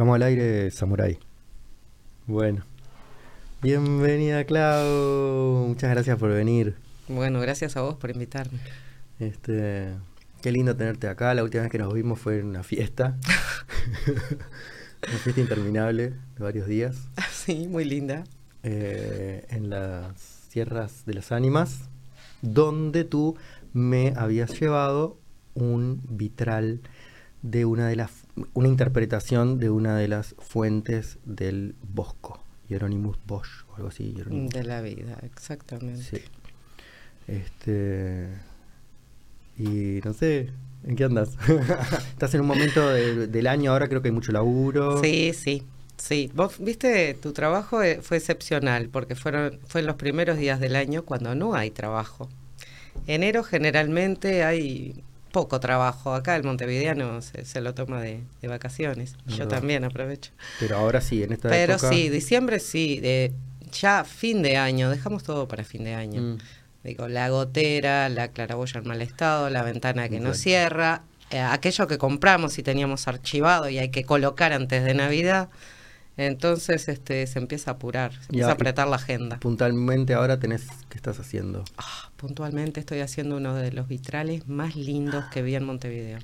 Estamos al aire, Samurai. Bueno. Bienvenida, Clau. Muchas gracias por venir. Bueno, gracias a vos por invitarme. Este, qué lindo tenerte acá. La última vez que nos vimos fue en una fiesta. una fiesta interminable de varios días. Sí, muy linda. Eh, en las Sierras de las Ánimas, donde tú me habías llevado un vitral de una de las una interpretación de una de las fuentes del Bosco, Hieronymus Bosch o algo así. De la vida, exactamente. Sí. Este y no sé, ¿en qué andas? Estás en un momento del año ahora, creo que hay mucho laburo. Sí, sí. Sí, vos viste, tu trabajo eh, fue excepcional porque fueron fue en los primeros días del año cuando no hay trabajo. Enero generalmente hay poco trabajo. Acá el montevideano se, se lo toma de, vacaciones. Yo también aprovecho. Pero ahora sí, en esta Pero sí, diciembre sí, de, ya fin de año, dejamos todo para fin de año. Mm. Digo, la gotera, la claraboya en mal estado, la ventana que no cierra, eh, aquello que compramos y teníamos archivado y hay que colocar antes de Navidad. Entonces este, se empieza a apurar, se empieza a apretar la agenda. Puntualmente ahora tenés, ¿qué estás haciendo? Ah, puntualmente estoy haciendo uno de los vitrales más lindos que vi en Montevideo.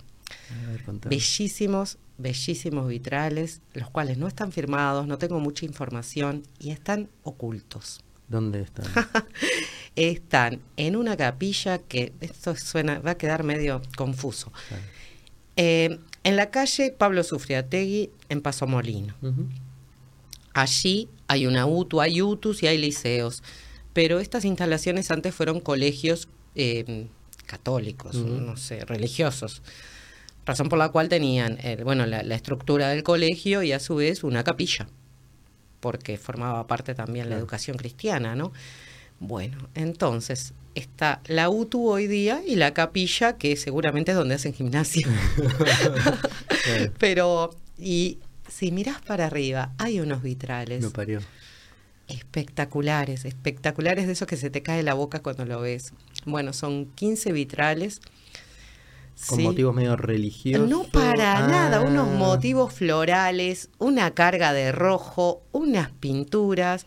bellísimos, bellísimos vitrales, los cuales no están firmados, no tengo mucha información y están ocultos. ¿Dónde están? están en una capilla que esto suena, va a quedar medio confuso. Eh, en la calle Pablo Sufriategui, en Paso Molino. Allí hay una UTU, hay UTUS y hay liceos, pero estas instalaciones antes fueron colegios em, católicos, no sé, religiosos, razón por la cual tenían, bueno, la, estructura del colegio y a su vez una capilla, porque formaba parte también la educación cristiana, ¿no? Bueno, entonces está la UTU hoy día y la capilla, que seguramente es donde hacen gimnasia. Pero, y si miras para arriba, hay unos vitrales. No parió. Espectaculares, espectaculares de esos que se te cae la boca cuando lo ves. Bueno, son 15 vitrales. Con motivos medio religiosos. No para nada, unos ah. motivos florales, una carga de rojo, unas pinturas.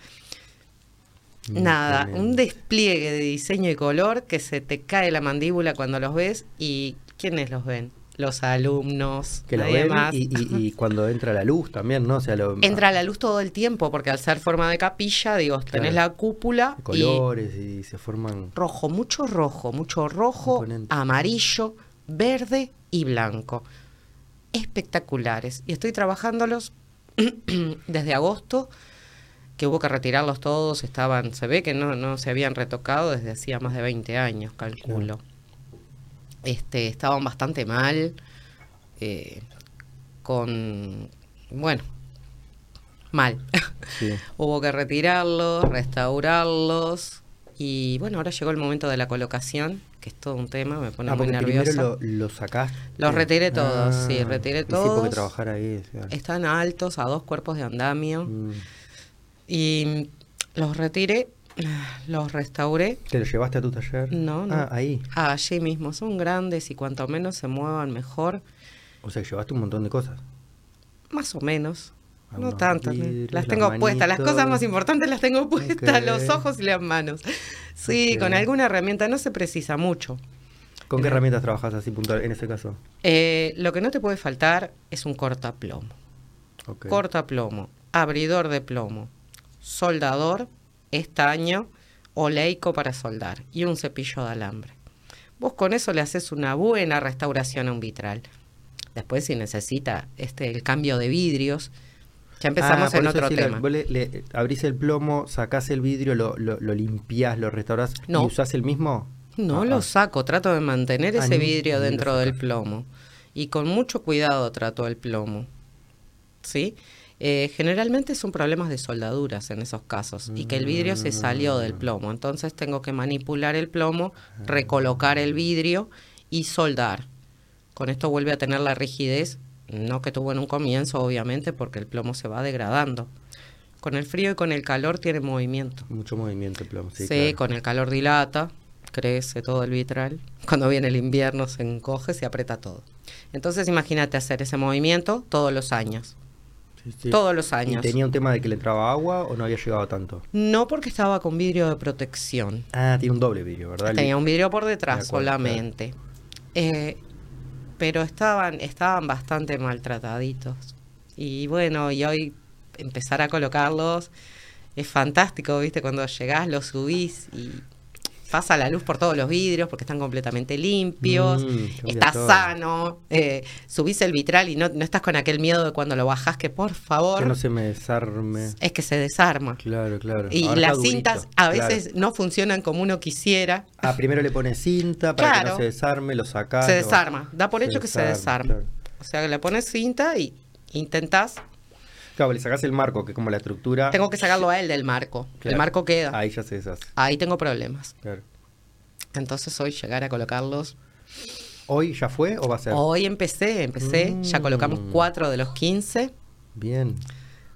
Nada, un despliegue de diseño y color que se te cae la mandíbula cuando los ves y ¿quiénes los ven? Los alumnos, que nadie más. Y, cuando entra la luz también, ¿no? O sea, Entra la luz todo el tiempo, porque al ser forma de capilla, digo, tenés la cúpula. colores y, se forman. Rojo, mucho rojo, mucho rojo, amarillo, verde y blanco. Espectaculares. Y estoy trabajándolos desde agosto, que hubo que retirarlos todos, estaban, se ve que no, no se habían retocado desde hacía más de 20 años, calculo este, estaban bastante mal, eh, con, bueno, mal. Hubo que retirarlos, restaurarlos y bueno, ahora llegó el momento de la colocación, que es todo un tema, me pone ah, muy nerviosa. Primero lo, sacaste. Los retiré todos, sí, ah, retiré todos. Sí, porque trabajar ahí. Están altos, a dos cuerpos de andamio. Mm. Y los retiré los restauré. ¿Te los llevaste a tu taller? No, no. Ah, ahí. Ah, allí mismo. Son grandes y cuanto menos se muevan, mejor. O sea, llevaste un montón de cosas. Más o menos. no tantas. las tengo puestas. Las cosas más importantes las tengo puestas, los ojos y las manos. Sí, con alguna herramienta. No se precisa mucho. ¿Con qué eh, herramientas trabajas así puntual en ese caso? Eh, lo que no te puede faltar es un cortaplomo. Okay. Cortaplomo, abridor de plomo, soldador estaño o leico para soldar y un cepillo de alambre. Vos con eso le haces una buena restauración a un vitral. Después si necesita este el cambio de vidrios, ya empezamos ah, en otro tema. vos le, abrís el plomo, sacás el vidrio, lo, lo, lo limpiás, lo restaurás y usás el mismo. No lo saco, trato de mantener ese vidrio dentro del plomo. Y con mucho cuidado trato el plomo. ¿Sí? Eh, generalmente son problemas de soldaduras en esos casos y que el vidrio se salió del plomo. Entonces tengo que manipular el plomo, recolocar el vidrio y soldar. Con esto vuelve a tener la rigidez, no que tuvo en un comienzo, obviamente, porque el plomo se va degradando. Con el frío y con el calor tiene movimiento. Mucho movimiento el plomo, sí. Sí, con el calor dilata, crece todo el vitral. Cuando viene el invierno se encoge, se aprieta todo. Entonces imagínate hacer ese movimiento todos los años Sí, sí. Todos los ¿Y años. tenía un tema de que le entraba agua o no había llegado tanto? No porque estaba con vidrio de protección. Ah, tiene un doble vidrio, ¿verdad? Tenía un vidrio por De detrás acuerdo, solamente. Eh, pero estaban, estaban bastante maltrataditos. Y bueno, y hoy empezar a colocarlos es fantástico, ¿viste? Cuando llegás, los subís y pasa la luz por todos los vidrios porque están completamente limpios, Mm, cambia está todo. sano, eh, subís el vitral y no, no estás con aquel miedo de cuando lo bajás que por favor Que no se me desarme. es que se desarma. Claro, claro. Y Ahora las cintas a claro. veces no funcionan como uno quisiera. Ah, primero le pones cinta para que no se desarme, lo sacás. se desarma. Da por hecho que se desarma. claro. O sea, que le pones cinta y intentás. Claro, le sacás el marco, que es como la estructura. Tengo que sacarlo a él del marco. Claro. El marco queda. Ahí ya se deshace. Ahí tengo problemas. Claro. Entonces hoy llegar a colocarlos. ¿Hoy ya fue o va a ser? Hoy empecé, empecé. Ya colocamos Mm. cuatro de los 15. Bien,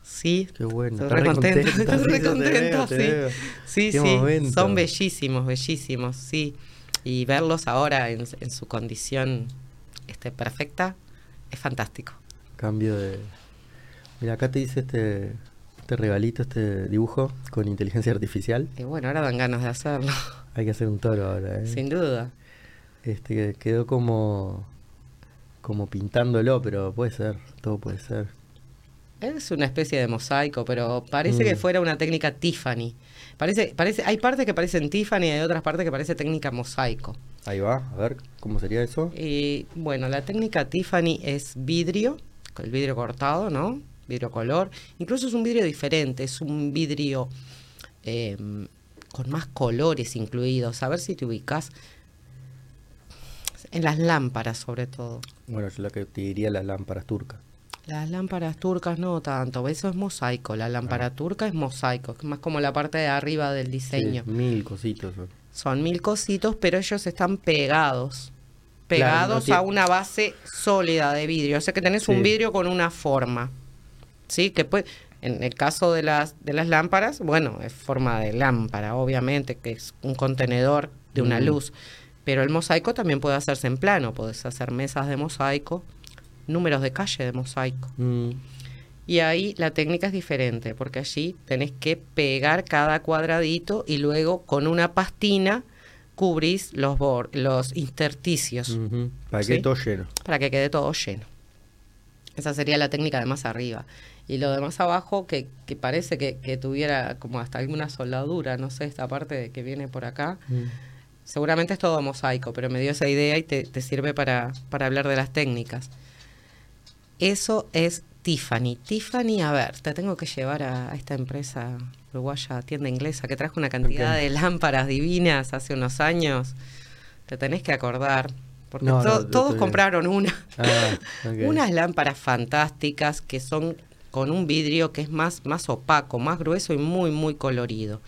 Sí. qué bueno. Estoy re contenta, contenta, estoy re sí, contenta, sí. veo. Sí, Qué sí. momento. Son bellísimos, bellísimos, sí. Y verlos ahora en, en su condición este, perfecta es fantástico. Cambio de. Mira, acá te dice este, este regalito, este dibujo con inteligencia artificial. Y bueno, ahora dan ganas de hacerlo, Hay que hacer un toro ahora, ¿eh? sin duda. Este que quedó como. como pintándolo, pero puede ser, todo puede ser. Es una especie de mosaico, pero parece que Mm. fuera una técnica Tiffany. Parece, parece, hay partes que parecen Tiffany y hay otras partes que parece técnica mosaico. Ahí va, a ver, ¿cómo sería eso? Y bueno, la técnica Tiffany es vidrio, el vidrio cortado, ¿no? Vidrio color. Incluso es un vidrio diferente, es un vidrio eh, con más colores incluidos. A ver si te ubicas en las lámparas, sobre todo. Bueno, yo lo que te diría las lámparas turcas. Las lámparas turcas no tanto, eso es mosaico. La lámpara turca es mosaico, es más como la parte de arriba del diseño. Sí, mil cositos. son. Son mil cositos, pero ellos están pegados. Claro, Pegados no a una base sólida de vidrio. O sea que tenés un vidrio con una forma. ¿Sí? Que puede, en el caso de las, de las lámparas, bueno, es forma de lámpara, obviamente, que es un contenedor de una luz. Pero el mosaico también puede hacerse en plano. Podés hacer mesas de mosaico, números de calle de mosaico. Mm, Y ahí la técnica es diferente, porque allí tenés que pegar cada cuadradito y luego con una pastina cubrís los, los intersticios Para que Sí. quede todo lleno. para que quede todo lleno. Esa sería la técnica de más arriba. Y lo de más abajo, que, que parece que, que tuviera como hasta alguna soldadura, no sé, esta parte de que viene por acá. Mm. Seguramente es todo mosaico, pero me dio esa idea y te, te sirve para, para hablar de las técnicas. Eso es Tiffany. Tiffany, a ver, te tengo que llevar a, a esta empresa uruguaya, tienda inglesa, que trajo una cantidad de lámparas divinas hace unos años. Te tenés que acordar, porque No, to- todos compraron una. Ah. Unas lámparas fantásticas que son con un vidrio que es más, más opaco, más grueso y muy, muy colorido.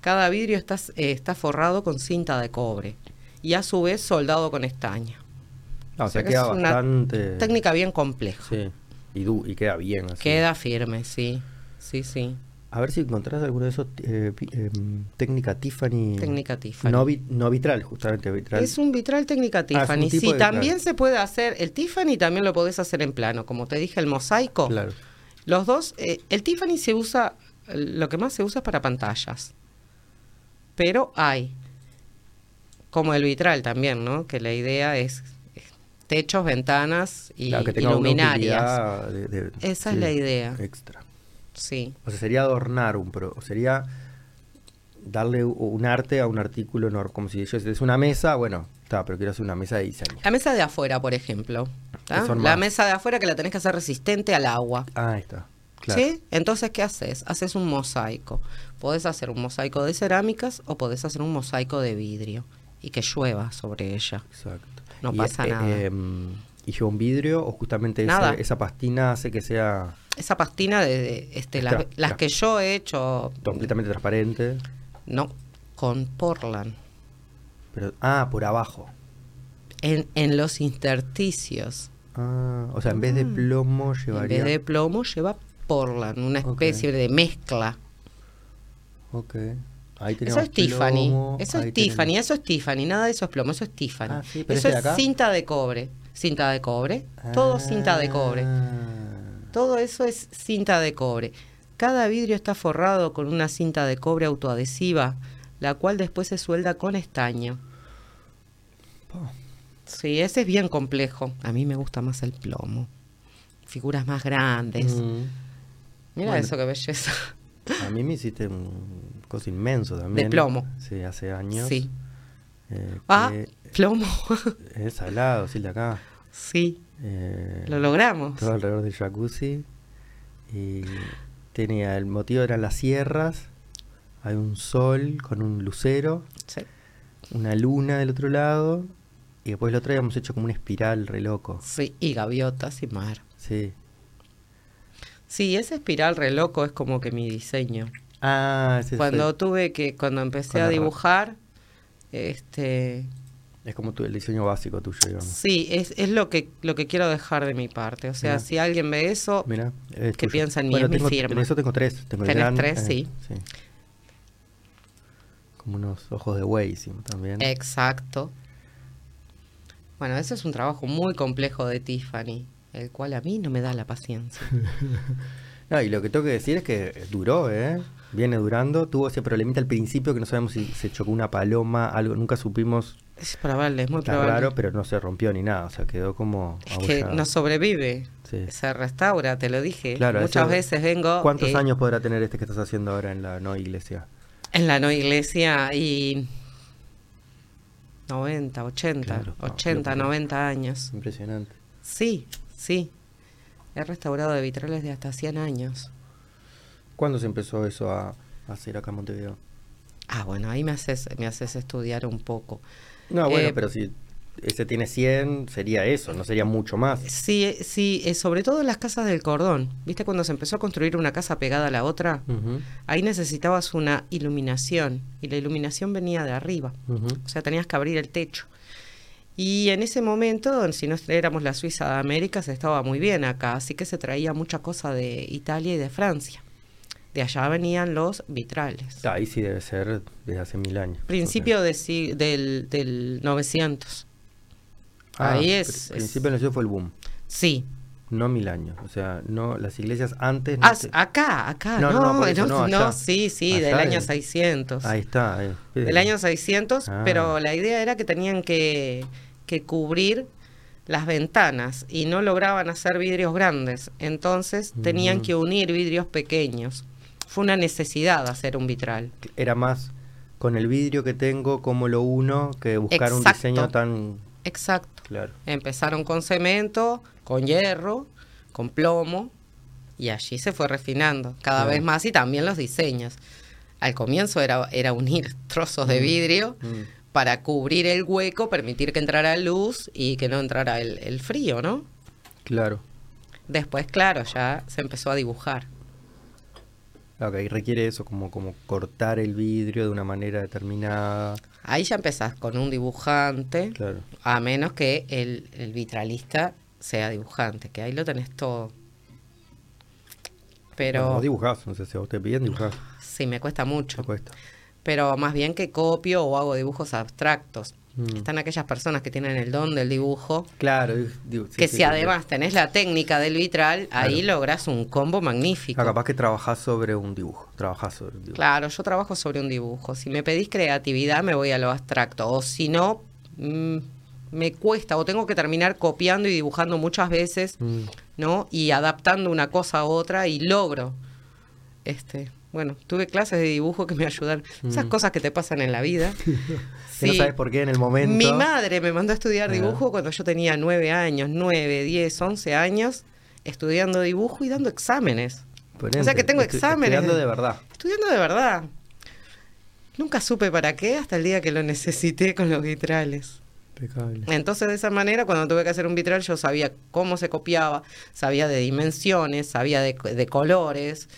Cada vidrio está, eh, está forrado con cinta de cobre y a su vez soldado con estaño. Ah, o sea sea, que queda es una bastante. Técnica bien compleja. Sí. Y, du- y queda bien así. Queda firme, sí. Sí, sí. A ver si encontrás alguno de esos. eh, em, técnica Tiffany. Técnica Tiffany. No, vi- no vitral, justamente vitral. Es un vitral técnica Ah, Tiffany. tipo sí, también vitral. se puede hacer, el Tiffany también lo podés hacer en plano. Como te dije, el mosaico. Claro. Los dos, eh, el Tiffany se usa, lo que más se usa es para pantallas. Pero hay, como el vitral también, ¿no? Que la idea es techos, ventanas y Claro, que tenga luminarias. de- de- Esa es la idea. Extra. Sí, O sea, sería adornar un pro, sería darle un arte a un artículo, nor- como si yo es una mesa, bueno, está, pero quiero hacer una mesa de diseño. la mesa de afuera, por ejemplo. La mesa de afuera que la tenés que hacer resistente al agua. Ah, ahí está. Claro. ¿Sí? Entonces, ¿qué haces? Haces un mosaico. Podés hacer un mosaico de cerámicas o podés hacer un mosaico de vidrio y que llueva sobre ella. Exacto. No Y, pasa eh, nada. em, ¿Y lleva un vidrio o justamente esa, pastina hace que sea Esa pastina de, de, este, las, las que yo he hecho, completamente transparente? no, con Portland. Pero, ah, por abajo. En, en los intersticios, Ah, o sea, en vez de plomo en llevaría. vez de plomo, lleva Portland, una especie de mezcla. Ok. Ahí Eso es Tiffany. plomo, Eso es Tiffany, tenemos- eso es Tiffany, nada de eso es plomo, eso es Tiffany. Ah, sí, eso este es acá. cinta de cobre. Cinta de cobre, todo cinta de cobre. Ah, Todo eso es cinta de cobre. Cada vidrio está forrado con una cinta de cobre autoadhesiva, la cual después se suelda con estaño. Sí, ese es bien complejo. A mí me gusta más el plomo. Figuras más grandes. Mm. Mira Bueno. eso, qué belleza. A mí me hiciste un cosa inmenso también. plomo. Sí, hace años. Sí. Eh, Ah, plomo. es salado, sí, de acá. sí, Eh, lo logramos. todo alrededor del jacuzzi. Y tenía, el motivo eran las sierras. Hay un sol con un lucero, Sí. una luna del otro lado. Y después lo otro habíamos hecho como una espiral re loco. Sí, y gaviotas y mar. Sí. Sí, ese espiral re loco es como que mi diseño. Ah, ese Cuando fue- tuve que, cuando empecé a dibujar, este, es como tu- el diseño básico tuyo, digamos. sí, es, es lo que lo que quiero dejar de mi parte. O sea, Mirá. si alguien ve eso, Mira, es ¿Qué tuyo. piensa en mí? Bueno, Es mi tengo, firma. En eso tengo tres. Tengo Tenés tres, eh, sí. Como unos ojos de sí, también. exacto. Bueno, ese es un trabajo muy complejo de Tiffany, el cual a mí no me da la paciencia. No, y lo que tengo que decir es que duró, ¿eh? Viene durando. Tuvo ese problemita al principio que no sabemos si se chocó una paloma, algo. Nunca supimos. Es probable, es muy Está probable. raro, pero no se rompió ni nada. O sea, quedó como. es que no sobrevive. Sí. Se restaura, te lo dije. Claro, Muchas eso- veces vengo. ¿Cuántos eh, años podrá tener este que estás haciendo ahora en la no iglesia? En la no iglesia y 90, 80, Claro, ah, 80, creo que- 90 años. Impresionante. Sí, sí. He restaurado de vitrales de hasta 100 años. ¿Cuándo se empezó eso a, a hacer acá en Montevideo? Ah, bueno, ahí me haces, me haces estudiar un poco. No, bueno, Eh, pero si ese tiene 100, sería eso, no sería mucho más. Sí, sí, eh, sobre todo en las casas del cordón. ¿Viste cuando se empezó a construir una casa pegada a la otra? Ahí necesitabas una iluminación y la iluminación venía de arriba. ujú. O sea, tenías que abrir el techo. Y en ese momento, si no éramos la Suiza de América, se estaba muy bien acá, así que se traía mucha cosa de Italia y de Francia. De allá venían los vitrales. Ahí sí debe ser desde hace mil años. Principio de del, del 900. Ah, ahí es- Principio del siglo fue el boom, Sí. no mil años. O sea, no las iglesias antes. No Ah, te- acá, acá, No, no, no, eso, no, sí, sí, del año es- 600. Ahí está. ahí. Del año 600, Ah. pero la idea era que tenían que, que cubrir las ventanas y no lograban hacer vidrios grandes, entonces tenían Mm. que unir vidrios pequeños. Fue una necesidad hacer un vitral. Era más con el vidrio que tengo, como lo uno, que buscar un diseño tan Exacto. Claro. Empezaron con cemento, con hierro, con plomo, y allí se fue refinando cada vez más y también los diseños. Al comienzo era, era unir trozos de Mm. vidrio Mm. para cubrir el hueco, permitir que entrara luz y que no entrara el, el frío, ¿no? Claro. Después, claro, ya se empezó a dibujar. Ok, requiere eso, como, como cortar el vidrio de una manera determinada. Ahí ya empezás con un dibujante, Claro. a menos que el, el vitralista sea dibujante, que ahí lo tenés todo. Pero No, dibujás, no sé si a vos te piden dibujar. sí, me cuesta mucho. Te cuesta. Pero más bien que copio o hago dibujos abstractos. Mm. Están aquellas personas que tienen el don del dibujo, Claro, di- digo, sí, que sí, si sí, además tenés la técnica del vitral, ahí lográs un combo magnífico. Ah, capaz que trabajás sobre un dibujo. Trabajás sobre un dibujo. Claro, yo trabajo sobre un dibujo. Si me pedís creatividad, me voy a lo abstracto. O si no, mm, me cuesta o tengo que terminar copiando y dibujando muchas veces, Mm. ¿no? Y adaptando una cosa a otra y logro. Este, bueno, tuve clases de dibujo que me ayudaron. Esas Mm. cosas que te pasan en la vida. Que no Sí. sabes por qué en el momento. Mi madre me mandó a estudiar Ajá. dibujo cuando yo tenía nueve años, nueve, diez, once años, estudiando dibujo y dando exámenes. Ponente, o sea que tengo estu- exámenes. Estudiando de verdad. Estudiando de verdad. Nunca supe para qué hasta el día que lo necesité con los vitrales. Impecable. Entonces, de esa manera, cuando tuve que hacer un vitral, yo sabía cómo se copiaba, sabía de dimensiones, sabía de, de colores.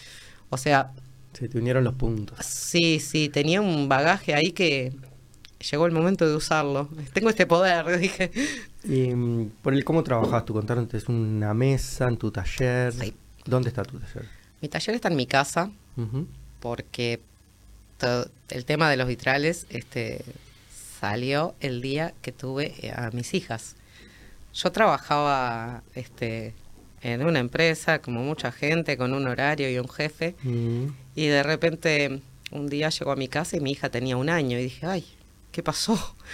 O sea, Se te unieron los puntos. sí, sí, tenía un bagaje ahí que llegó el momento de usarlo. Tengo este poder, dije. Y mm, por el cómo trabajás, tú contaron, es una mesa en tu taller. Sí. ¿Dónde está tu taller? Mi taller está en mi casa porque el tema de los vitrales este, salió el día que tuve eh, a mis hijas. Yo trabajaba este, en una empresa, como mucha gente, con un horario y un jefe. Mm. Y de repente un día llegó a mi casa y mi hija tenía un año y dije, ay, ¿qué pasó?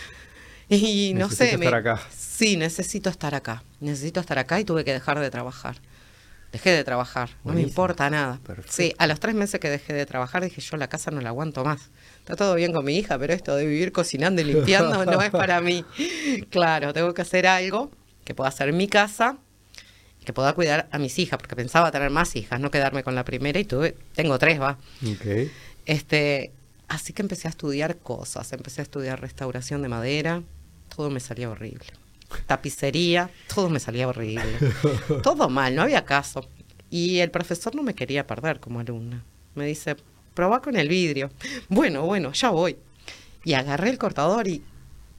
Y no sé, Necesito estar acá. sí, necesito estar acá, necesito estar acá y tuve que dejar de trabajar. Dejé de trabajar, no me Buenísimo. importa nada. Perfecto. Sí, a los tres meses que dejé de trabajar dije, yo la casa no la aguanto más. Está todo bien con mi hija, pero esto de vivir cocinando y limpiando no es para mí. Claro, tengo que hacer algo que pueda en mi casa que pueda cuidar a mis hijas, porque pensaba tener más hijas, no quedarme con la primera y tuve, tengo tres, va. Este, así que empecé a estudiar cosas, empecé a estudiar restauración de madera, todo me salía horrible. Tapicería, todo me salía horrible. Todo mal, no había caso. Y el profesor no me quería perder como alumna. Me dice, probá con el vidrio. Bueno, bueno, ya voy. Y agarré el cortador y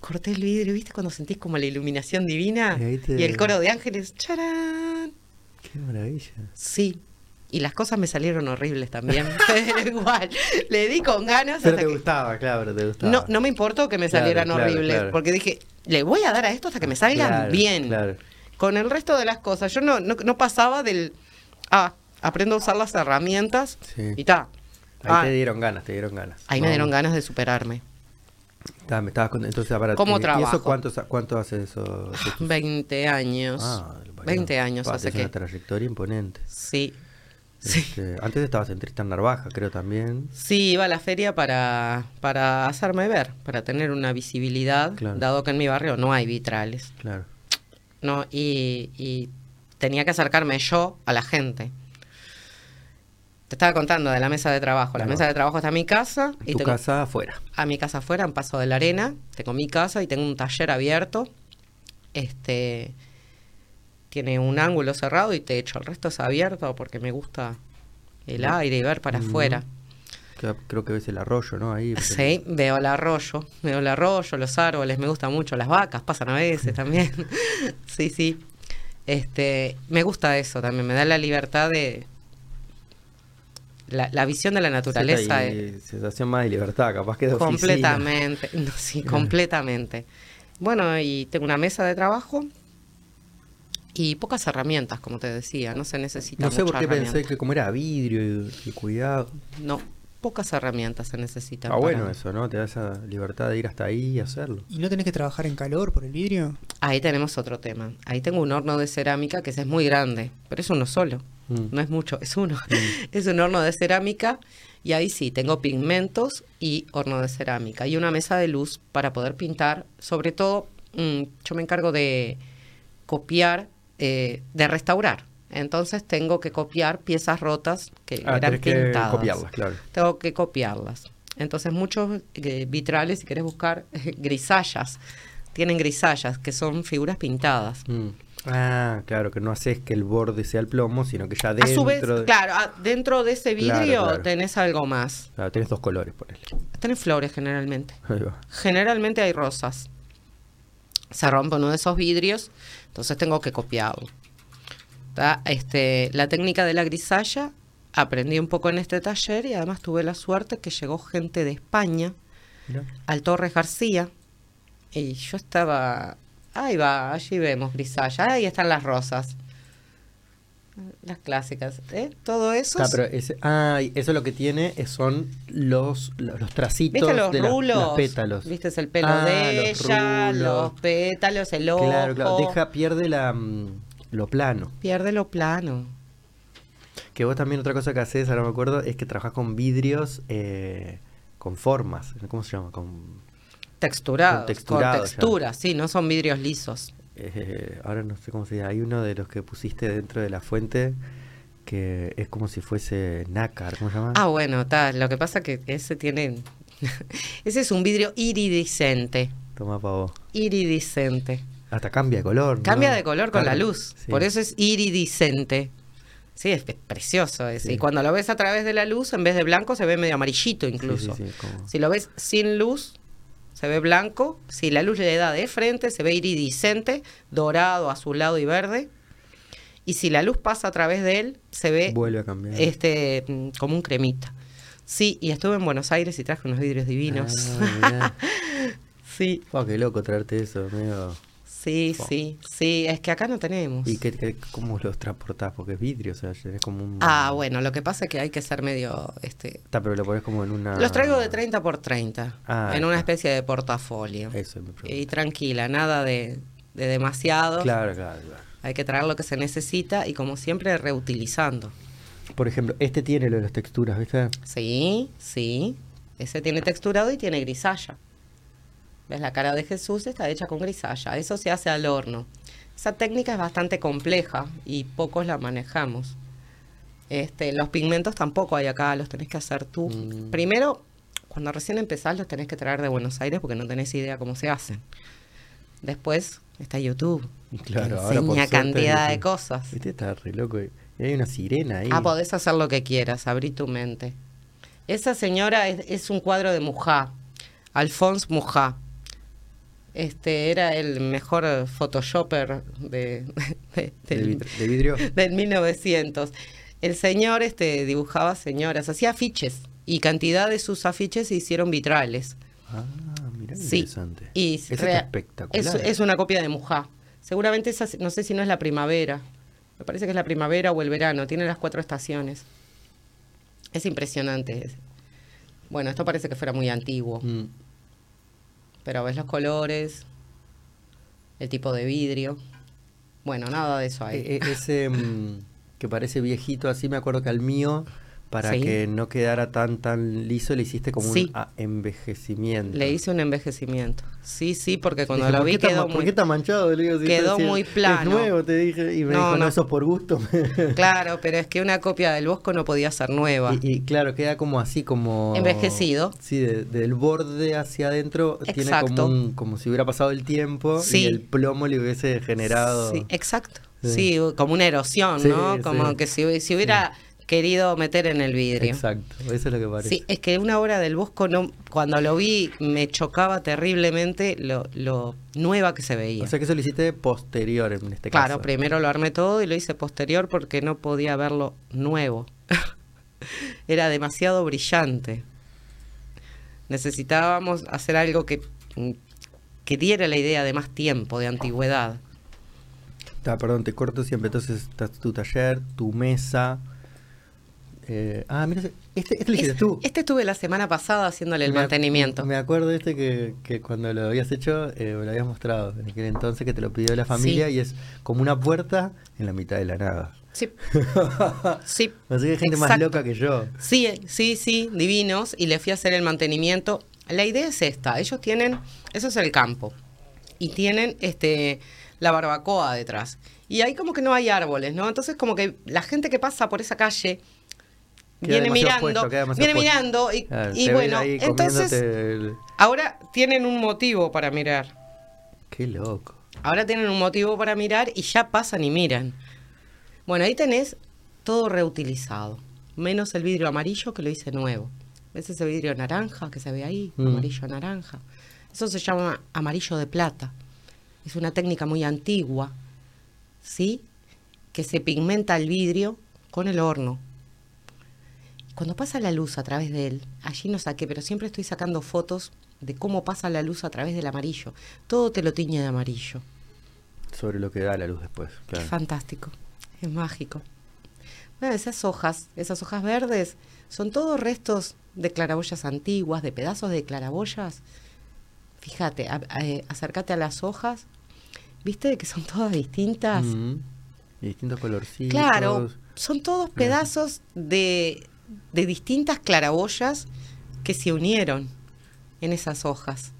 corté el vidrio, ¿viste? Cuando sentís como la iluminación divina Y ahí te- y el coro de ángeles, ¡charán! Qué maravilla. Sí. Y las cosas me salieron horribles también. Igual, le di con ganas Pero hasta te que- gustaba, claro, pero te gustaba. No, no me importó que me Claro, salieran claro, horribles, claro. porque dije, le voy a dar a esto hasta que me salgan bien. Con el resto de las cosas, yo no, no, no pasaba del, ah, aprendo a usar las herramientas Sí. y ta. Ahí Ah, te dieron ganas, te dieron ganas. ahí me dieron ganas de superarme. Ganas. me estabas con- entonces, para ¿Cómo ¿Y eso trabajo? cuánto, cuánto hace eso? 20 años. Ah, 20 años hace tenés que... una trayectoria imponente. Sí. Sí. Este, antes estabas en Tristan Narvaja, creo también. Sí, iba a la feria para, para hacerme ver, para tener una visibilidad, Claro. dado que en mi barrio no hay vitrales. Claro. ¿no? Y, y tenía que acercarme yo a la gente. Te estaba contando de la mesa de trabajo. La Claro. mesa de trabajo está en mi casa. Y tu tengo casa afuera. a mi casa afuera, en Paso de la Arena. Tengo mi casa y tengo un taller abierto. Este tiene un ángulo cerrado y techo. El resto es abierto porque me gusta el aire y ver para Mm. afuera. Creo que ves el arroyo, ¿no? Ahí. Sí, veo el arroyo, veo el arroyo, los árboles, me gustan mucho las vacas, pasan a veces también. sí, sí. Este, me gusta eso también, me da la libertad de la, la visión de la naturaleza Sí, es hay sensación más de libertad, capaz que de completamente, no, sí, completamente. Bueno, y tengo una mesa de trabajo y pocas herramientas, como te decía, no se necesita No sé por qué pensé que como era vidrio y, y cuidado. No, pocas herramientas se necesitan. Está bueno para- eso, ¿no? Te da esa libertad de ir hasta ahí y hacerlo. ¿Y no tenés que trabajar en calor por el vidrio? Ahí tenemos otro tema. Ahí tengo un horno de cerámica que ese es muy grande, pero es uno solo. Mm. No es mucho, es uno. es un horno de cerámica y ahí sí, tengo pigmentos y horno de cerámica y una mesa de luz para poder pintar. Sobre todo, mm, yo me encargo de copiar, eh, de restaurar. Entonces tengo que copiar piezas rotas que Ah, eran tenés que pintadas. copiarlas, claro. Tengo que copiarlas. Entonces muchos eh, vitrales, si querés buscar grisallas, tienen grisallas, que son figuras pintadas. Mm. Ah, claro, que no haces que el borde sea el plomo, sino que ya A dentro su vez, de- claro, a- dentro de ese Claro, vidrio claro. tenés algo más. Claro, tenés dos colores, ponele. Tenés flores generalmente. Ahí va. Generalmente hay rosas. Se rompe uno de esos vidrios, entonces tengo que copiarlo. ¿Tá? Este, la técnica de la grisalla aprendí un poco en este taller y además tuve la suerte que llegó gente de España Mirá. al Torres García y yo estaba, ahí va, allí vemos grisalla, ahí están las rosas, las clásicas, ¿eh? Todo eso. Ah, pero ese, ah, eso lo que tiene son los, los, los tracitos ¿Viste los de las pétalos. ¿Viste el pelo Ah, de los ella, los pétalos, el ojo? Claro, claro. Deja, pierde la, mm, lo plano. Pierde lo plano. Que vos también otra cosa que haces, ahora me acuerdo, es que trabajas con vidrios eh, con formas. ¿Cómo se llama? Con, Texturados, con, ya. textura, sí, no son vidrios lisos. eh, ahora no sé cómo se llama. Hay uno de los que pusiste dentro de la fuente que es como si fuese nácar. ¿Cómo se llama? Ah, bueno, tal. Lo que pasa que ese tiene. ese es un vidrio iridiscente. Toma pa' vos. Iridiscente. Hasta cambia de color. ¿no? Cambia de color con la luz. sí. Por eso es iridiscente. Sí, es, precioso ese. Sí. Y cuando lo ves a través de la luz, en vez de blanco, se ve medio amarillito Sí, sí, incluso. sí, como- Si lo ves sin luz, se ve blanco. Si la luz le da de frente, se ve iridiscente, dorado, azulado y verde. Y si la luz pasa a través de él, se ve Vuelve a cambiar. este mm, como un cremita. Sí, y estuve en Buenos Aires y traje unos vidrios divinos. Ah, sí, qué loco traerte eso, medio Sí, sí, sí, es que acá no tenemos. ¿Y qué, qué- cómo los transportás? Porque es vidrio, o sea, es como un... Ah, bueno, lo que pasa es que hay que ser medio, este, Está, pero lo pones como en una... los traigo de 30 por 30, Ah, en una especie de portafolio. Eso me pregunto. Y tranquila, nada de, de demasiado. Claro, claro, claro. Hay que traer lo que se necesita y como siempre reutilizando. Por ejemplo, este tiene lo de las texturas, ¿viste? Sí, sí. Ese tiene texturado y tiene grisalla. ¿Ves? La cara de Jesús está hecha con grisalla. Eso se hace al horno. Esa técnica es bastante compleja y pocos la manejamos. Este, los pigmentos tampoco hay acá, los tenés que hacer tú. Mm. Primero, cuando recién empezás, los tenés que traer de Buenos Aires porque no tenés idea cómo se hacen. Después está YouTube. Claro, que ahora enseña suerte, cantidad de cosas. Viste, está re loco. Y hay una sirena ahí. Ah, podés hacer lo que quieras, abrí tu mente. Esa señora es, es un cuadro de Mujá, Alphonse Mujá. Este era el mejor eh, photoshopper de, de- de, del, vidrio, de vidrio. del 1900. El señor este, dibujaba señoras, hacía afiches y cantidad de sus afiches se hicieron vitrales. Ah, Sí. interesante. Y Eso rea- está espectacular. Es, es una copia de Mujá. Seguramente esa, no sé si no es la primavera. Me parece que es la primavera o el verano. Tiene las cuatro estaciones. Es impresionante. Es- Bueno, esto parece que fuera muy antiguo. Mm. Pero ves los colores, el tipo de vidrio. Bueno, nada de eso hay. E- e- ese mm, que parece viejito así, me acuerdo que al mío, para Sí. que no quedara tan tan liso, le hiciste como Sí. un envejecimiento. Le hice un envejecimiento. Sí, sí, porque cuando Dije, lo ¿por vi quedó ma- ¿Por muy... qué está manchado? Le digo, si quedó es- muy es plano. nuevo, te dije. Y me No, dijo, no, no. eso es por gusto. Claro, pero es que una copia del Bosco no podía ser nueva. y, y claro, queda como así, como... Envejecido. Sí, de- del borde hacia adentro tiene Exacto. como un, como si hubiera pasado el tiempo Sí. y el plomo le hubiese generado... Sí, exacto. Sí. Como una erosión, ¿no? Como que si, si hubiera querido meter en el vidrio. Exacto, eso es lo que parece. Sí, es que una obra del Bosco, no, cuando lo vi, me chocaba terriblemente lo, lo nueva que se veía. O sea que eso lo hiciste posterior en este claro, caso. primero lo armé todo y lo hice posterior porque no podía verlo nuevo. Era demasiado brillante. Necesitábamos hacer algo que, que diera la idea de más tiempo, de antigüedad. Ah, perdón, te corto siempre. Entonces está tu taller, tu mesa. Eh, ah, mira, este, este lo hiciste Es- tú. Este estuve la semana pasada haciéndole el Me mantenimiento. Me acuerdo de este que, que cuando lo habías hecho, eh, me lo habías mostrado en aquel entonces que te lo pidió la familia Sí. y es como una puerta en la mitad de la nada. Sí, sí. Así que hay gente más loca que yo. Sí, sí, sí, divinos. Y le fui a hacer el mantenimiento. La idea es esta. Ellos tienen, eso es el campo. Y tienen este la barbacoa detrás. Y ahí como que no hay árboles, ¿no? Entonces como que la gente que pasa por esa calle viene mirando, puesto, viene puesto. mirando y, bueno, entonces el- ahora tienen un motivo para mirar. Qué loco. Ahora tienen un motivo para mirar y ya pasan y miran. Bueno, ahí tenés todo reutilizado, menos el vidrio amarillo que lo hice nuevo. ¿Ves ese vidrio naranja que se ve ahí? Mm. Amarillo naranja. Eso se llama amarillo de plata. Es una técnica muy antigua, ¿sí? Que se pigmenta el vidrio con el horno. Cuando pasa la luz a través de él, allí no saqué, pero siempre estoy sacando fotos de cómo pasa la luz a través del amarillo. Todo te lo tiñe de amarillo. Sobre lo que da la luz después. Es Claro. fantástico, es mágico. Bueno, esas hojas, esas hojas verdes, son todos restos de claraboyas antiguas, de pedazos de claraboyas. Fíjate, a- a- eh, acércate a las hojas, ¿viste que son todas distintas? Mm. Y distintos colorcitos. Claro, son todos pedazos de, de distintas claraboyas que se unieron en esas hojas.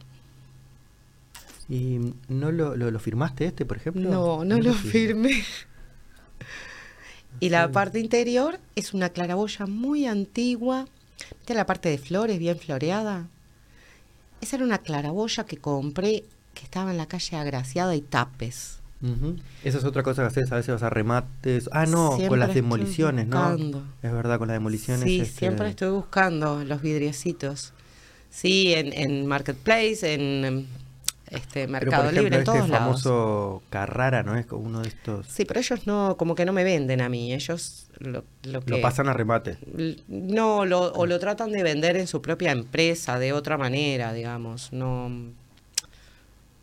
¿Y no lo, lo, lo firmaste este, por ejemplo? No, no lo firmé. firmé. Y la parte interior es una claraboya muy antigua. ¿Viste la parte de flores bien floreada? Esa era una claraboya que compré que estaba en la calle Agraciada y Tapes. Ujú. Esa es otra cosa que haces, a veces vas a remates. Ah, no, con las demoliciones, ¿no? Es verdad, con las demoliciones. Sí, este, siempre estoy buscando los vidriecitos. Sí, en, en Marketplace, en este Pero, Mercado por ejemplo, Libre, en este todos lados. famoso Carrara, ¿no? Es uno de estos. Sí, pero ellos no, como que no me venden a mí. Ellos lo, lo que... Lo pasan a remate. No, lo, o lo tratan de vender en su propia empresa de otra manera, digamos. No,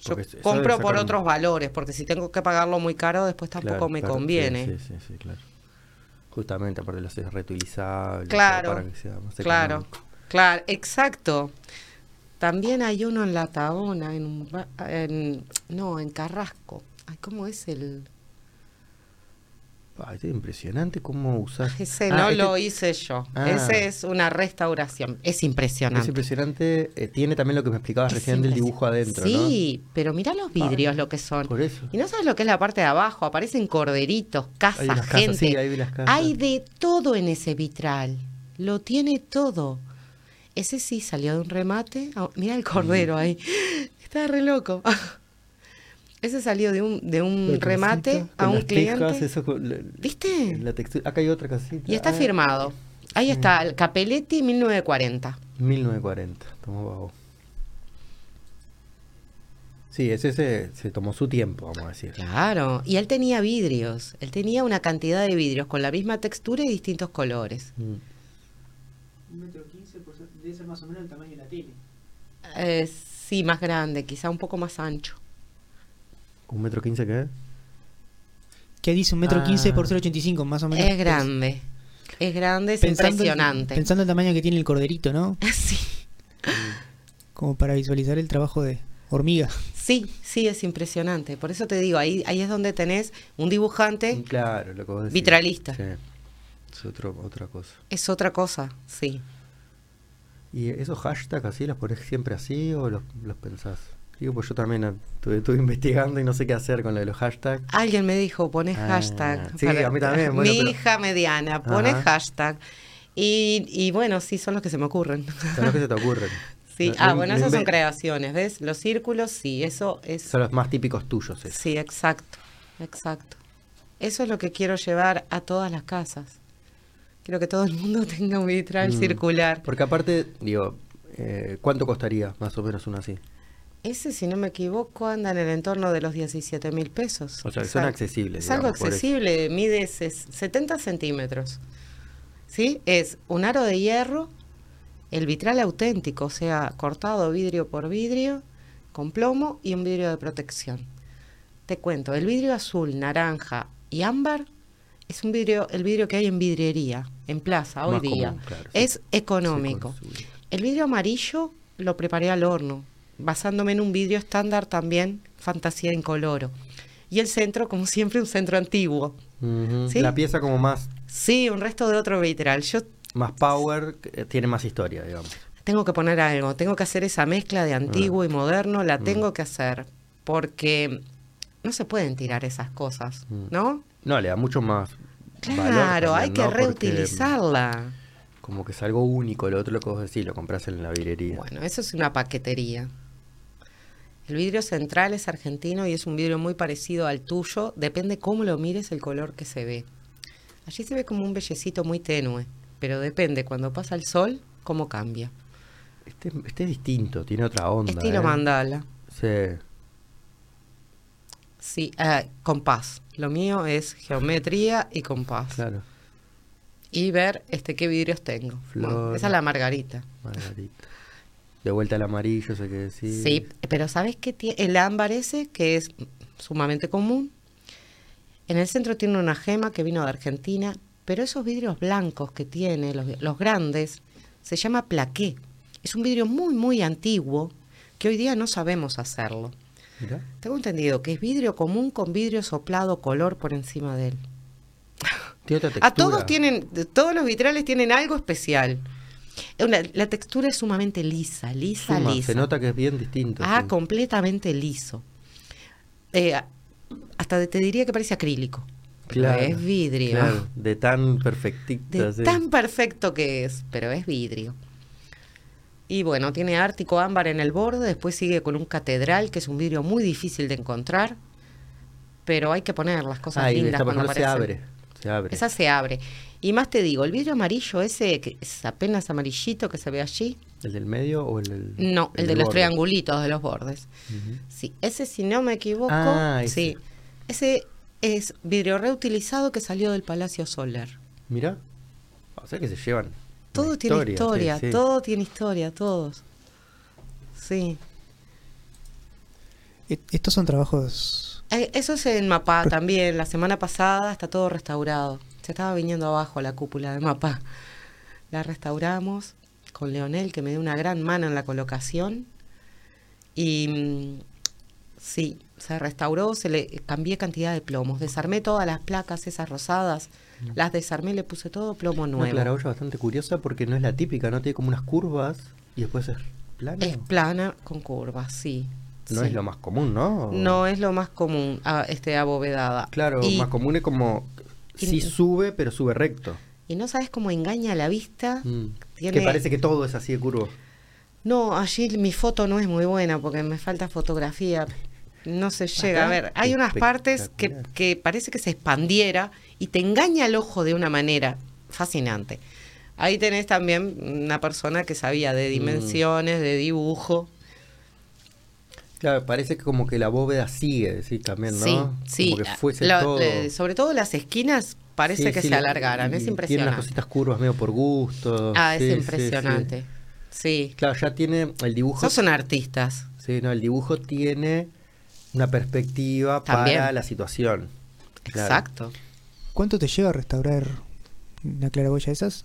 Yo compro por sacar otros valores, porque si tengo que pagarlo muy caro, después tampoco Claro, me claro, conviene. Sí, sí, sí, claro. Justamente, aparte lo haces reutilizable. Claro, para que sea más Claro, claro, exacto. También hay uno en La Tabona, en, en- no, en Carrasco. Ay, ¿cómo es el...? Es impresionante cómo usas. Ese Ah, no este- lo hice yo. Ah. Ese es una restauración. Es Es impresionante. impresionante. eh, tiene también lo que me explicabas Es recién del dibujo adentro, ¿no? Sí, pero mira los vidrios lo que son. Por eso. Y no sabes lo que es la parte de abajo, aparecen corderitos, casas, Hay casas, gente. sí, ahí vi las casas. Hay de todo en ese vitral. Lo tiene todo. Ese sí salió de un remate. Ah, Mira el cordero ahí. Está re loco. Ese salió de un, de un remate a un tejas, cliente. eso con la- ¿Viste? La textura. Acá hay otra casita. Y está Ah, firmado. Ahí está, el Capelletti 1940. 1940. Tomó bajo. Sí, ese se, se tomó su tiempo, vamos a decir. Claro. Y él tenía vidrios. Él tenía una cantidad de vidrios con la misma textura y distintos colores. Mm. Un metro quince debe ser más o menos el tamaño de la tele. Eh, sí, más grande, quizá un poco más ancho. ¿Un metro quince qué? ¿Qué dice un metro Ah. quince por 0,85 más o menos? Es grande. Es grande, es Pensando en- impresionante. pensando el tamaño que tiene el corderito, ¿no? Sí. Como para visualizar el trabajo de hormiga. Sí, sí, es impresionante. Por eso te digo, ahí, ahí es donde tenés un dibujante, Claro, lo que vos decís. Vitralista. Sí. Es otro, otra cosa. es otra cosa, sí. ¿Y esos hashtags así los pones siempre así o los, los pensás? Digo, pues yo también estuve, estuve investigando y no sé qué hacer con lo de los hashtags. Alguien me dijo, pones Ah, hashtag. sí, a mí también, bueno, Mi pero- hija mediana, pone Ajá. hashtag. Y, y bueno, sí, son los que se me ocurren. Son los que se te ocurren. Sí, ah, bueno, esas son creaciones, ¿ves? Los círculos, sí, eso es... Son los más típicos tuyos. esos. Sí, exacto, exacto. Eso es lo que quiero llevar a todas las casas. Quiero que todo el mundo tenga un vitral Mm. circular. Porque aparte, digo, eh, ¿cuánto costaría más o menos uno así? Ese, si no me equivoco, anda en el entorno de los 17 mil pesos. O sea, que son accesibles, Es algo digamos, accesible, mide ses- 70 centímetros. ¿Sí? Es un aro de hierro, el vitral auténtico, o sea, cortado vidrio por vidrio, con plomo y un vidrio de protección. Te cuento, el vidrio azul, naranja y ámbar es un vidrio, el vidrio que hay en vidriería, en plaza, hoy Más día. común, claro, sí. Es económico. El vidrio amarillo lo preparé al horno, basándome en un vidrio estándar también, fantasía incoloro. Y el centro, como siempre, un centro antiguo. La pieza como más, Sí, un resto de otro vitral. Yo más power, eh, tiene más historia, digamos. tengo que poner algo, tengo que hacer esa mezcla de antiguo y moderno, Mm. la tengo que hacer, porque no se pueden tirar esas cosas, Mm. ¿no? No, le da mucho más Claro, hay que ¿no? Porque, reutilizarla. Como que es algo único, lo otro lo que vos decís, lo compras en la vidrería. Bueno, eso es una paquetería. El vidrio central es argentino y es un vidrio muy parecido al tuyo. Depende cómo lo mires el color que se ve. Allí se ve como un bellecito muy tenue, pero depende cuando pasa el sol cómo cambia. Este, este es distinto, tiene otra onda. Estilo ¿eh? mandala. Sí. Sí, ah, compás. Lo mío es geometría y compás. Claro, Y ver este qué vidrios tengo. Bueno, esa es la margarita. Margarita. De vuelta al amarillo, sé qué decir. Sí, pero ¿sabes qué tiene? El ámbar ese, que es sumamente común. En el centro tiene una gema que vino de Argentina, pero esos vidrios blancos que tiene, los, los grandes, se llama plaqué. Es un vidrio muy, muy antiguo que hoy día no sabemos hacerlo. Mirá. Tengo entendido que es vidrio común con vidrio soplado color por encima de él. Tiene otra textura. A todos tienen, todos los vitrales tienen algo especial. Una- la textura es sumamente lisa, lisa, Suma, lisa. Se nota que es bien distinto. Ah, sí. completamente liso. Eh, hasta te diría que parece acrílico. pero Claro, es vidrio. Claro, de tan perfectito. De sí. tan perfecto que es, pero es vidrio. Y bueno, tiene ártico ámbar en el borde, después sigue con un catedral, que es un vidrio muy difícil de encontrar, pero hay que poner las cosas Ah, lindas cuando ejemplo se aparecen. abre. Se abre. Esa se abre. Y más te digo, el vidrio amarillo ese, que es apenas amarillito que se ve allí, ¿El del medio o el del.? no, el, de los borde? triangulitos de los bordes. Sí, ese si no me equivoco, Ah, ese. sí. Ese es vidrio reutilizado que salió del Palacio Soler. Mira. O sea que se llevan. Todo tiene historia, sí, sí. todo tiene historia, todos. Sí. E- Estos son trabajos... Eh, Eso es en Mapá también. La semana pasada está todo restaurado. Se estaba viniendo abajo la cúpula de Mapá. La restauramos con Leonel, que me dio una gran mano en la colocación. Y mm, sí, se restauró, se le cambié cantidad de plomos. Desarmé todas las placas esas rosadas. Las desarmé, le puse todo plomo Una nuevo. claraboya bastante curiosa porque no es la típica, ¿no? Tiene como unas curvas y después es plano. Es plana con curvas, sí. No sí. es lo más común, ¿no? No es lo más común, ah, este abovedada. Claro, Y- más común es como... Sí sube, pero sube recto. Y no sabes cómo engaña la vista. Mm. Tiene- Que parece que todo es así de curvo. No, allí mi foto no es muy buena porque me falta fotografía. No se llega a ver. Hay unas partes que, parece que se expandiera y te engaña el ojo de una manera fascinante. Ahí tenés también una persona que sabía Mm. de dimensiones, de dibujo. Claro, parece que como que la bóveda sigue, sí, también, ¿no? Sí, sí. Como que fuese todo... le- sobre todo las esquinas parece Sí, que sí, se la- alargaran. Es Tiene unas impresionante. cositas curvas medio por gusto. Ah, es sí, sí, sí. impresionante. Sí. Claro, ya tiene el dibujo. Sos son artistas. Sí, no, el dibujo tiene una perspectiva También. para la situación. Claro. Exacto. ¿Cuánto te lleva a restaurar una claraboya de esas?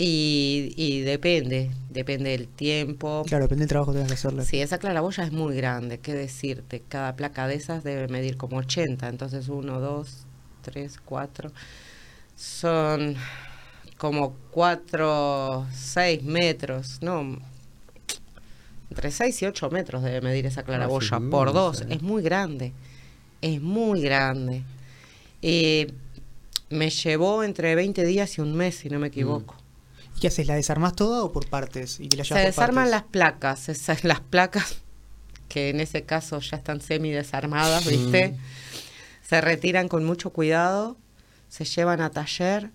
Y, y depende, depende del tiempo. Claro, depende del trabajo que tengas que hacerle. Sí, esa claraboya es muy grande, qué decirte. Cada placa de esas debe medir como 80, entonces 1, 2, 3, 4. Son como 4, 6 metros, no, entre 6 y 8 metros debe medir esa claraboya Ah, sí, por inmensa, dos. eh. Es muy grande, es muy grande. Eh, me llevó entre 20 días y un mes, si no me equivoco. ¿Y qué haces? ¿La desarmás toda o por partes? Y la Se por desarman las placas, esas, las placas que en ese caso ya están semi desarmadas, ¿viste? Se retiran con mucho cuidado, se llevan a taller.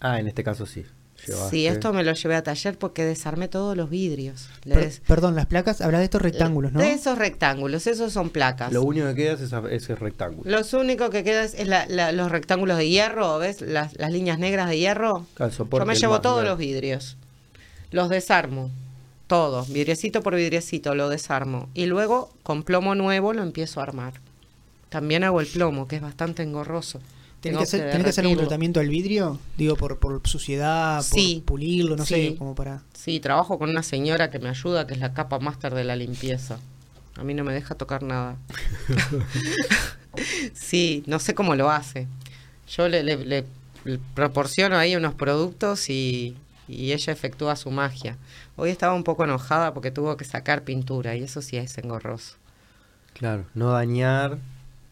Ah, en este caso sí. Llevaste- Sí, esto me lo llevé a taller porque desarmé todos los vidrios. Le Per- des- perdón, las placas, habla de estos rectángulos, ¿no? De esos rectángulos, esos son placas. Lo único que queda es esa- ese rectángulo. Los único que queda es, es la- la- los rectángulos de hierro, ¿ves? Las, las líneas negras de hierro. Yo me llevo más, todos claro. los vidrios. Los desarmo. Todos. Vidriecito por vidriecito lo desarmo. Y luego con plomo nuevo lo empiezo a armar. También hago el plomo, que es bastante engorroso. ¿Tenés Tengo que, hacer, que hacer algún derretirlo. tratamiento al vidrio? Digo, por, por suciedad, por Sí. pulirlo, no Sí. sé, como para... Sí, trabajo con una señora que me ayuda, que es la capa máster de la limpieza. A mí no me deja tocar nada. sí, no sé cómo lo hace. Yo le, le- le- le proporciono ahí unos productos y, y ella efectúa su magia. Hoy estaba un poco enojada porque tuvo que sacar pintura y eso sí es engorroso. Claro, no dañar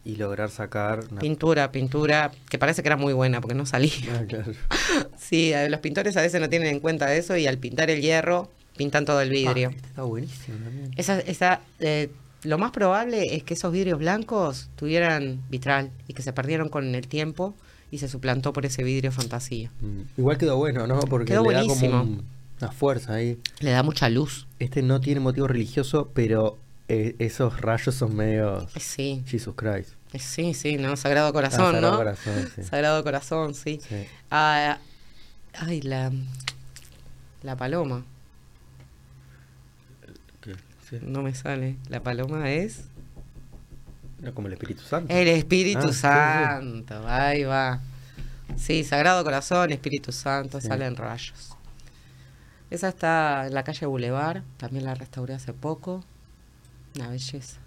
y lograr sacar una... Pintura, pintura, que parece que era muy buena porque no salía. Ah, claro. Sí, los pintores a veces no tienen en cuenta eso y al pintar el hierro pintan todo el vidrio. Ah, este está buenísimo también. Esa, esa, eh, lo más probable es que esos vidrios blancos tuvieran vitral y que se perdieron con el tiempo y se suplantó por ese vidrio fantasía. Mm, Igual quedó bueno, ¿no? Porque Quedó le da buenísimo. como un- una fuerza ahí. Le da mucha luz. Este no tiene motivo religioso, pero eh, esos rayos son medio Sí, Jesus Christ. sí, sí, ¿no? Sagrado Corazón, Ah, Sagrado ¿no? Corazón, sí. Sagrado Corazón, sí. Sí. Ah, ay, la, la paloma, ¿Qué? Sí. no me sale. La paloma es No, como el Espíritu Santo. el Espíritu Ah. Santo, ahí va. Sí, Sagrado Corazón, Espíritu Santo, Sí. salen rayos. Esa está en la calle Boulevard, también la restauré hace poco. Una belleza.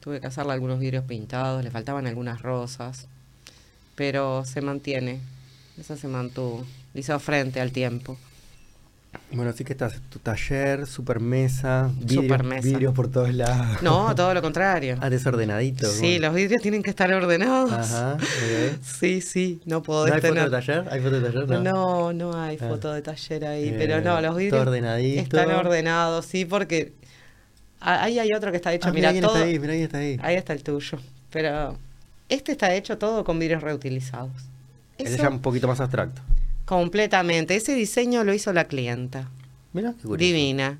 Tuve que hacerle algunos vidrios pintados, le faltaban algunas rosas, pero se mantiene. Esa se mantuvo. Hizo frente al tiempo. Bueno, así que estás tu taller, super mesa, vidrios, por todos lados. No, todo lo contrario. Ah, desordenadito. Sí, los vidrios tienen que estar ordenados. Ajá, ok. Sí, sí, no ¿No podés hay foto de taller? ¿Hay foto de taller? No. No, no hay Ah. foto de taller ahí, Eh, pero no, los vidrios ordenadito. están ordenados, sí, porque ahí hay otro que está hecho, Ah, mira, todo, está ahí, mira quién está ahí. ahí está el tuyo, pero este está hecho todo con vidrios reutilizados. Eso, ya un poquito más abstracto. Completamente, ese diseño lo hizo la clienta, Mira, qué curioso. divina.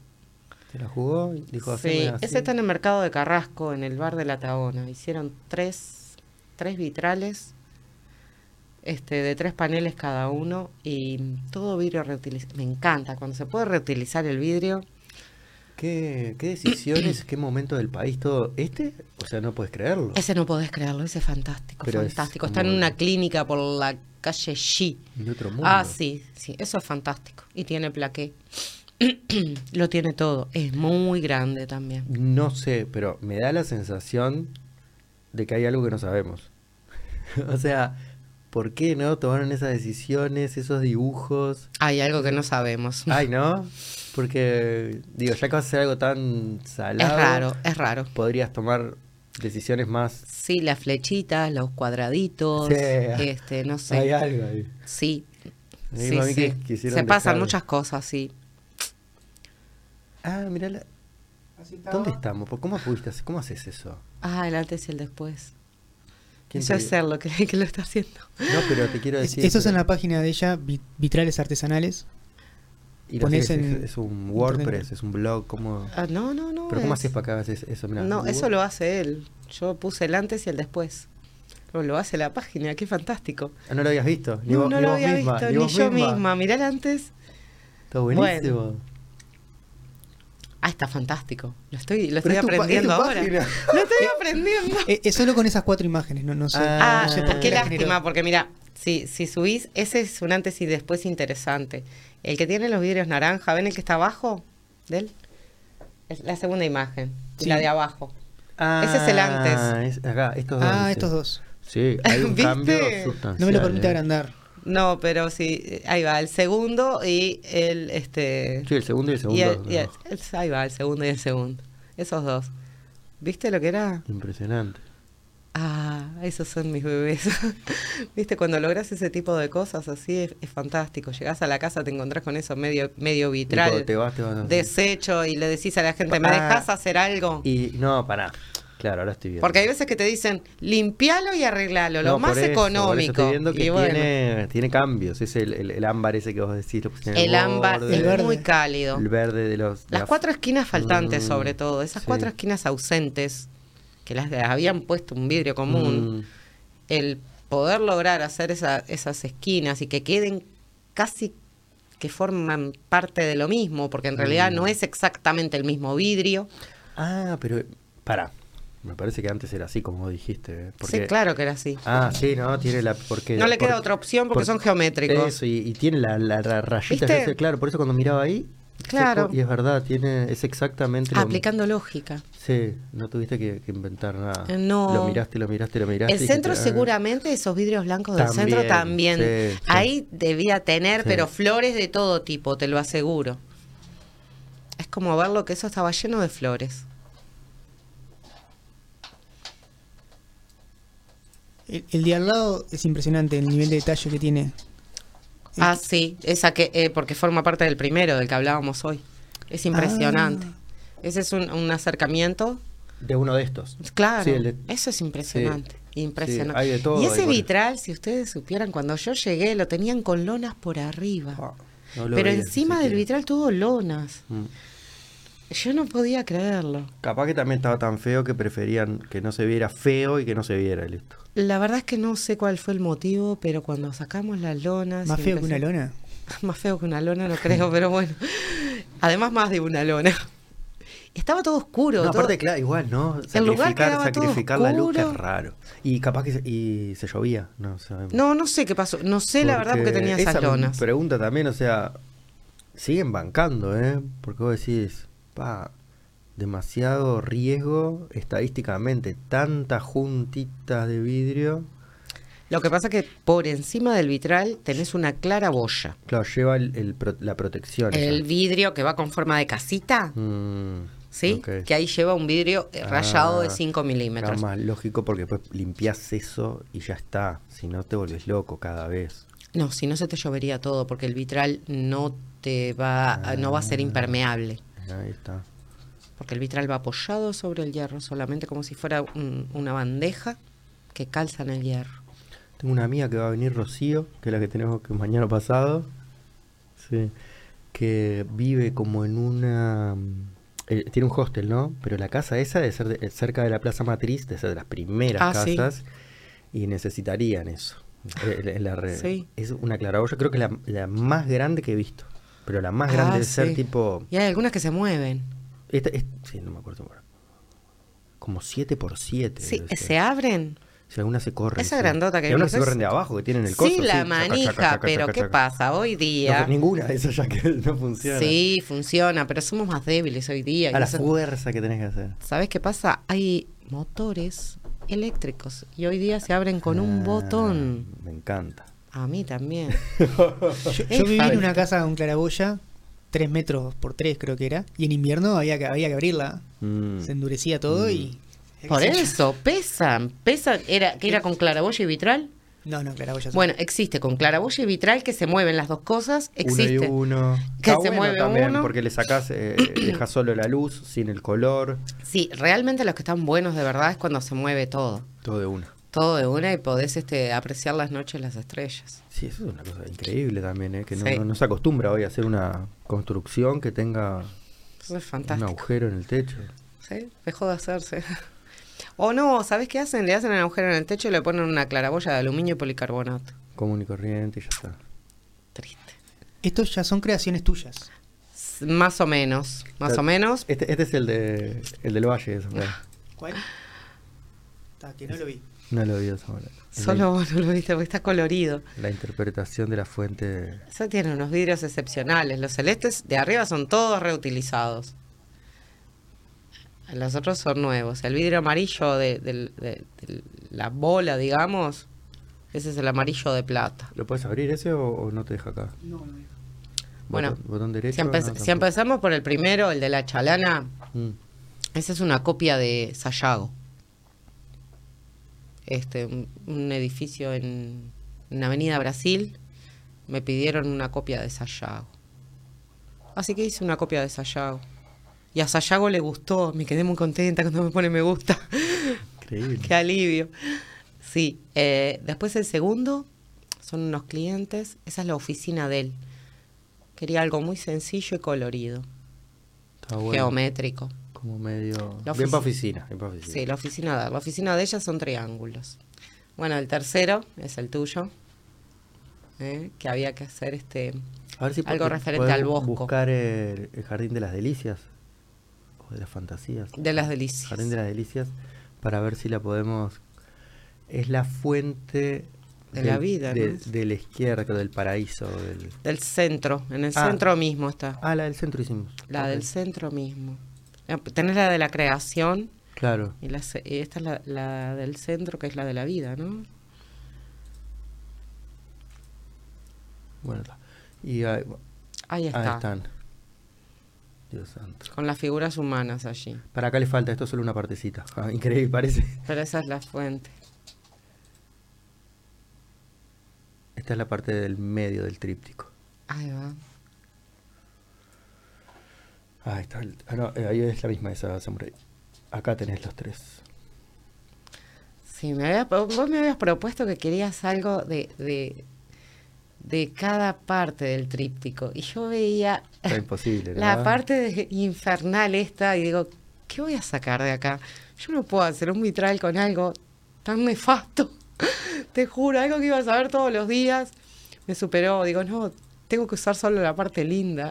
Se la jugó y dijo Sí, ese está en el mercado de Carrasco, en el bar de la Taona. Hicieron tres, tres vitrales este, de tres paneles cada uno y todo vidrio reutilizado. Me encanta cuando se puede reutilizar el vidrio. ¿Qué, qué decisiones, qué momento del país todo? ¿Este? O sea, no puedes creerlo. Ese no podés creerlo, ese es fantástico, Pero es fantástico. Está en una clínica por la calle G. De otro mundo. Ah, sí, sí, eso es fantástico. Y tiene plaqué. Lo tiene todo. Es muy grande también. No sé, pero me da la sensación de que hay algo que no sabemos. o sea, ¿por qué no tomaron esas decisiones, esos dibujos? Hay algo que no sabemos. Ay, ¿no? Porque, digo, ya que vas a hacer algo tan es salado, raro, es raro. podrías tomar decisiones más... Sí, las flechitas, los cuadraditos, Sí. este, no sé. Hay algo ahí. Sí. Sí, que Se pasan dejar- muchas cosas, sí. Ah, mirá, la- ¿dónde estamos? ¿Por- ¿Cómo pudiste hacer? ¿Cómo haces eso? Ah, el antes y el después. ¿Quién Eso es ser lo que, que lo está haciendo. No, pero te quiero Es- decir... Esto es en la página de ella, vi- vitrales artesanales. Y lo pones haces- es, en es un internet. WordPress, es un blog, ¿cómo...? Ah, no, no, no. ¿Pero cómo es- haces para que hagas es- eso? Mirá, No, eso lo hace él. Yo puse el antes y el después. Pero lo hace la página, qué fantástico. Ah, no lo habías visto. Ni no, vos, no ni lo había misma, visto, ni, vos yo misma. Mirá el antes. Está buenísimo. Ah, está fantástico. Lo estoy, lo estoy es es aprendiendo ahora. página. Lo estoy aprendiendo. Eh, es solo con esas cuatro imágenes, no, no sé. Ah, no sé por qué lástima, generó. porque mira, si, si subís, ese es un antes y después interesante. El que tiene los vidrios naranja, ¿ven el que está abajo de él? Es la segunda imagen, Sí. la de abajo. Ah, Ese es el antes. es- acá, estos dos. Ah, dice. estos dos. Sí, hay un ¿Viste? cambio No sustancial. No me lo permite eh. agrandar. No, pero sí, ahí va, el segundo y el este Sí, el segundo y el segundo. y el- y el- no. el- ahí va, el segundo y el segundo. Esos dos. ¿Viste lo que era? Impresionante. Ah, esos son mis bebés. Viste, cuando logras ese tipo de cosas así es, es fantástico. Llegás a la casa, te encontrás con eso medio, medio Y vitral, cuando te vas, te vas a- deshecho y le decís a la gente, ¿me Ah. dejas hacer algo? Y no, pará. Claro, ahora estoy viendo. Porque hay veces que te dicen, limpialo y arreglalo, lo más eso, económico. Estoy viendo que Y bueno, tiene, tiene cambios. Es el, el, el ámbar ese que vos decís. lo el ámbar es verde. muy cálido. El verde de los. de Las la- cuatro esquinas faltantes, Mm, sobre todo, esas sí. cuatro esquinas ausentes, que las habían puesto un vidrio común, Mm, el poder lograr hacer esa- esas esquinas y que queden casi que forman parte de lo mismo, porque en realidad Mm. no es exactamente el mismo vidrio. Ah, pero. Pará. Me parece que antes era así, como dijiste. ¿eh? Porque- Sí, claro que era así. Ah, sí, no, tiene la. Porque, No le queda porque- otra opción porque por- son geométricos. Eso, y, y tiene la, la, la rayita. Claro, por eso cuando miraba ahí. Claro. Y es verdad, tiene, es exactamente lo Aplicando lógica. Sí, no tuviste que, que inventar nada. Eh, no. Lo miraste, lo miraste, lo miraste. El centro ah. seguramente, esos vidrios blancos del También, centro también. sí, sí. Ahí debía tener, Sí. pero flores de todo tipo, te lo aseguro. Es como verlo que eso estaba lleno de flores. El, el de al lado es impresionante el nivel de detalle que tiene. Ah, sí, esa que, eh, porque forma parte del primero, del que hablábamos hoy. Es impresionante. Ah. Ese es un, un acercamiento. De uno de estos. Claro, Sí, el de- eso es impresionante. Impresionante. Sí, hay de todo, y ese vitral, si ustedes supieran, cuando yo llegué, lo tenían con lonas por arriba. Ah, no Pero encima del vitral todo lonas. Mm. Yo no podía creerlo. Capaz que también estaba tan feo que preferían que no se viera feo y que no se viera, listo. La verdad es que no sé cuál fue el motivo, pero cuando sacamos las lonas... Más feo que una lona. Más feo que una lona, no creo, pero bueno. Además, más de una lona. Estaba todo oscuro. No, todo- aparte, claro, igual, ¿no? El lugar Sacrificar, todo sacrificar la luz que es raro. Y capaz que se, y se llovía, no sabemos. No, no sé qué pasó. No sé la verdad porque tenía esas esa lonas. pregunta también, o sea, siguen bancando, ¿eh? Porque vos decís, pa, demasiado riesgo estadísticamente, tantas juntitas de vidrio. Lo que pasa es que por encima del vitral tenés una clara boya. Claro, lleva el, la protección. El vidrio que va con forma de casita, Mm, ¿sí? Que ahí lleva un vidrio eh, rayado de Ah, 5 milímetros. Más lógico porque después limpias eso y ya está. Si no te volvés loco cada vez. No, si no se te llovería todo, porque el vitral no te va, no va a ser Ah. impermeable. Ahí está. Porque el vitral va apoyado sobre el hierro, solamente como si fuera un- una bandeja que calza en el hierro. Tengo una amiga que va a venir, Rocío, que es la que tenemos que mañana pasado. Sí. Que vive como en una. mm, eh, tiene un hostel, ¿no? Pero la casa esa de ser de- cerca de la Plaza Matriz, de ser de las primeras Ah, sí. casas. Y necesitarían eso. Eh, la re- Sí. Es una claraboya, creo que la, la más grande que he visto. Pero la más grande Ah, debe ser sí. tipo. Y hay algunas que se mueven. Esta, es- sí, no me acuerdo. Como 7 por 7 Sí, se abren. Si algunas se corren. Esa sí. grandota que Y algunas se es- corren de abajo, que tienen el coso. sí, la manija, chaca, chaca, pero chaca, ¿qué pasa? Hoy día... ninguna de esas ya que no funciona. sí, funciona, pero somos más débiles hoy día. A la eso- fuerza que tenés que hacer. ¿Sabes qué pasa? Hay motores eléctricos y hoy día se abren con un Ah, botón. Me encanta. A mí también. Yo, viví en una casa con claraboya, 3 metros por 3 creo que era, y en invierno había que, había que abrirla. Mm. Se endurecía todo y... Por sé yo. eso, pesan. Pesan, era, que era con claraboya y vitral. No, no, claraboya. Bueno, existe con claraboya y vitral que se mueven las dos cosas. Existe. Uno y uno. Que Está se bueno mueve también, uno. porque le sacás, eh, dejas solo la luz, sin el color, Sí, realmente los que están buenos de verdad es cuando se mueve todo. todo de una. Todo de una y podés este, apreciar las noches las estrellas. Sí, eso es una cosa increíble también, ¿eh? que no, Sí. no- no se acostumbra hoy a hacer una construcción que tenga Eso es un agujero en el techo. ¿Sí? Dejó de hacerse. O no, ¿sabes qué hacen? Le hacen el agujero en el techo y le ponen una claraboya de aluminio y policarbonato. Común y corriente y ya está. Triste. Estos ya son creaciones tuyas. S- Más o menos, más o menos. Este, este es el de el del Valle, eso, claro. ¿Cuál? Está, que no lo vi. No lo vi de esa manera. Es Solo vos no lo viste porque está colorido. La, interpretación de la fuente. Eso tiene unos vidrios excepcionales. Los celestes de arriba son todos reutilizados. Los otros son nuevos. El vidrio amarillo de, del- de- de la bola, digamos, ese es el amarillo de plata. ¿Lo puedes abrir ese o, o no te deja acá? No, no vi. Bueno, Botón, botón derecho. Si, empe- no, si tampoco. empezamos por el primero, el de la chalana, Mm. esa es una copia de Sayago. Este, un, un edificio en, en Avenida Brasil. Me pidieron una copia de Sayago. Así que hice una copia de Sayago. Y a Sayago le gustó. Me quedé muy contenta cuando me pone me gusta. Increíble. Qué alivio. Sí. eh, después el segundo son unos clientes. Esa es la oficina de él. Quería algo muy sencillo y colorido. Está bueno. Geométrico. Como medio. La Bien para oficina. Bien pa' oficina. Sí, la oficina de. La oficina de ella son triángulos. Bueno, el tercero es el tuyo. ¿eh? Que había que hacer este. A ver si algo referente al bosco. buscar el, el Jardín de las Delicias. O de las Fantasías. De las delicias. Jardín de las Delicias. Para ver si la podemos. Es la fuente. De la vida, de, ¿no? de la izquierda, creo, del paraíso. Del... Del centro. En el Ah. centro mismo está. Ah, la del centro hicimos. La del centro mismo. Eh, Tenés la de la creación. Claro. Y, la y esta es la, la del centro, que es la de la vida, ¿no? Bueno. Y ahí, Ahí ahí está. están. Dios santo. Con las figuras humanas allí. Para acá le falta, esto es solo una partecita. Ah, increíble, parece. Pero esa es la fuente. Esta es la parte del medio del tríptico. Ahí va. Ah, ahí está. el- ah, no, eh, ahí es la misma esa samurai. Acá tenés los tres. Sí, me había, vos me habías propuesto que querías algo de, de, de cada parte del tríptico. Y yo veía Está imposible, ¿no? la parte de- infernal esta y digo, ¿qué voy a sacar de acá? Yo no puedo hacer un vitral con algo tan nefasto. Te juro, algo que ibas a ver todos los días. Me superó. Digo, no, tengo que usar solo la parte linda.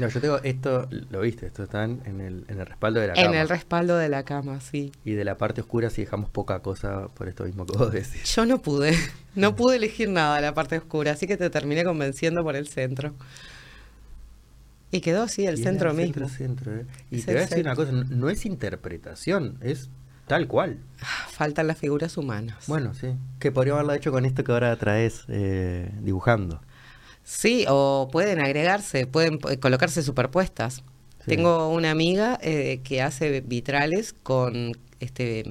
No, yo tengo esto, lo viste, esto están en el, en el respaldo de la cama. En el respaldo de la cama, sí. Y de la parte oscura si dejamos poca cosa por esto mismo que vos decís. Yo no pude, no pude elegir nada de la parte oscura, así que te terminé convenciendo por el centro. Y quedó así, el Y centro era mismo. Centro, centro, ¿eh? Y Es te voy a el decir una cosa, no, es interpretación, es tal cual. Ah, Faltan las figuras humanas. Bueno, sí. Que podríamos haberlo hecho con esto que ahora traes eh, dibujando. Sí, o pueden agregarse, pueden colocarse superpuestas. Sí. Tengo una amiga eh, que hace vitrales con este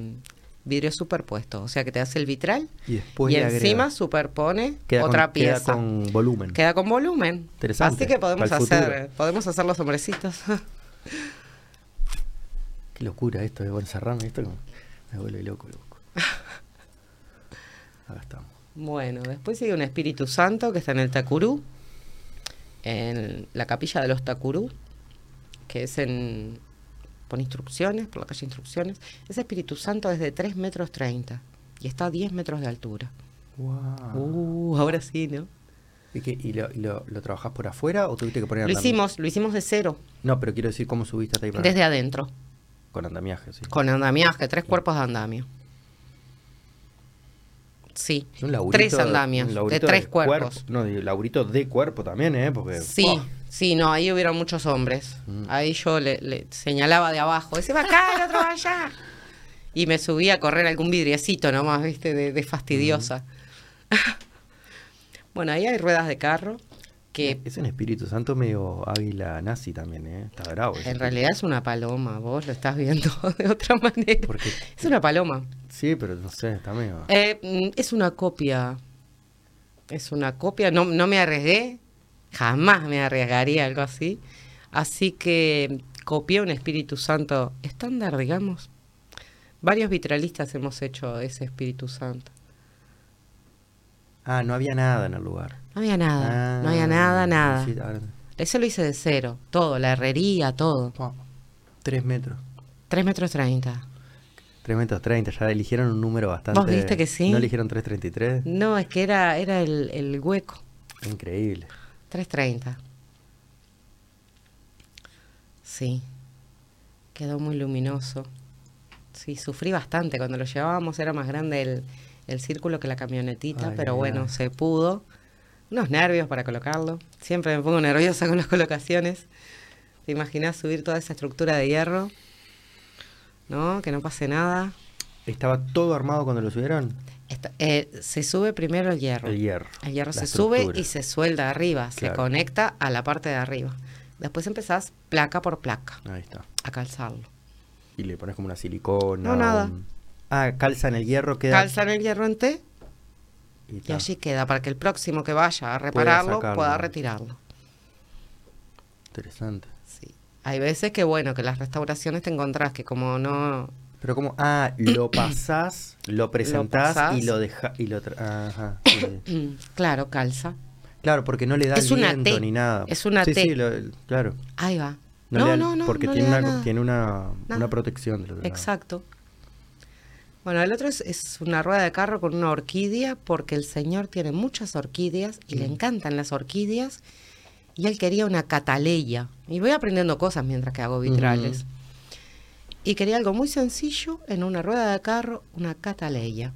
vidrio superpuesto, o sea que te hace el vitral Y después y le encima agrega. superpone Queda otra con, queda pieza. con volumen. Queda con volumen. Interesante, Así que podemos hacer, futuro. podemos hacer los hombrecitos. Qué locura esto, de bueno, encerrarme esto como- me vuelve loco, loco. Acá estamos. Bueno, después sigue un Espíritu Santo que está en el Tacurú, en la capilla de los Tacurú, que es en por instrucciones, por la calle Instrucciones. Ese Espíritu Santo es de 3 metros 30 y está a 10 metros de altura. Wow. Uh, ahora sí, ¿no? ¿Y, qué- y lo, lo, lo trabajás por afuera o tuviste que poner Lo hicimos, lo hicimos de cero, No, pero quiero decir cómo subiste hasta ahí para desde adentro, Con andamiaje, sí. con andamiaje, tres cuerpos de andamio. Sí, Un laburito- tres andamios, un de tres cuerpo. cuerpos. No, laburito de cuerpo también, ¿eh? Porque. Sí, sí, no, ahí hubieron muchos hombres. Mm. Ahí yo le, le señalaba de abajo, ese va acá, el otro va allá. Y me subí a correr algún vidriecito nomás, viste, de, de fastidiosa. bueno, ahí hay ruedas de carro, que Es un Espíritu Santo medio águila nazi también, ¿eh? Está bravo. en realidad es una paloma, vos lo estás viendo de otra manera. Porque, Es una paloma. sí, pero no sé, está medio. Eh, mm, es una copia. Es una copia. No, no me arriesgué. Jamás me arriesgaría algo así. Así que copié un Espíritu Santo estándar, digamos. Varios vitralistas hemos hecho ese Espíritu Santo. Ah, no había nada en el lugar. No había nada. no había Ah, nada, nada. sí, Eso lo hice de cero. Todo, la herrería, todo. ¡pah! Tres metros. 3 metros 30. Tres metros treinta. Ya eligieron un número bastante. ¿Vos viste que sí? ¿No eligieron 333? No, es que era, era el, el hueco. Increíble. 3.30. Sí. Quedó muy luminoso. Sí, sufrí bastante. Cuando lo llevábamos era más grande el, el círculo que la camionetita, Ay, pero bueno, se pudo. Unos nervios para colocarlo. Siempre me pongo nerviosa con las colocaciones. ¿Te imaginas subir toda esa estructura de hierro? ¿No? Que no pase nada. ¿Estaba todo armado cuando lo subieron? Eh, se sube primero el hierro. El hierro. El hierro se sube y se suelda arriba, se conecta a la parte de arriba. Después empezás placa por placa Ahí está. a calzarlo. Y le pones como una silicona. No, nada. un- Ah, calza en el hierro, queda. Calzan el hierro en T y allí queda para que el próximo que vaya a repararlo pueda retirarlo. Interesante. Sí. Hay veces que bueno, que las restauraciones te encontrás que como no Pero como, ah, lo pasás, lo presentás pasás. y lo dejas. Y lo tra- Ajá. sí. claro, calza. claro, porque no le da Es una viento ni nada. es una sí, T. Sí, lo- claro. Ahí va. No, No, no, no, Porque no tiene, una, nada. tiene una, una protección otro lado. Exacto. Bueno, el otro es, es una rueda de carro con una orquídea porque el señor tiene muchas orquídeas y le encantan las orquídeas y él quería una cataleya. Y voy aprendiendo cosas mientras que hago vitrales. Y quería algo muy sencillo en una rueda de carro, una cataleya.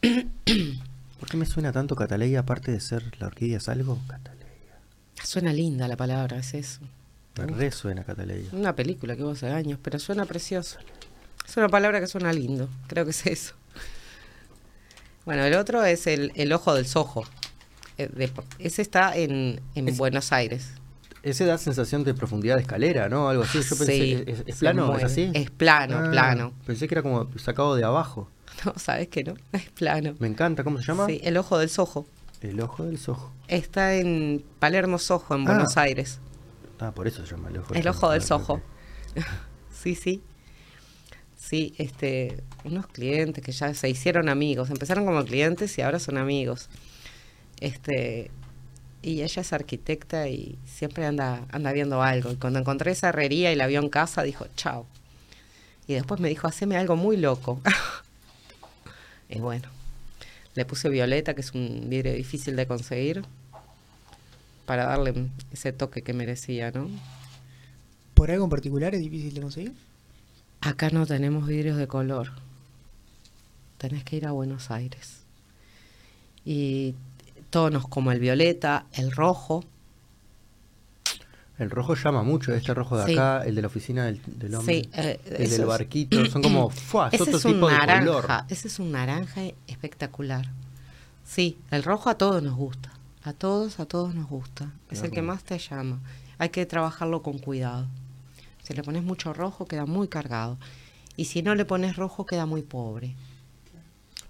¿Por qué me suena tanto Cataleya aparte de ser la orquídea? ¿Es algo? Cataleya. Suena linda la palabra, es eso. Me resuena Cataleya. Una película que hubo hace años, pero suena precioso. Es una palabra que suena lindo, creo que es eso. Bueno, el otro es el, el ojo del sojo. Eh, ese está en, en Es- Buenos Aires. Ese da sensación de profundidad de escalera, ¿no? Algo así. Yo pensé, Sí, ¿es, es plano? ¿Es así? Es plano, Ah, plano. Pensé que era como sacado de abajo. No, sabes que no, es plano. Me encanta, ¿cómo se llama? Sí, el ojo del sojo. El ojo del sojo. Está en Palermo Sojo, en Ah. Buenos Aires. Ah, por eso se llama el ojo El ojo del Ah, sojo. Sí, sí. Sí, este, unos clientes que ya se hicieron amigos, empezaron como clientes y ahora son amigos. Este, y ella es arquitecta y siempre anda, anda viendo algo. Y cuando encontré esa herrería y la vio en casa, dijo, chao. Y después me dijo, haceme algo muy loco. y bueno, le puse violeta, que es un vidrio difícil de conseguir, para darle ese toque que merecía, ¿no? ¿Por algo en particular es difícil de conseguir? Acá no tenemos vidrios de color. Tenés que ir a Buenos Aires. Y tonos como el violeta, el rojo. El rojo llama mucho, este rojo de Sí. acá, el de la oficina del, del hombre, Sí, eh, el del barquito, son como, Ese otro es un tipo de naranja. color. Ese es un naranja espectacular. Sí, el rojo a todos nos gusta. A todos, a todos nos gusta. Es el que más te llama. Hay que trabajarlo con cuidado. Si le pones mucho rojo, queda muy cargado. Y si no le pones rojo, queda muy pobre.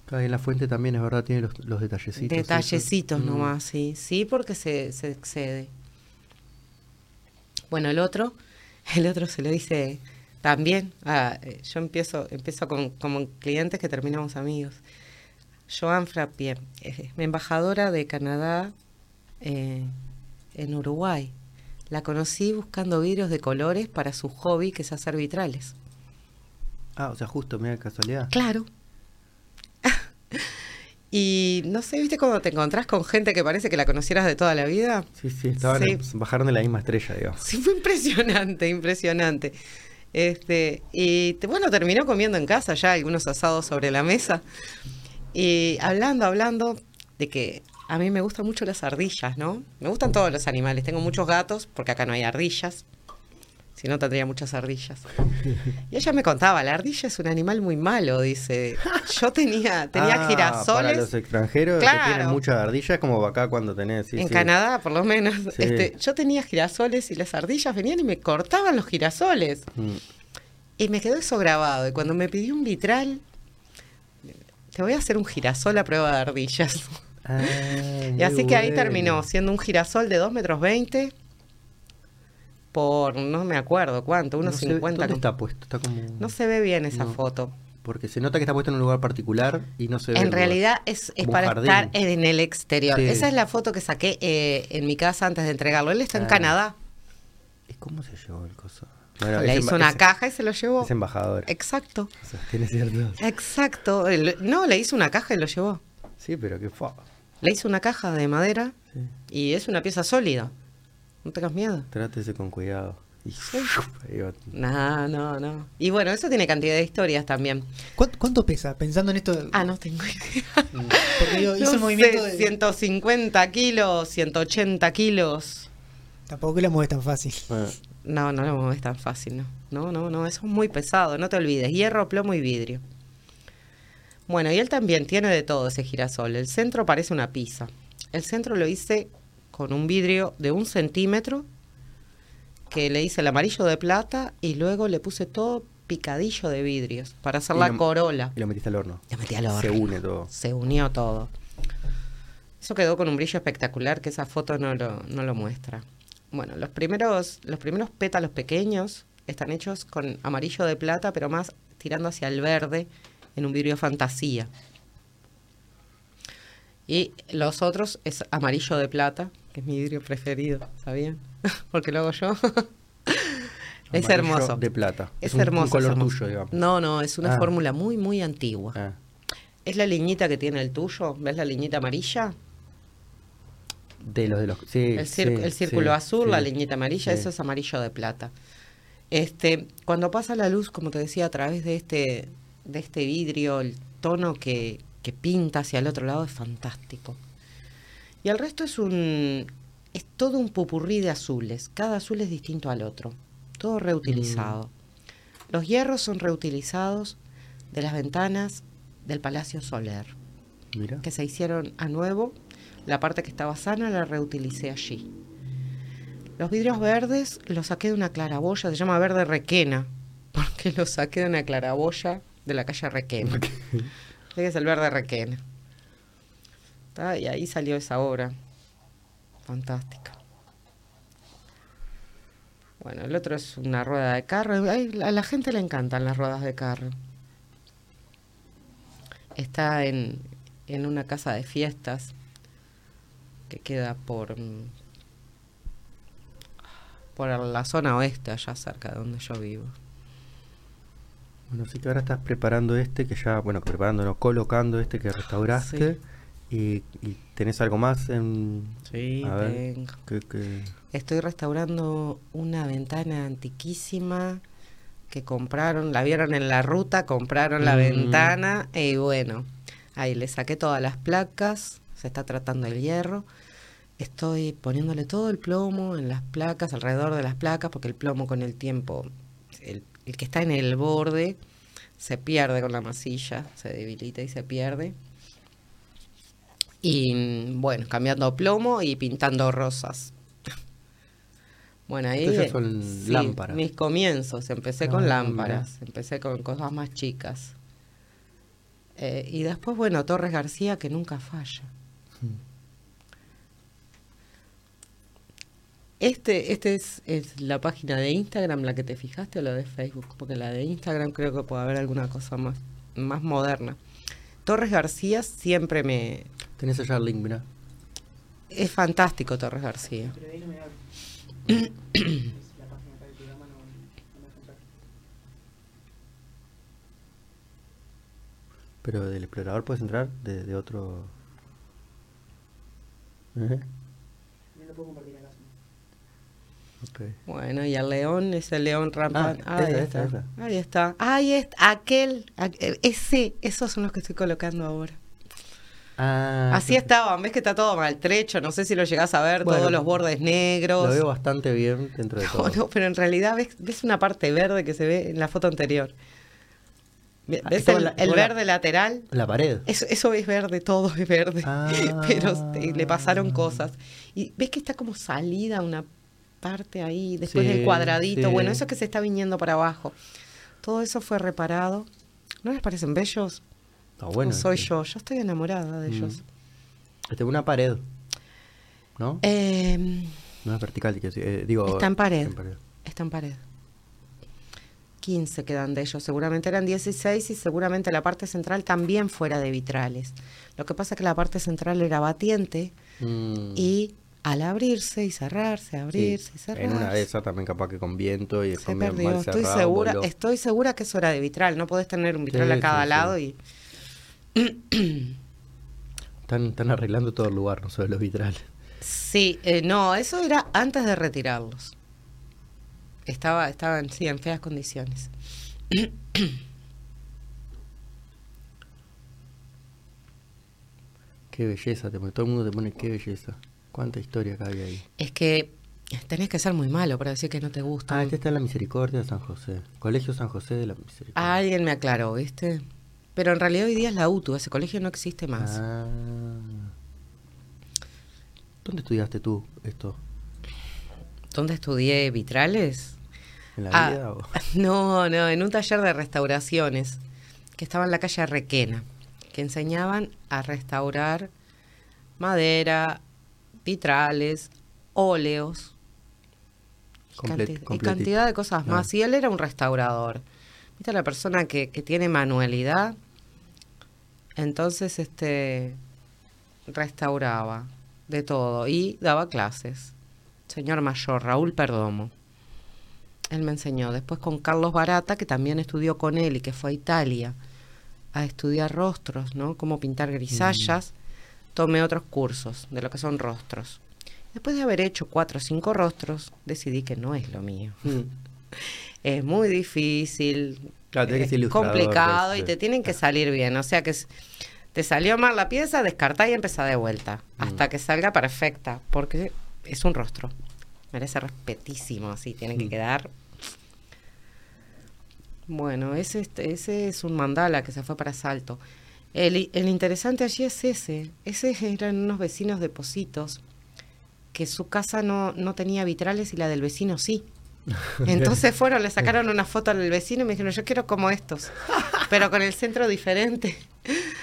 Acá en la fuente también, es verdad, tiene los, los detallecitos. Detallecitos esos. Mm. nomás, sí. Sí, porque se, se excede. Bueno, el otro, el otro se lo dice también. ah, eh, yo empiezo, empiezo con, como clientes que terminamos amigos. Joan Frappier, eh, embajadora de Canadá eh, en Uruguay. La conocí buscando vidrios de colores para su hobby, que es hacer vitrales. Ah, o sea, justo, mira casualidad. Claro. Y no sé, ¿viste cuando te encontrás con gente que parece que la conocieras de toda la vida? Sí, sí, estaban, Sí. bajaron de la misma estrella, digamos. Sí, fue impresionante, impresionante. Este, y bueno, terminó comiendo en casa ya algunos asados sobre la mesa. Y hablando, hablando de que a mí me gustan mucho las ardillas, ¿no? Me gustan todos los animales. Tengo muchos gatos, porque acá no hay ardillas. Si no, tendría muchas ardillas. Y ella me contaba, la ardilla es un animal muy malo, dice. Yo tenía, tenía Ah, Para girasoles. los extranjeros Claro. que tienen muchas ardillas, como acá cuando tenés. sí, en sí. Canadá, por lo menos. Sí. Este, yo tenía girasoles y las ardillas venían y me cortaban los girasoles. Mm. Y me quedó eso grabado. Y cuando me pidió un vitral, te voy a hacer un girasol a prueba de ardillas. Ah, y así que ahí terminó siendo un girasol de 2 metros 20 por no me acuerdo cuánto, unos No sé, 50. ¿Dónde con- está puesto? Está como. No se ve bien esa No. foto. Porque se nota que está puesto en un lugar particular y no se ve. En lugar. realidad es, es para jardín. estar en el exterior. Sí. Esa es la foto que saqué eh, en mi casa antes de entregarlo. Él está en Ah. Canadá. ¿Y cómo se llevó el coso? Bueno, Le hizo una caja y se lo llevó. Es embajador. Exacto. O sea, tiene ciertos. Exacto. No, le hizo una caja y lo llevó. Sí, pero qué fa. Le hizo una caja de madera Sí. y es una pieza sólida. No tengas miedo. Trátese con cuidado. Y. No, no, no. Y bueno, eso tiene cantidad de historias también. ¿Cuánto, cuánto pesa? Pensando en esto. Ah, no tengo idea. Porque digo, hizo No el movimiento sé, de. 150 kilos, 180 kilos. Tampoco la mueves tan fácil. Bueno, No, no lo mueves tan fácil, no. No, no, no, eso es muy pesado, no te olvides. Hierro, plomo y vidrio. Bueno, y él también tiene de todo ese girasol. El centro parece una pizza. El centro lo hice con un vidrio de un centímetro, que le hice el amarillo de plata y luego le puse todo picadillo de vidrios para hacer Y la lo- corola. y lo metiste al horno. Lo metí al horno. Se une todo. Se unió todo. Eso quedó con un brillo espectacular que esa foto no lo, no lo muestra. Bueno, los primeros, los primeros pétalos pequeños están hechos con amarillo de plata, pero más tirando hacia el verde en un vidrio fantasía. Y los otros es amarillo de plata, que es mi vidrio preferido, ¿sabían? Porque lo hago yo. es Amarillo hermoso. De plata. Es, un- un hermoso. es color hermoso. tuyo, digamos. No, no, es una Ah. fórmula muy, muy antigua. Ah, Es la liñita que tiene el tuyo. ¿Ves la liñita amarilla? de los de los. Sí, El, cir- sí, el círculo sí, azul, la liñita amarilla, eso es amarillo de plata. Este, cuando pasa la luz, como te decía, a través de este, de este vidrio, el tono que, que pinta hacia el otro lado es fantástico. Y el resto es un es todo un pupurrí de azules. Cada azul es distinto al otro. Todo reutilizado. Los hierros son reutilizados de las ventanas del Palacio Soler Mira. que se hicieron a nuevo. La parte que estaba sana la reutilicé allí. Los vidrios verdes los saqué de una claraboya, se llama verde requena, porque los saqué de una claraboya de la calle Requena. Ese es el verde requena. Y ahí salió esa obra. Fantástica. Bueno, el otro es una rueda de carro. Ay, a la gente le encantan las ruedas de carro. Está en, en una casa de fiestas que queda por mm, por la zona oeste, allá cerca de donde yo vivo. Bueno, así que ahora estás preparando este que ya, bueno, preparando, no, colocando este que restauraste. Y, y tenés algo más en. Sí, A ver, tengo. que, que- Estoy restaurando una ventana antiquísima que compraron, la vieron en la ruta, compraron la Mm. ventana y bueno, ahí le saqué todas las placas, se está tratando el hierro. Estoy poniéndole todo el plomo en las placas, alrededor de las placas, porque el plomo con el tiempo, el, el que está en el borde, se pierde con la masilla, se debilita y se pierde. Y mm, bueno, cambiando plomo y pintando rosas. Bueno, ahí son sí, lámparas. mis comienzos. Empecé Ah, con mira. lámparas, empecé con cosas más chicas. Eh, y después, bueno, Torres García, que nunca falla. Este, este es, es la página de Instagram, la que te fijaste, o la de Facebook, porque la de Instagram creo que puede haber alguna cosa más, más moderna. Torres García siempre me... Tenés allá el link, mira. Es fantástico Torres García. Pero del explorador puedes entrar de, de otro. ¿Eh? No lo puedo compartir acá. Bueno, y el león es el león rampante. Ah, ahí, esa, está. esa, ahí está. Ahí está. Aquel, aqu- ese, esos son los que estoy colocando ahora. Ah, Así estaban, ves que está todo maltrecho, no sé si lo llegás a ver, Bueno, todos los bordes Lo negros. veo bastante bien dentro de todo. No, no, pero en realidad ves, ves una parte verde que se ve en la foto anterior. Ve- Ah, ¿Ves el, la- el toda la- verde lateral? La pared. Eso, eso es verde, todo es verde. Ah. Pero eh, le pasaron cosas. Y ves que está como salida una parte ahí, después Sí, del cuadradito. sí. Bueno, eso que se está viniendo para abajo. Todo eso fue reparado. ¿No les parecen bellos? Está bueno. No soy sí. yo, yo estoy enamorada de Mm. ellos. Este, una pared. ¿No? Eh, No es vertical, eh, digo. Está en pared. pared. está en pared. 15 quedan de ellos, seguramente eran 16 y seguramente la parte central también fuera de vitrales. Lo que pasa es que la parte central era batiente Mm, y al abrirse y cerrarse, sí. abrirse y cerrarse. En una de esas también capaz que con viento y se perdió. mal Estoy cerrado, segura, voló. estoy segura que eso era de vitral. No podés tener un vitral Sí, a cada sí, lado y Están, están arreglando todo el lugar, no solo los vitrales. sí, eh, no, eso era antes de retirarlos. Estaba, estaban sí en feas condiciones. Qué belleza, te pone- todo el mundo te pone qué belleza. Cuánta historia hay ahí. Es que tenés que ser muy malo para decir que no te gusta. Ah, este está en la Misericordia de San José. Colegio San José de la Misericordia. Alguien me aclaró, ¿viste? Pero en realidad hoy día es la UTU, ese colegio no existe más. Ah. ¿Dónde estudiaste tú esto? ¿Dónde estudié vitrales? ¿En la Ah, vida? o- No, no, en un taller de restauraciones que estaba en la calle Requena, que enseñaban a restaurar madera, vitrales, óleos y, cantidad de cosas Ah. más. Y él era un restaurador. ¿Viste la persona que, que tiene manualidad? Entonces, este, restauraba de todo y daba clases. Señor mayor, Raúl Perdomo. Él me enseñó. Después con Carlos Barata, que también estudió con él y que fue a Italia a estudiar rostros, ¿no? Cómo pintar grisallas. Tomé otros cursos de lo que son rostros. Después de haber hecho cuatro o cinco rostros, decidí que no es lo mío. Mm. Es muy difícil, Claro, tenés que es complicado pues, y sí. te tienen que salir bien. O sea que te salió mal la pieza, descartá y empezá de vuelta. Mm. Hasta que salga perfecta, porque es un rostro. Merece respetísimo, así tiene que Mm. quedar. Bueno, ese, este- ese es un mandala que se fue para Salto. El, interesante allí es ese. Ese eran unos vecinos de Positos que su casa no, no tenía vitrales y la del vecino sí. Entonces fueron, le sacaron una foto al vecino y me dijeron, yo quiero como estos, pero con el centro diferente.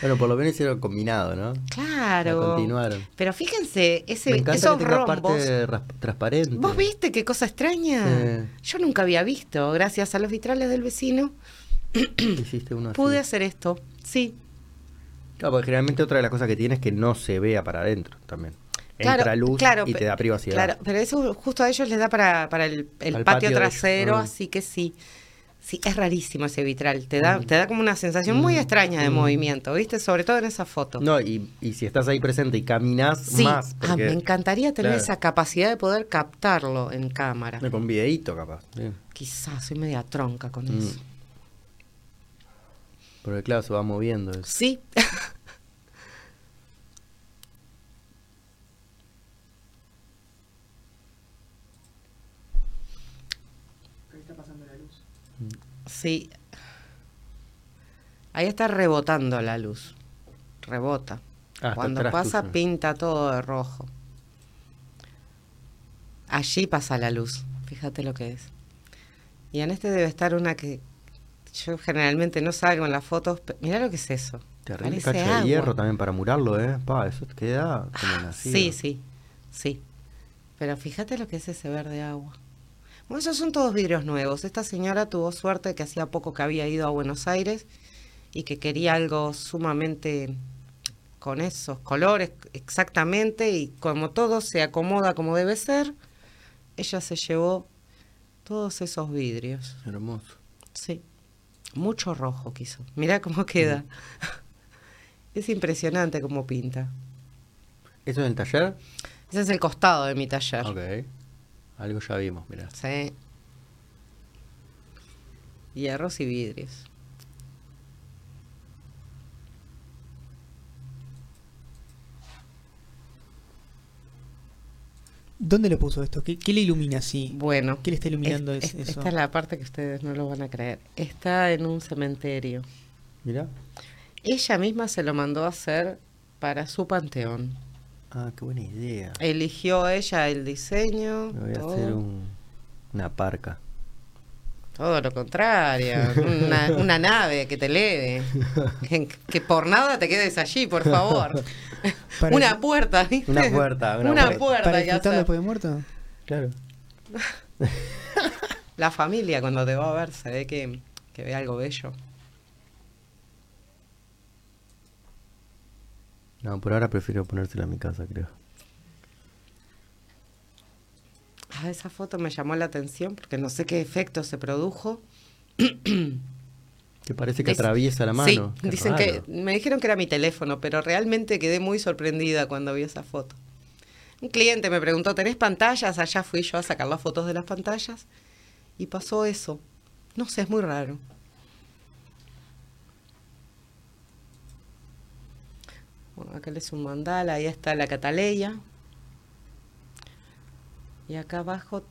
Bueno, por lo menos hicieron combinado, ¿no? Claro. La continuaron. Pero fíjense, ese, Me esos que rombos. parte transparente. ¿Vos viste qué cosa extraña? Sí. Yo nunca había visto, gracias a los vitrales del vecino, Hiciste uno así. pude hacer esto. Sí, Claro, porque generalmente otra de las cosas que tiene es que no se vea para adentro también. Claro, Entra luz claro, y te da privacidad. Claro, pero eso justo a ellos les da para, para el, patio, trasero, Ah. así que sí. Sí, es rarísimo ese vitral. Te da, Mm. te da como una sensación muy Mm. extraña de Mm. movimiento, ¿viste? Sobre todo en esa foto. No, y, y si estás ahí presente y caminas sí, más. ah, porque- me encantaría tener claro. esa capacidad de poder captarlo en cámara. Con videíto capaz. Quizás soy media tronca con eso. Porque claro, se va moviendo. eso. Sí. Ahí está pasando la luz. Sí. Ahí está rebotando la luz. Rebota. Ah, Cuando pasa, tuyo. pinta todo de rojo. Allí pasa la luz. Fíjate lo que es. Y en este debe estar una que yo generalmente no salgo en las fotos. pe- Mirá lo que es eso. Terrible Parece cacho agua. de hierro también para murarlo, ¿eh? Pa, eso te queda como Ah, nacido. Sí, sí, sí. Pero fíjate lo que es ese verde agua. Bueno, esos son todos vidrios nuevos. Esta señora tuvo suerte que hacía poco que había ido a Buenos Aires y que quería algo sumamente con esos colores exactamente y como todo se acomoda como debe ser, ella se llevó todos esos vidrios. Hermoso. Sí. Mucho rojo quiso. Mirá cómo queda. Es impresionante cómo pinta. ¿Eso es el taller? Ese es el costado de mi taller. Ok. Algo ya vimos, mirá. Sí. Hierros y vidrios. ¿Dónde le puso esto? ¿Qué, qué le ilumina así? Bueno, ¿Qué le está iluminando es- es- es- eso? esta es la parte que ustedes no lo van a creer. Está en un cementerio. Mirá. Ella misma se lo mandó a hacer para su panteón. Ah, qué buena idea. Eligió ella el diseño. Me voy a todo. hacer un- una parca. Todo lo contrario, una, una nave que te eleve. Que, que por nada te quedes allí, por favor. Para- una puerta, ¿viste? Una puerta, una puerta. puerta ¿Para disfrutar después de muerto? Claro. La familia cuando te va a ver se ve que, que ve algo bello. No, por ahora prefiero ponérsela en mi casa, creo. Ah, esa foto me llamó la atención porque no sé qué efecto se produjo. Que parece que Es- atraviesa la Sí, mano. Qué dicen que me dijeron que era mi teléfono, pero realmente quedé muy sorprendida cuando vi esa foto. Un cliente me preguntó, ¿tenés pantallas? Allá fui yo a sacar las fotos de las pantallas y pasó eso. No sé, es muy raro. Bueno, acá es un mandala, ahí está la cataleya. Y acá abajo,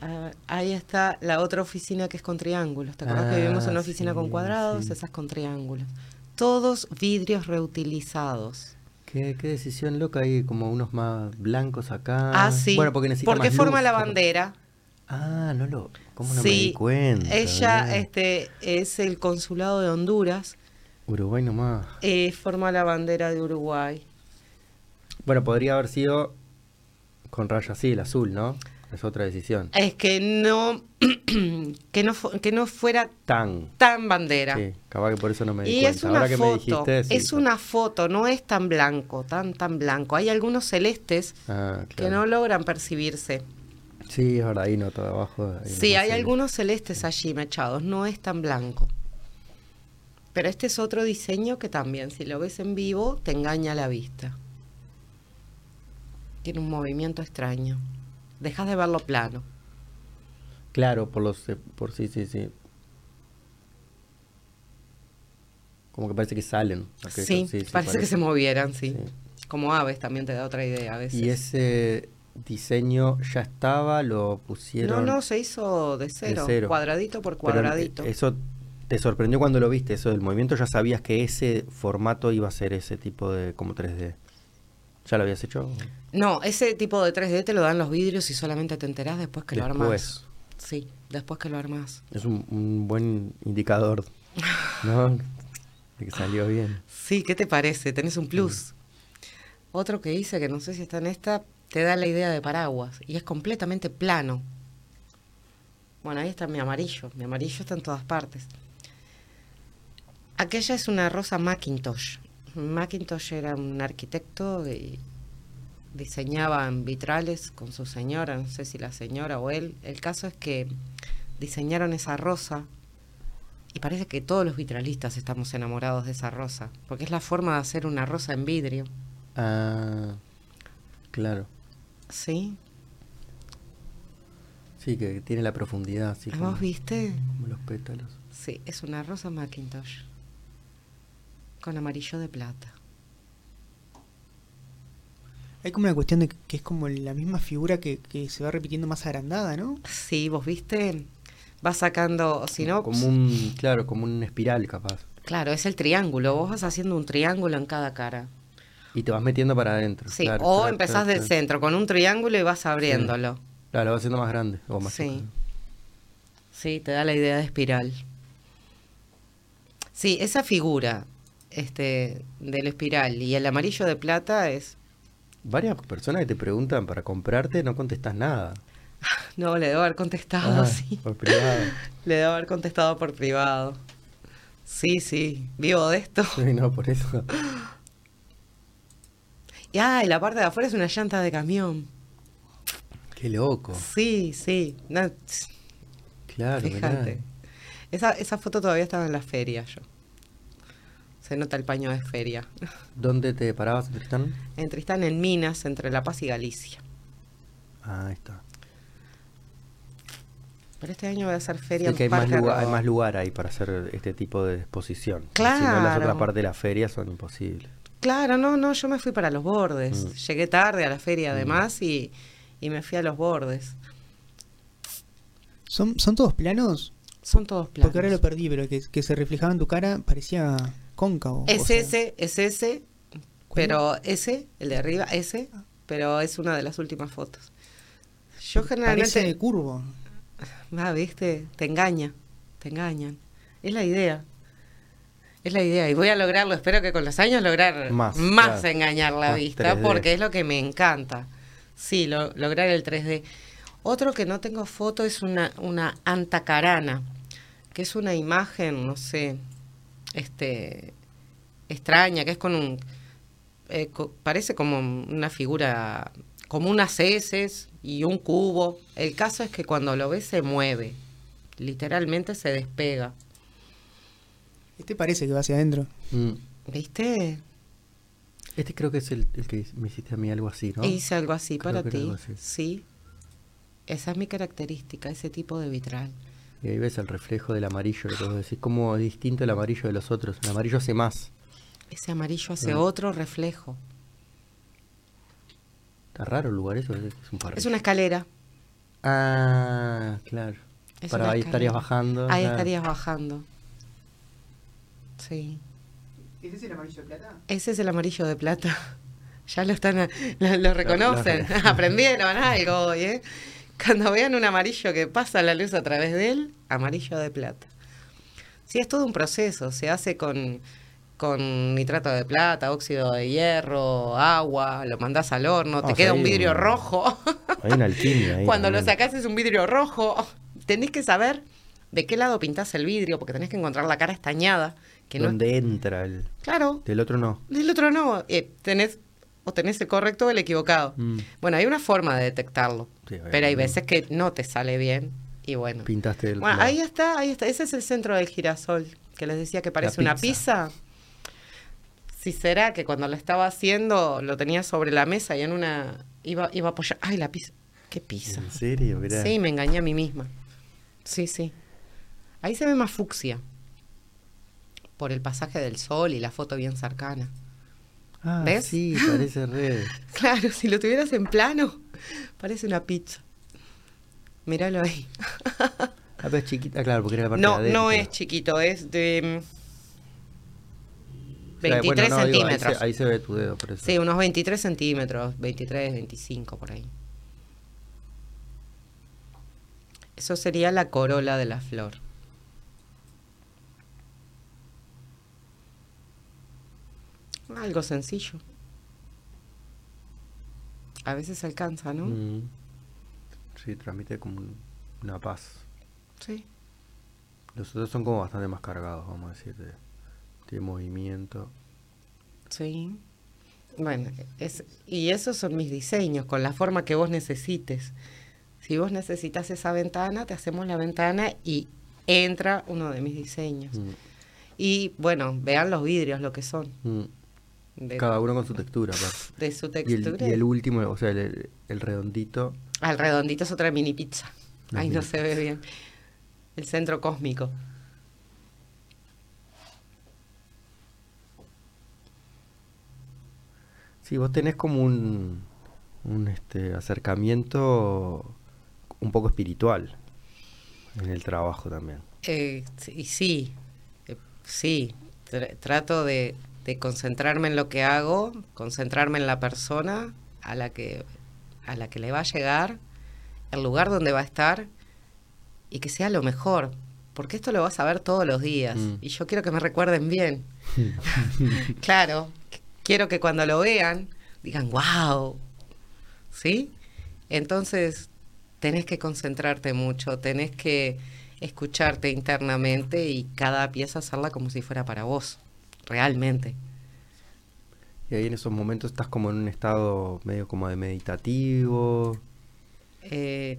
ah, ahí está la otra oficina que es con triángulos. ¿Te acuerdas que vivimos en una Ah, oficina con cuadrados? sí. Esas con triángulos. Todos vidrios reutilizados. ¿Qué, qué decisión loca hay como unos más blancos acá. Ah, sí. Bueno, porque necesita Porque más forma luz, la bandera. Ah, no lo. ¿Cómo no me di cuenta? ella este, es el consulado de Honduras. Uruguay nomás. eh, forma la bandera de Uruguay. Bueno, podría haber sido con raya así, el azul, ¿no? Es otra decisión. Es que no, que no, que no fuera Tan. tan bandera. Sí, capaz que por eso no me di Y cuenta. es una Ahora que me foto, dijiste, sí, es sí. una foto, no es tan blanco, tan tan blanco. Hay algunos celestes Ah, que no logran percibirse. Sí, es verdad, ahí no, todo abajo. ahí Sí, no hay algunos celestes allí mechados, no es tan blanco. Pero este es otro diseño que también, si lo ves en vivo, te engaña la vista. Tiene un movimiento extraño. Dejas de verlo plano. Claro, por los. eh, Por sí, sí, sí. Como que parece que salen. Sí, sí, sí, parece que se movieran, sí. Sí. Como aves también te da otra idea a veces. Y ese diseño ya estaba, lo pusieron. No, no, se hizo de cero, cero. cuadradito por pero, eh, cuadradito. eso te sorprendió cuando lo viste, eso del movimiento, ya sabías que ese formato iba a ser ese tipo de como 3D. ¿Ya lo habías hecho? No, ese tipo de 3D te lo dan los vidrios y solamente te enterás después que lo. Después. Sí, después que lo armás. Es un, un buen indicador, ¿no? De que salió bien. Sí, ¿qué te parece? Tenés un plus. Otro que hice, que no sé si está en esta, te da la idea de paraguas y es completamente plano. Bueno, ahí está mi amarillo. Mi amarillo está en todas partes. Aquella es una rosa Macintosh. Macintosh era un arquitecto y diseñaba en vitrales con su señora, no sé si la señora o él. El caso es que diseñaron esa rosa y parece que todos los vitralistas estamos enamorados de esa rosa, porque es la forma de hacer una rosa en vidrio. Ah, claro. ¿Sí? Sí, que tiene la profundidad, así como, ¿Vos viste? como los pétalos. Sí, es una rosa Macintosh con amarillo de plata. Hay como una cuestión de que es como la misma figura que, que se va repitiendo más agrandada, ¿no? Sí, vos viste, va sacando, si no, Como un, claro, como un espiral capaz. claro, es el triángulo, vos vas haciendo un triángulo en cada cara. Y te vas metiendo para adentro. Sí, claro, o claro, empezás claro, del claro. centro con un triángulo y vas abriéndolo. Claro, lo vas haciendo más grande o más Sí. chico. Sí, te da la idea de espiral. Sí, esa figura este, del espiral y el amarillo de plata es... Varias personas que te preguntan para comprarte no contestas nada. No, le debo haber contestado, Ah, sí. Por privado. Le debo haber contestado por privado. Sí, sí, vivo de esto. Sí, no, por eso. Y, ah, y la parte de afuera es una llanta de camión. Qué loco. Sí, sí. No, Claro, fíjate. Esa, esa foto todavía estaba en la feria yo. Se nota el paño de feria. ¿Dónde te parabas en Tristán? En Tristán, en Minas, entre La Paz y Galicia. Ah, ahí está. Pero este año voy a hacer feria Sí, en que hay más, lugar, hay más lugar ahí para hacer este tipo de exposición. Claro. Si no, las otras partes de la feria son imposibles. Claro, no, no, yo me fui para los bordes. Mm. Llegué tarde a la feria además y, y me fui a los bordes. ¿Son, ¿Son todos planos? Son todos planos. Porque ahora lo perdí, pero que, que se reflejaba en tu cara parecía cóncavo. Es ese, es ese, pero ese, el de arriba, ese, pero es una de las últimas fotos. Yo Parece generalmente, curvo. ah, viste, te engaña, te engañan. Es la idea. Es la idea y voy a lograrlo, espero que con los años lograr Más, más, claro. engañar la Más vista, 3D. porque es lo que me encanta. Sí, lo- lograr el 3D. Otro que no tengo foto es una, una antacarana, que es una imagen, no sé, este extraña, que es con un eh, co- parece como una figura, como unas heces y un cubo. El caso es que cuando lo ves se mueve, literalmente se despega. Este parece que va hacia adentro. Mm. ¿Viste? Este creo que es el, el que me hiciste a mí algo así, ¿no? Hice algo así Creo para ti. Sí. Esa es mi característica, ese tipo de vitral. Y ahí ves el reflejo del amarillo, lo que vos decís, cómo es distinto el amarillo de los otros. El amarillo hace más. Ese amarillo hace Mm. otro reflejo. Está raro el lugar eso, es un parrillo. Es una escalera. Ah, claro. Es Para ahí escalera. estarías bajando. Ahí claro. estarías bajando. Sí. ¿Ese es el amarillo de plata? Ese es el amarillo de plata. Ya lo están, lo, lo reconocen, lo- aprendieron algo hoy, ¿eh? Cuando vean un amarillo que pasa la luz a través de él, amarillo de plata. Sí, es todo un proceso, se hace con, con nitrato de plata, óxido de hierro, agua, lo mandás al horno, Ah, te queda un vidrio un- rojo. Hay una alquimia ahí. Cuando lo sacás es un vidrio rojo. Tenés que saber de qué lado pintás el vidrio, porque tenés que encontrar la cara estañada. Que no, ¿Dónde entra el...? claro, Del otro no. del otro no. eh, tenés, o tenés el correcto o el equivocado. Mm. Bueno, hay una forma de detectarlo. Sí, pero hay veces que no te sale bien. Y bueno. Pintaste el... Bueno, la- ahí está, ahí está. Ese es el centro del girasol, que les decía que parece una pizza. Si será que cuando lo estaba haciendo lo tenía sobre la mesa y en una iba iba a apoyar. Ay, la pizza. ¿Qué pizza? ¿En serio? Mirá. Sí, me engañé a mí misma. Sí, sí. Ahí se ve más fucsia. Por el pasaje del sol y la foto bien cercana. Ah, ¿Ves? sí, parece re... Claro, si lo tuvieras en plano, parece una pizza. Míralo ahí. Ah, pero es chiquita, claro, porque era la parte No, de adentro. no es chiquito, es de mm, O sea, 23 bueno, no, digo, ahí se- centímetros. ahí, se, ve tu dedo, por eso. Sí, unos 23 centímetros, 23, 25 por ahí. Eso sería la corola de la flor. Algo sencillo. A veces alcanza, ¿no? Mm. Sí, transmite como un- una paz. Sí. Los otros son como bastante más cargados, vamos a decir, de, de movimiento. Sí. Bueno, es, y esos son mis diseños, con la forma que vos necesites. Si vos necesitas esa ventana, te hacemos la ventana y entra uno de mis diseños. Mm. Y bueno, vean los vidrios lo que son. Mm. De, Cada uno con su textura, de su Y el, textura. y el último, o sea, el, el redondito. Al redondito es otra mini pizza. Una Ahí no se ve bien. El centro cósmico. Sí, vos tenés como un, un este, acercamiento un poco espiritual en el trabajo también. Eh, sí, sí, eh, sí. Tr- trato de, de concentrarme en lo que hago, concentrarme en la persona a la que a la que le va a llegar, el lugar donde va a estar y que sea lo mejor, porque esto lo vas a ver todos los días Mm. y yo quiero que me recuerden bien. claro, qu- quiero que cuando lo vean digan, wow, ¿sí? Entonces tenés que concentrarte mucho, tenés que escucharte internamente y cada pieza hacerla como si fuera para vos, realmente. Y ahí en esos momentos estás como en un estado medio como de meditativo. Eh,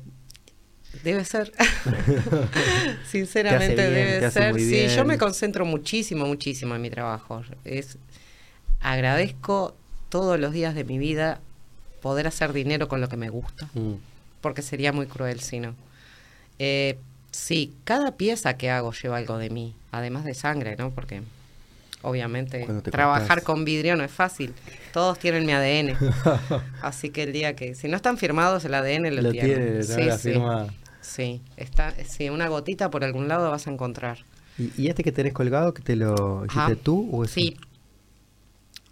Debe ser. Sinceramente bien, debe ser. Sí, yo me concentro muchísimo, muchísimo en mi trabajo. Es agradezco todos los días de mi vida poder hacer dinero con lo que me gusta, Mm. porque sería muy cruel si no. Eh, sí, cada pieza que hago lleva algo de mí, además de sangre, ¿no? Porque obviamente trabajar cortás. con vidrio no es fácil. Todos tienen mi ADN. Así que el día que, si no están firmados, el ADN lo, Lo tienen. tiene. Sí, la sí. firma. Sí, está, sí, una gotita por algún lado vas a encontrar. ¿Y, y este que tenés colgado, que te lo hiciste Ajá. tú o es Sí.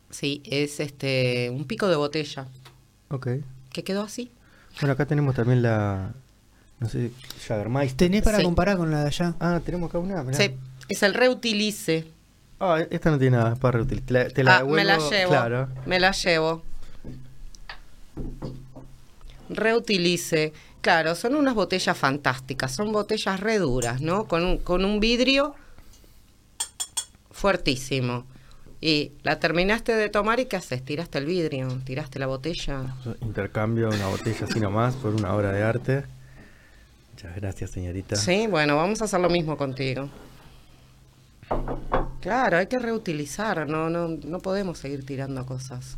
Sí, es este un pico de botella Ok. que quedó así. Bueno, acá tenemos también la. No sé, Jagermeister. ¿Tenés para Sí. comparar con la de allá? Ah, tenemos acá una. mirá. Sí, es el reutilice. Ah, esta no tiene nada, es para reutilizar. Te la, te la ah, me la devuelvo, llevo. Claro. Me la llevo. Reutilice. Claro, son unas botellas fantásticas, son botellas re duras, ¿no? Con un, con un vidrio fuertísimo. Y la terminaste de tomar y ¿qué haces? Tiraste el vidrio, tiraste la botella. Intercambio una botella así nomás por una obra de arte. Muchas gracias, señorita. Sí, bueno, vamos a hacer lo mismo contigo. Claro, hay que reutilizar, no, no, no podemos seguir tirando cosas.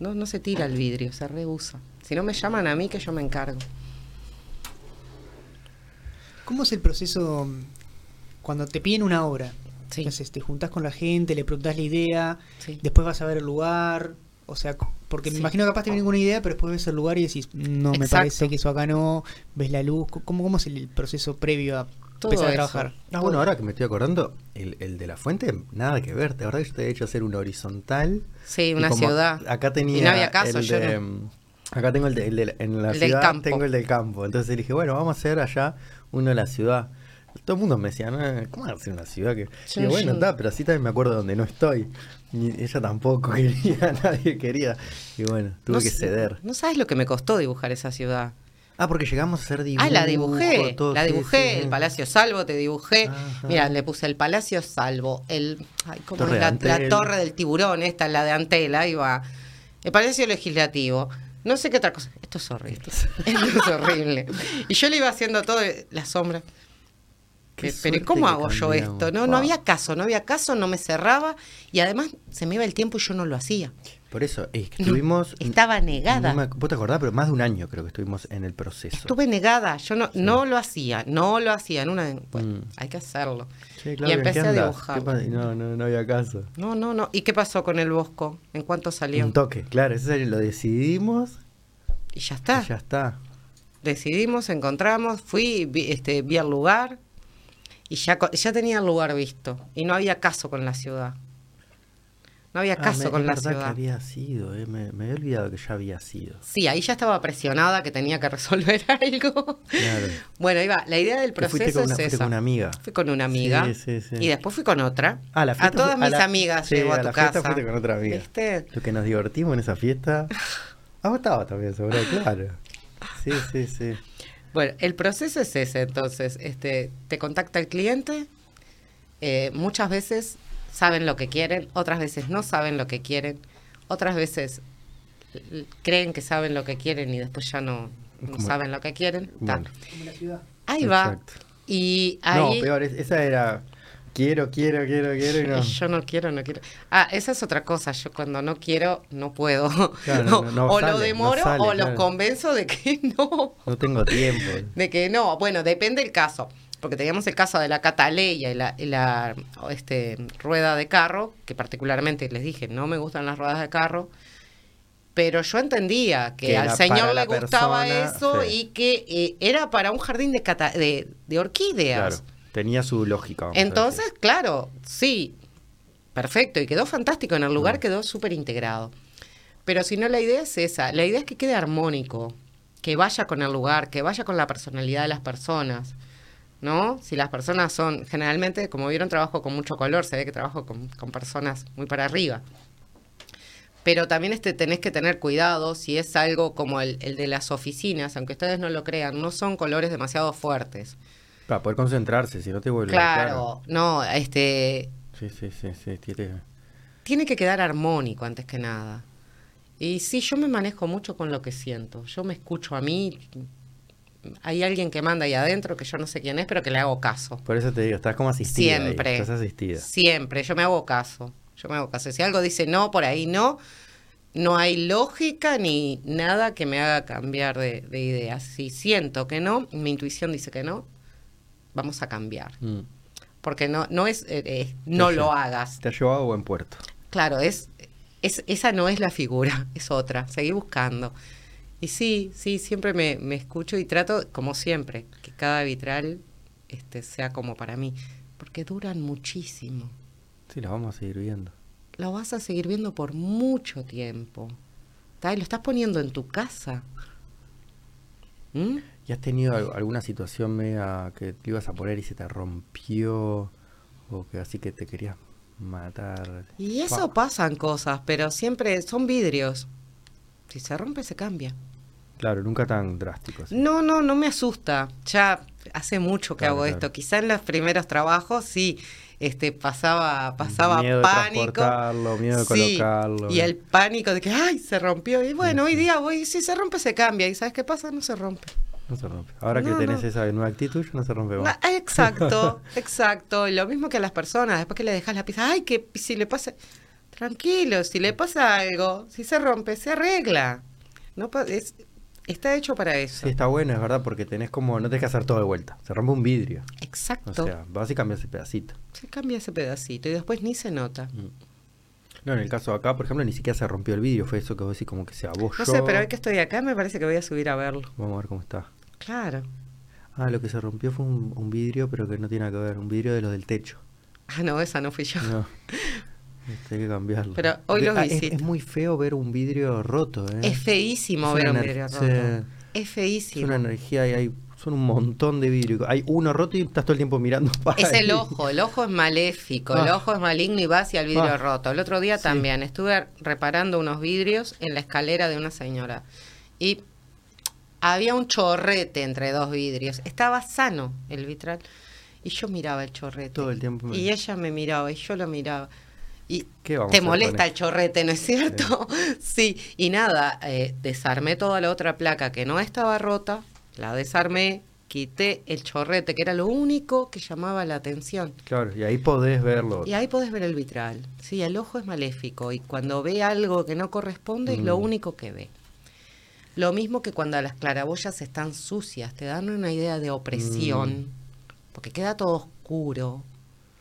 No, no se tira el vidrio, se reusa. Si no me llaman a mí, que yo me encargo. ¿Cómo es el proceso mm, cuando te piden una obra? Sí. ¿Qué haces? ¿Te juntás con la gente, le preguntás la idea, Sí. después vas a ver el lugar? O sea, porque me imagino que capaz te viene una idea, pero después ves el lugar y decís, no, me parece que eso acá no, ves la luz. ¿Cómo, cómo es el proceso previo a Todo empezar a eso. trabajar? Ah, bueno, ahora que me estoy acordando, el, el de la fuente, nada que ver. De verdad que yo te he hecho hacer un horizontal. Sí, una ciudad. Acá tenía. Y no había caso, el yo de, no. Acá tengo el de, el de- en la El del ciudad, campo. tengo el del campo. Entonces dije, bueno, vamos a hacer allá uno de la ciudad. Todo el mundo me decía, no, ¿cómo hacer una ciudad que.? Sí, Digo, bueno, sí. está, pero así también me acuerdo donde no estoy. Y ella tampoco quería, nadie quería. Y bueno, tuve No que ceder. No sabes lo que me costó dibujar esa ciudad. Ah, porque llegamos a hacer dibujos. Ah, la dibujé, todo, la dibujé, sí, el. Palacio Salvo te dibujé. Mira, le puse el Palacio Salvo, el ay, ¿cómo Torre es la, torre del tiburón, esta, la de Antel, ahí va. El Palacio Legislativo. No sé qué otra cosa. Esto es horrible. Esto es horrible. Y yo le iba haciendo todo la sombra. Qué pero ¿y suerte cómo hago yo esto? No, no había caso, no había caso, no me cerraba y además se me iba el tiempo y yo no lo hacía. Por eso, es que estuvimos. Estaba negada. No me, ¿Vos te acordás? Pero más de un año creo que estuvimos en el proceso. Estuve negada, yo no, no lo hacía, no lo hacía. En una, Mm. hay que hacerlo. Che, y Claudia, ¿en empecé a dibujar. No, no, no había caso. No, no, no. ¿Y qué pasó con el Bosco? ¿En cuánto salió? Un toque, claro, eso lo decidimos Y ya está. y ya está. Decidimos, encontramos, fui, vi, este, vi el lugar y ya, ya tenía el lugar visto. Y no había caso con la ciudad. No había Ah, caso me- con la verdad que ciudad. había sido, eh, me, me había olvidado que ya había sido. Sí, ahí ya estaba presionada que tenía que resolver algo. Claro. Bueno, iba, la idea del Que fuiste proceso con una, es fuiste esa. con una amiga. Fui con una amiga. Sí, sí, sí. Y después fui con otra. Ah, la a todas fue- mis la- amigas llevo a tu la fiesta casa. fuiste con otra amiga. ¿Viste? Lo que nos divertimos en esa fiesta. Ah, vos estabas también, seguro, claro. Sí, sí, sí. Bueno, el proceso es ese, entonces, este, te contacta el cliente, eh, muchas veces saben lo que quieren, otras veces no saben lo que quieren, otras veces creen que saben lo que quieren y después ya no, no saben lo que quieren. Bueno. Ahí va. exacto. Y No, ahí... peor, es- esa era quiero, quiero, quiero, quiero y no. Yo no quiero, no quiero. Ah, esa es otra cosa. Yo cuando no quiero, no puedo. Claro, no, no o sale, lo no demoro sale, o los convenzo de que no. No tengo tiempo. De que no, bueno, depende el caso. Porque teníamos el caso de la cataleya y la, y la este, rueda de carro, que particularmente les dije, no me gustan las ruedas de carro. Pero yo entendía que, Que al señor le gustaba persona, eso sí. y que eh, era para un jardín de, cata- de, de orquídeas. Claro, tenía su lógica. Entonces, claro, sí, perfecto, y quedó fantástico, en el lugar Mm. quedó súper integrado. Pero si no, la idea es esa, la idea es que quede armónico, que vaya con el lugar, que vaya con la personalidad de las personas, ¿no? Si las personas son, generalmente, como vieron, trabajo con mucho color, se ve que trabajo con, con personas muy para arriba. Pero también este, tenés que tener cuidado si es algo como el, el de las oficinas, aunque ustedes no lo crean, no son colores demasiado fuertes. Para poder concentrarse, si no te vuelve. Claro, no, este, Sí, sí, sí, sí. Tiene... tiene que quedar armónico antes que nada. Y sí, yo me manejo mucho con lo que siento. Yo me escucho a mí, hay alguien que manda ahí adentro que yo no sé quién es, pero que le hago caso. Por eso te digo, estás como asistida. ahí, Siempre. estás asistida. Siempre, yo me hago caso. Yo me hago caso. Si algo dice no, por ahí no, no hay lógica ni nada que me haga cambiar de, de idea. Si siento que no, mi intuición dice que no, vamos a cambiar. Mm. Porque no, no es, eh, eh, no Te lo hagas. Te ha llevado a buen puerto. Claro, es, es, esa no es la figura, es otra. Seguí buscando. Y sí, sí, siempre me, me escucho y trato, como siempre, que cada vitral este, sea como para mí. Porque duran muchísimo. Sí, la vamos a seguir viendo. Lo vas a seguir viendo por mucho tiempo. ¿Tá? Y lo estás poniendo en tu casa. ¿Mm? ¿Y has tenido al- alguna situación media que te ibas a poner y se te rompió? O que así que te querías matar. Y eso pasan cosas, pero siempre son vidrios. Si se rompe, se cambia. Claro, nunca tan drástico. así. No, no, no me asusta. Ya hace mucho que Claro, hago claro. esto. Quizá en los primeros trabajos sí, este, pasaba, pasaba miedo de pánico. transportarlo, miedo de Sí, colocarlo. Y el pánico de que, ay, se rompió. Y bueno, hoy día voy, si se rompe, se cambia. ¿Y sabes qué pasa? No se rompe. No se rompe. Ahora que No, tenés no. esa nueva actitud, no se rompe más. Ah, Exacto, exacto. Lo mismo que a las personas, después que le dejas la pieza, ay, que si le pasa, tranquilo, si le pasa algo, si se rompe, se arregla. No es, está hecho para eso. Sí, está bueno, es verdad, porque tenés como, no tenés que hacer todo de vuelta. Se rompe un vidrio. O Exacto. sea, vas y cambias ese pedacito. se cambia ese pedacito y después ni se nota. No, en el caso de acá, por ejemplo, ni siquiera se rompió el vidrio. Fue eso que vos decís como que se abolló. No sé, pero hoy que estoy acá me parece que voy a subir a verlo. Vamos a ver cómo está. Claro. Ah, lo que se rompió fue un, un vidrio, pero que no tiene nada que ver. Un vidrio de los del techo. Ah, no, esa no fui yo. No. Este, hay que cambiarlo. Pero hoy los Ah, es, visito. es muy feo ver un vidrio roto, ¿eh? Es feísimo Es ver un vidrio roto. Es Es feísimo. una energía y hay, son un montón de vidrio. Hay uno roto y estás todo el tiempo mirando para Es el ojo, el ojo es maléfico, el Ah. ojo es maligno y va hacia el vidrio Ah. roto. El otro día Sí. también estuve reparando unos vidrios en la escalera de una señora y había un chorrete entre dos vidrios. Estaba sano el vitral y yo miraba el chorrete. Todo el tiempo me- Y ella me miraba y yo lo miraba. Y ¿Qué vamos a te molesta el chorrete, ¿no es cierto? Sí. Y nada, eh, desarmé toda la otra placa que no estaba rota, la desarmé, quité el chorrete, que era lo único que llamaba la atención. Claro, y ahí podés verlo. Y ahí podés ver el vitral. Sí, el ojo es maléfico y cuando ve algo que no corresponde es lo Mm. único que ve. Lo mismo que cuando las claraboyas están sucias, te dan una idea de opresión, Mm. porque queda todo oscuro.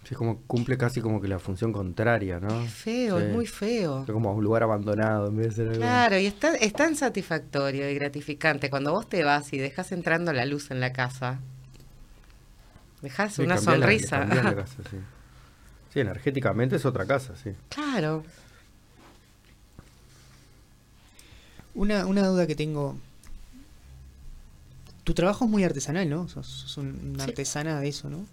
Sí, es como cumple casi como que la función contraria, ¿no? Es feo, Sí. es muy feo. Es como un lugar abandonado en vez de ser algo. Claro, y está, es tan satisfactorio y gratificante cuando vos te vas y dejas entrando la luz en la casa. Dejas Sí, una la- sonrisa. cambiás la casa, sí. Sí, energéticamente es otra casa, sí. claro. Una, una duda que tengo. Tu trabajo es muy artesanal, ¿no? Sos, sos un- una Sí. artesana de eso, ¿no?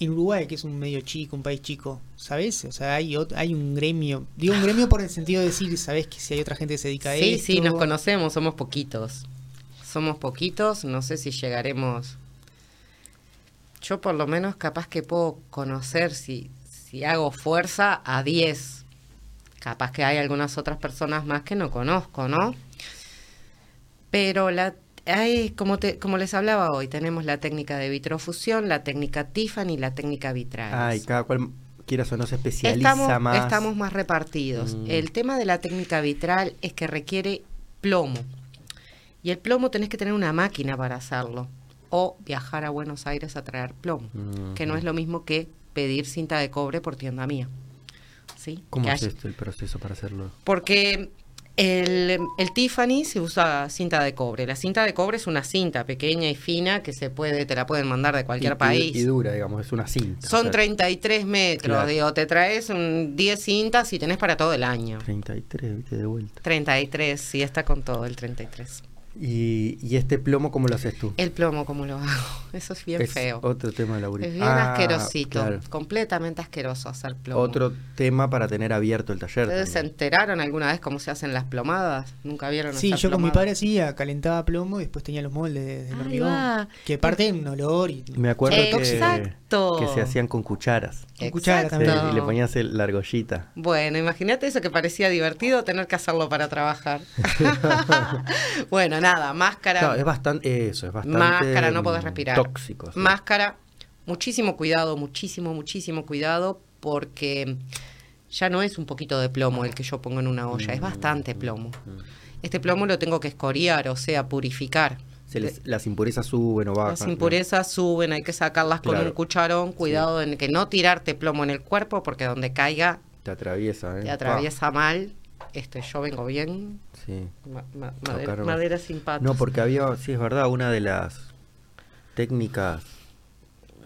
En Uruguay, que es un medio chico, un país chico, ¿sabes? O sea, hay, hay un gremio. Digo un gremio por el sentido de decir, ¿sabes? Que si hay otra gente que se dedica a Sí, esto. sí, nos conocemos, somos poquitos. Somos poquitos, no sé si llegaremos. Yo por lo menos capaz que puedo conocer si, si hago fuerza a 10. Capaz que hay algunas otras personas más que no conozco, ¿no? Pero la hay, como te, como les hablaba hoy, tenemos la técnica de vitrofusión, la técnica Tiffany y la técnica vitral. Ay, cada cual, quieras o no, se especializa Estamos más. estamos más repartidos. Mm. El tema de la técnica vitral es que requiere plomo. Y el plomo tenés que tener una máquina para hacerlo. O viajar a Buenos Aires a traer plomo. Mm. Que no es lo mismo que pedir cinta de cobre por tienda mía. ¿Sí? ¿Cómo Que es esto el proceso para hacerlo? Porque el, el Tiffany se usa cinta de cobre. La cinta de cobre es una cinta pequeña y fina que se puede, te la pueden mandar de cualquier Y- y- país. Y, dura, digamos, es una cinta. Son o sea, 33 metros, Claro. digo, te traes un 10 cintas y tenés para todo el año. 33, viste, de vuelta. 33, sí, está con todo el 33. Y, y este plomo, ¿cómo lo haces tú? El plomo, ¿cómo lo hago? Eso es bien Es feo. Otro tema de la Es bien asquerosito, claro. completamente asqueroso hacer plomo. Otro tema para tener abierto el taller. ¿Ustedes se enteraron alguna vez cómo se hacen las plomadas? ¿Nunca vieron Sí, yo con mi padre hacía, calentaba plomo y después tenía los moldes de- del Ahí hormigón. va. Que aparte un olor y Me acuerdo que, Exacto. que se hacían con cucharas. Con cuchara Exacto. Sí, también. y le ponías el- la argollita. Bueno, imagínate eso que parecía divertido tener que hacerlo para trabajar. bueno, nada, máscara. Claro, es bastante, eso, es bastante. Máscara, no podés respirar. Tóxico. sí. Máscara, muchísimo cuidado, muchísimo, muchísimo cuidado, porque ya no es un poquito de plomo el que yo pongo en una olla, es bastante plomo. Este plomo lo tengo que escoriar, o sea, purificar. Se les- las impurezas suben o bajan. Las impurezas suben, hay que sacarlas con un cucharón, cuidado en que no tirarte plomo en el cuerpo, porque donde caiga Te atraviesa, ¿eh? te atraviesa mal. Este, yo vengo bien, sí. ma- ma- madera, madera sin patas. No, porque había, sí, es verdad, una de las técnicas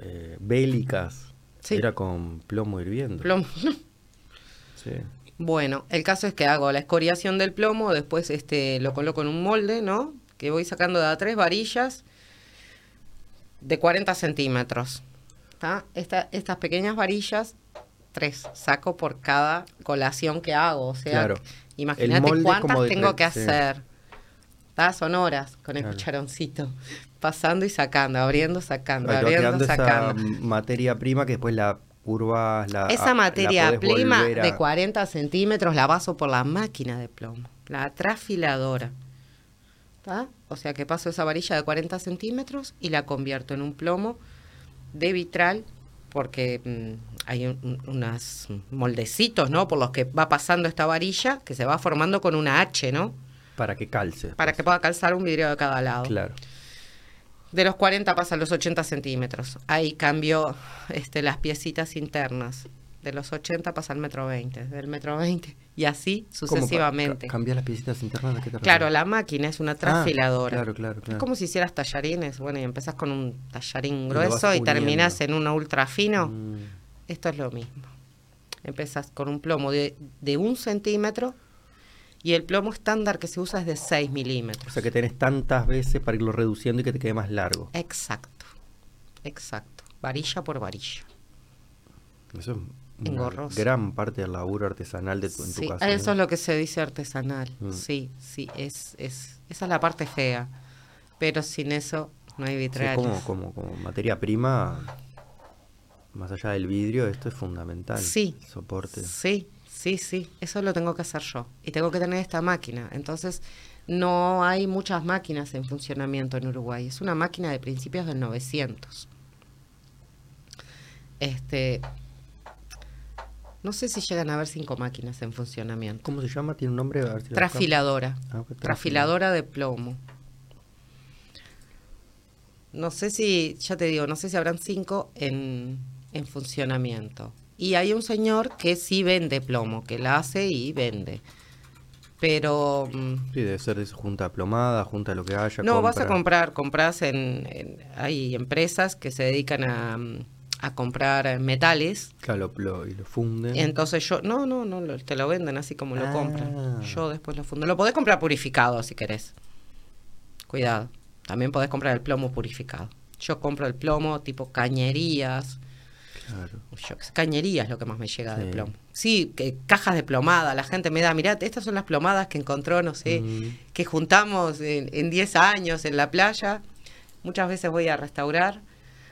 eh, bélicas Sí. era con plomo hirviendo. Plomo. Sí. Bueno, el caso es que hago la escoriación del plomo, después este lo coloco en un molde, ¿no? Que voy sacando de a tres varillas de 40 centímetros. ¿tá? Esta- estas pequeñas varillas, tres, saco por cada colación que hago. O sea, Claro. Imagínate cuántas tengo que sí. hacer. ¿tá? Son horas con el Claro. cucharoncito, pasando y sacando, abriendo, sacando, abriendo, esa sacando. materia prima que después la curvas, la Esa ah, la materia prima a- de 40 centímetros la paso por la máquina de plomo, la trafiladora. ¿tá? O sea que paso esa varilla de 40 centímetros y la convierto en un plomo de vitral, porque mm, hay un- un- unos moldecitos, ¿no? Por los que va pasando esta varilla, que se va formando con una H, ¿no? Para que calce. Para que pueda calzar un vidrio de cada lado. Claro. De los 40 pasa a los 80 centímetros. Ahí cambio este, las piecitas internas. De los 80 pasa al metro 20. Del metro 20. Y así ¿Cómo pa- sucesivamente. ca- ¿Cambias las piecitas internas? ¿De qué te Claro, la máquina es una Ah, trafiladora. claro, claro, Es claro. como si hicieras tallarines. Bueno, y empezás con un tallarín grueso y uniendo. terminás en uno ultra fino. Mm, Esto es lo mismo. Empezás con un plomo de, de un centímetro y el plomo estándar que se usa es de 6 O milímetros. sea que tenés tantas veces para irlo reduciendo y que te quede más largo. Exacto. Exacto. Varilla por varilla. Eso es una Engorroso. gran parte del laburo artesanal de tu, en tu casa. eso es lo que se dice artesanal. Mm. Sí, sí, es, es, esa es la parte fea. Pero sin eso no hay Sí, vitrales. como, como, como materia prima, más allá del vidrio, esto es fundamental. Sí. soporte. Sí, sí, sí, eso lo tengo que hacer yo. Y tengo que tener esta máquina. Entonces, no hay muchas máquinas en funcionamiento en Uruguay. Es una máquina de principios del 900. Este, no sé si llegan a haber cinco máquinas en funcionamiento. ¿Cómo se llama? ¿Tiene un nombre? A ver si Trafiladora. Ah, ok, Trafiladora de plomo. No sé si, ya te digo, no sé si habrán cinco en, en funcionamiento. Y hay un señor que sí vende plomo, que la hace y vende. Pero mm, Sí, debe ser de junta plomada, junta lo que haya. no, vas a compra. comprar, compras en, en- hay empresas que se dedican a, mm, a comprar metales Claro, lo, y lo funden. entonces yo, no, no, no, lo- te lo venden así como lo Ah. compran. Yo después lo fundo. Lo podés comprar purificado si querés. Cuidado. También podés comprar el plomo purificado. Yo compro el plomo tipo cañerías. Claro. Yo, cañerías es lo que más me llega de plomo. Sí, que, cajas de plomada. La gente me da, mirá, estas son las plomadas que encontró, no sé, Mm. que juntamos en, en 10 años en la playa. Muchas veces voy a restaurar.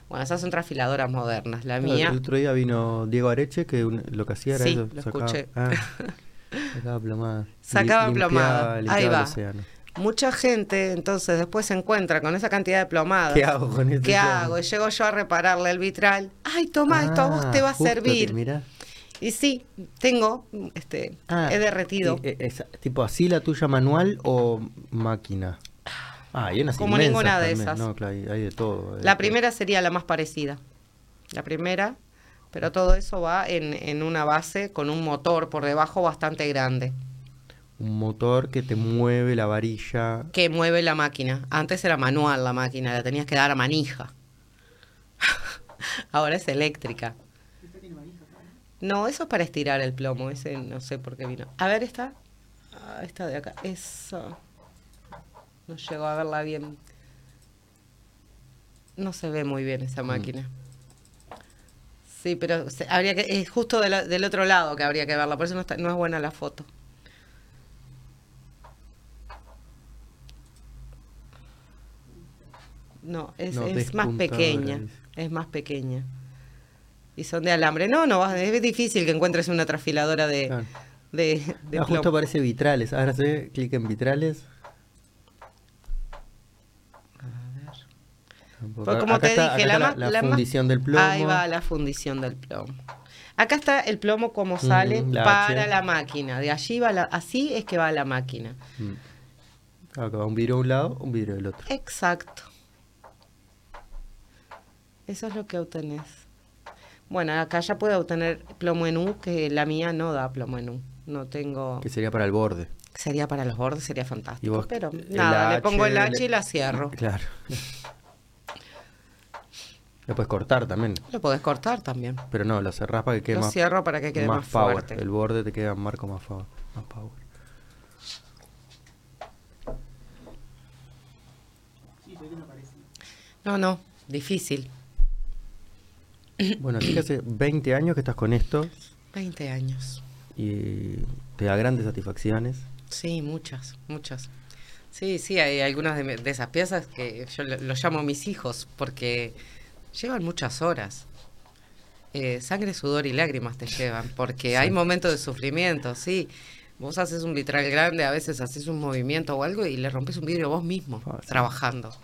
Bueno, esas son trafiladoras modernas. La mía. El otro día vino Diego Areche, que un- lo que hacía era Sí, eso. lo sacaba- escuché. ah, sacaba plomada. Sacaba Li- plomada, limpiaba- ahí va. el océano. Mucha gente entonces después se encuentra con esa cantidad de plomadas. ¿Qué hago con esto? ¿Qué hago? Y llego yo a repararle el vitral. Ay, toma, esto a vos te va a Ah, servir. mirá. Y sí, tengo, este, Ah, he derretido. y, eh, es, tipo así la tuya manual o máquina? Ah, unas Como ninguna de también. esas. No, claro, hay, de todo. hay de La todo. primera sería la más parecida. La primera, pero todo eso va en, en una base con un motor por debajo bastante grande Un motor que te mueve la varilla. que mueve la máquina. Antes era manual la máquina, la tenías que dar a manija. Ahora es eléctrica. No, eso es para estirar el plomo, ese no sé por qué vino. A ver, esta. Ah, esta de acá. Eso. No llego a verla bien. No se ve muy bien esa máquina. Sí, pero se- habría que es justo de la- del otro lado que habría que verla, por eso no, está- no es buena la foto. No, es, No, es más pequeña. Es más pequeña. Y son de alambre. No, no, es difícil que encuentres una trafiladora de, Claro. de, de Ah, justo plomo. aparece vitrales. Ahora se ve, clic en vitrales. Pues como Acá te está- dije, acá la, la, la fundición del plomo. Ahí va la fundición del plomo. Acá está el plomo como sale Mm, la para H. la máquina. De allí va la, así es que va la máquina. Mm. Acá va un vidrio de un lado, un vidrio del otro. Exacto. Eso es lo que obtenés. Bueno, acá ya puedo obtener plomo en U, que la mía no da plomo en U. No tengo. Que sería para el borde. Sería para los bordes, sería fantástico. vos, pero nada, le pongo el H y la cierro. Claro. Lo puedes cortar también. Lo podés cortar también. Pero no, lo cerrás para que quede Lo más, cierro para que quede más, power. fuerte. El borde te queda marco más, fa- más power. No, no, difícil. Bueno, así que hace 20 años que estás con esto 20 años. y te da grandes satisfacciones. Sí, muchas, muchas. Sí, sí, hay algunas de, de esas piezas que yo lo- los llamo mis hijos porque llevan muchas horas. Eh, sangre, sudor y lágrimas te llevan porque hay momentos de sufrimiento, sí. Vos haces un vitral grande, a veces haces un movimiento o algo y le rompes un vidrio vos mismo, Ah, sí. trabajando.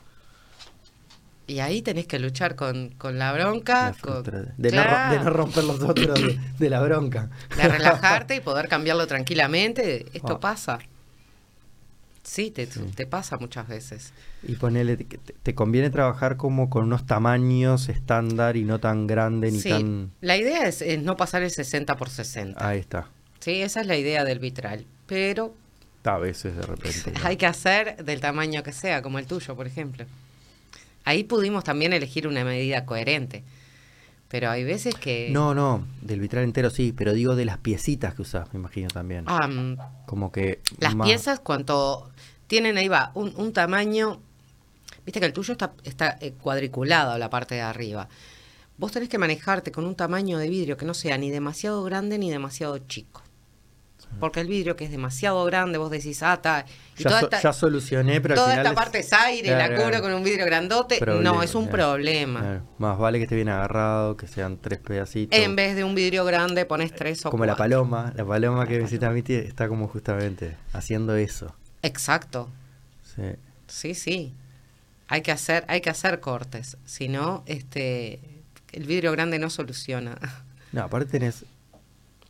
Y ahí tenés que luchar con, con la bronca, La con, de, no, de romper los otros de, de la bronca. de relajarte y poder cambiarlo tranquilamente. Esto Ah. pasa. Sí, te, Sí. te pasa muchas veces. Y ponele, te, te conviene trabajar como con unos tamaños estándar y no tan grande ni Sí, tan... la idea es, es no pasar el 60 por 60. Ahí está. Sí, esa es la idea del vitral. Pero A veces de repente. ¿no? hay que hacer del tamaño que sea, como el tuyo, por ejemplo. Ahí pudimos también elegir una medida coherente. Pero hay veces que... No, no, del vitral entero sí, pero digo de las piecitas que usás, me imagino también. Ah, mm, Como que... las más- piezas, cuanto tienen ahí va, un, un tamaño... Viste que el tuyo está, está eh, cuadriculado la parte de arriba. Vos tenés que manejarte con un tamaño de vidrio que no sea ni demasiado grande ni demasiado chico. Porque el vidrio que es demasiado grande, vos decís, ah, está. Y Ya, toda so- esta, ya solucioné, pero al toda final esta es- parte es aire, la cubro con un vidrio grandote. Problema, no, es un claro. problema. Claro, Más vale que esté bien agarrado, que sean tres pedacitos. En vez de un vidrio grande, pones tres o como la paloma, la paloma que visita a mí tie- está como justamente haciendo eso. Exacto. Sí. Sí, sí. Hay que hacer, hay que hacer cortes. Si no, este, el vidrio grande no soluciona. No, aparte tenés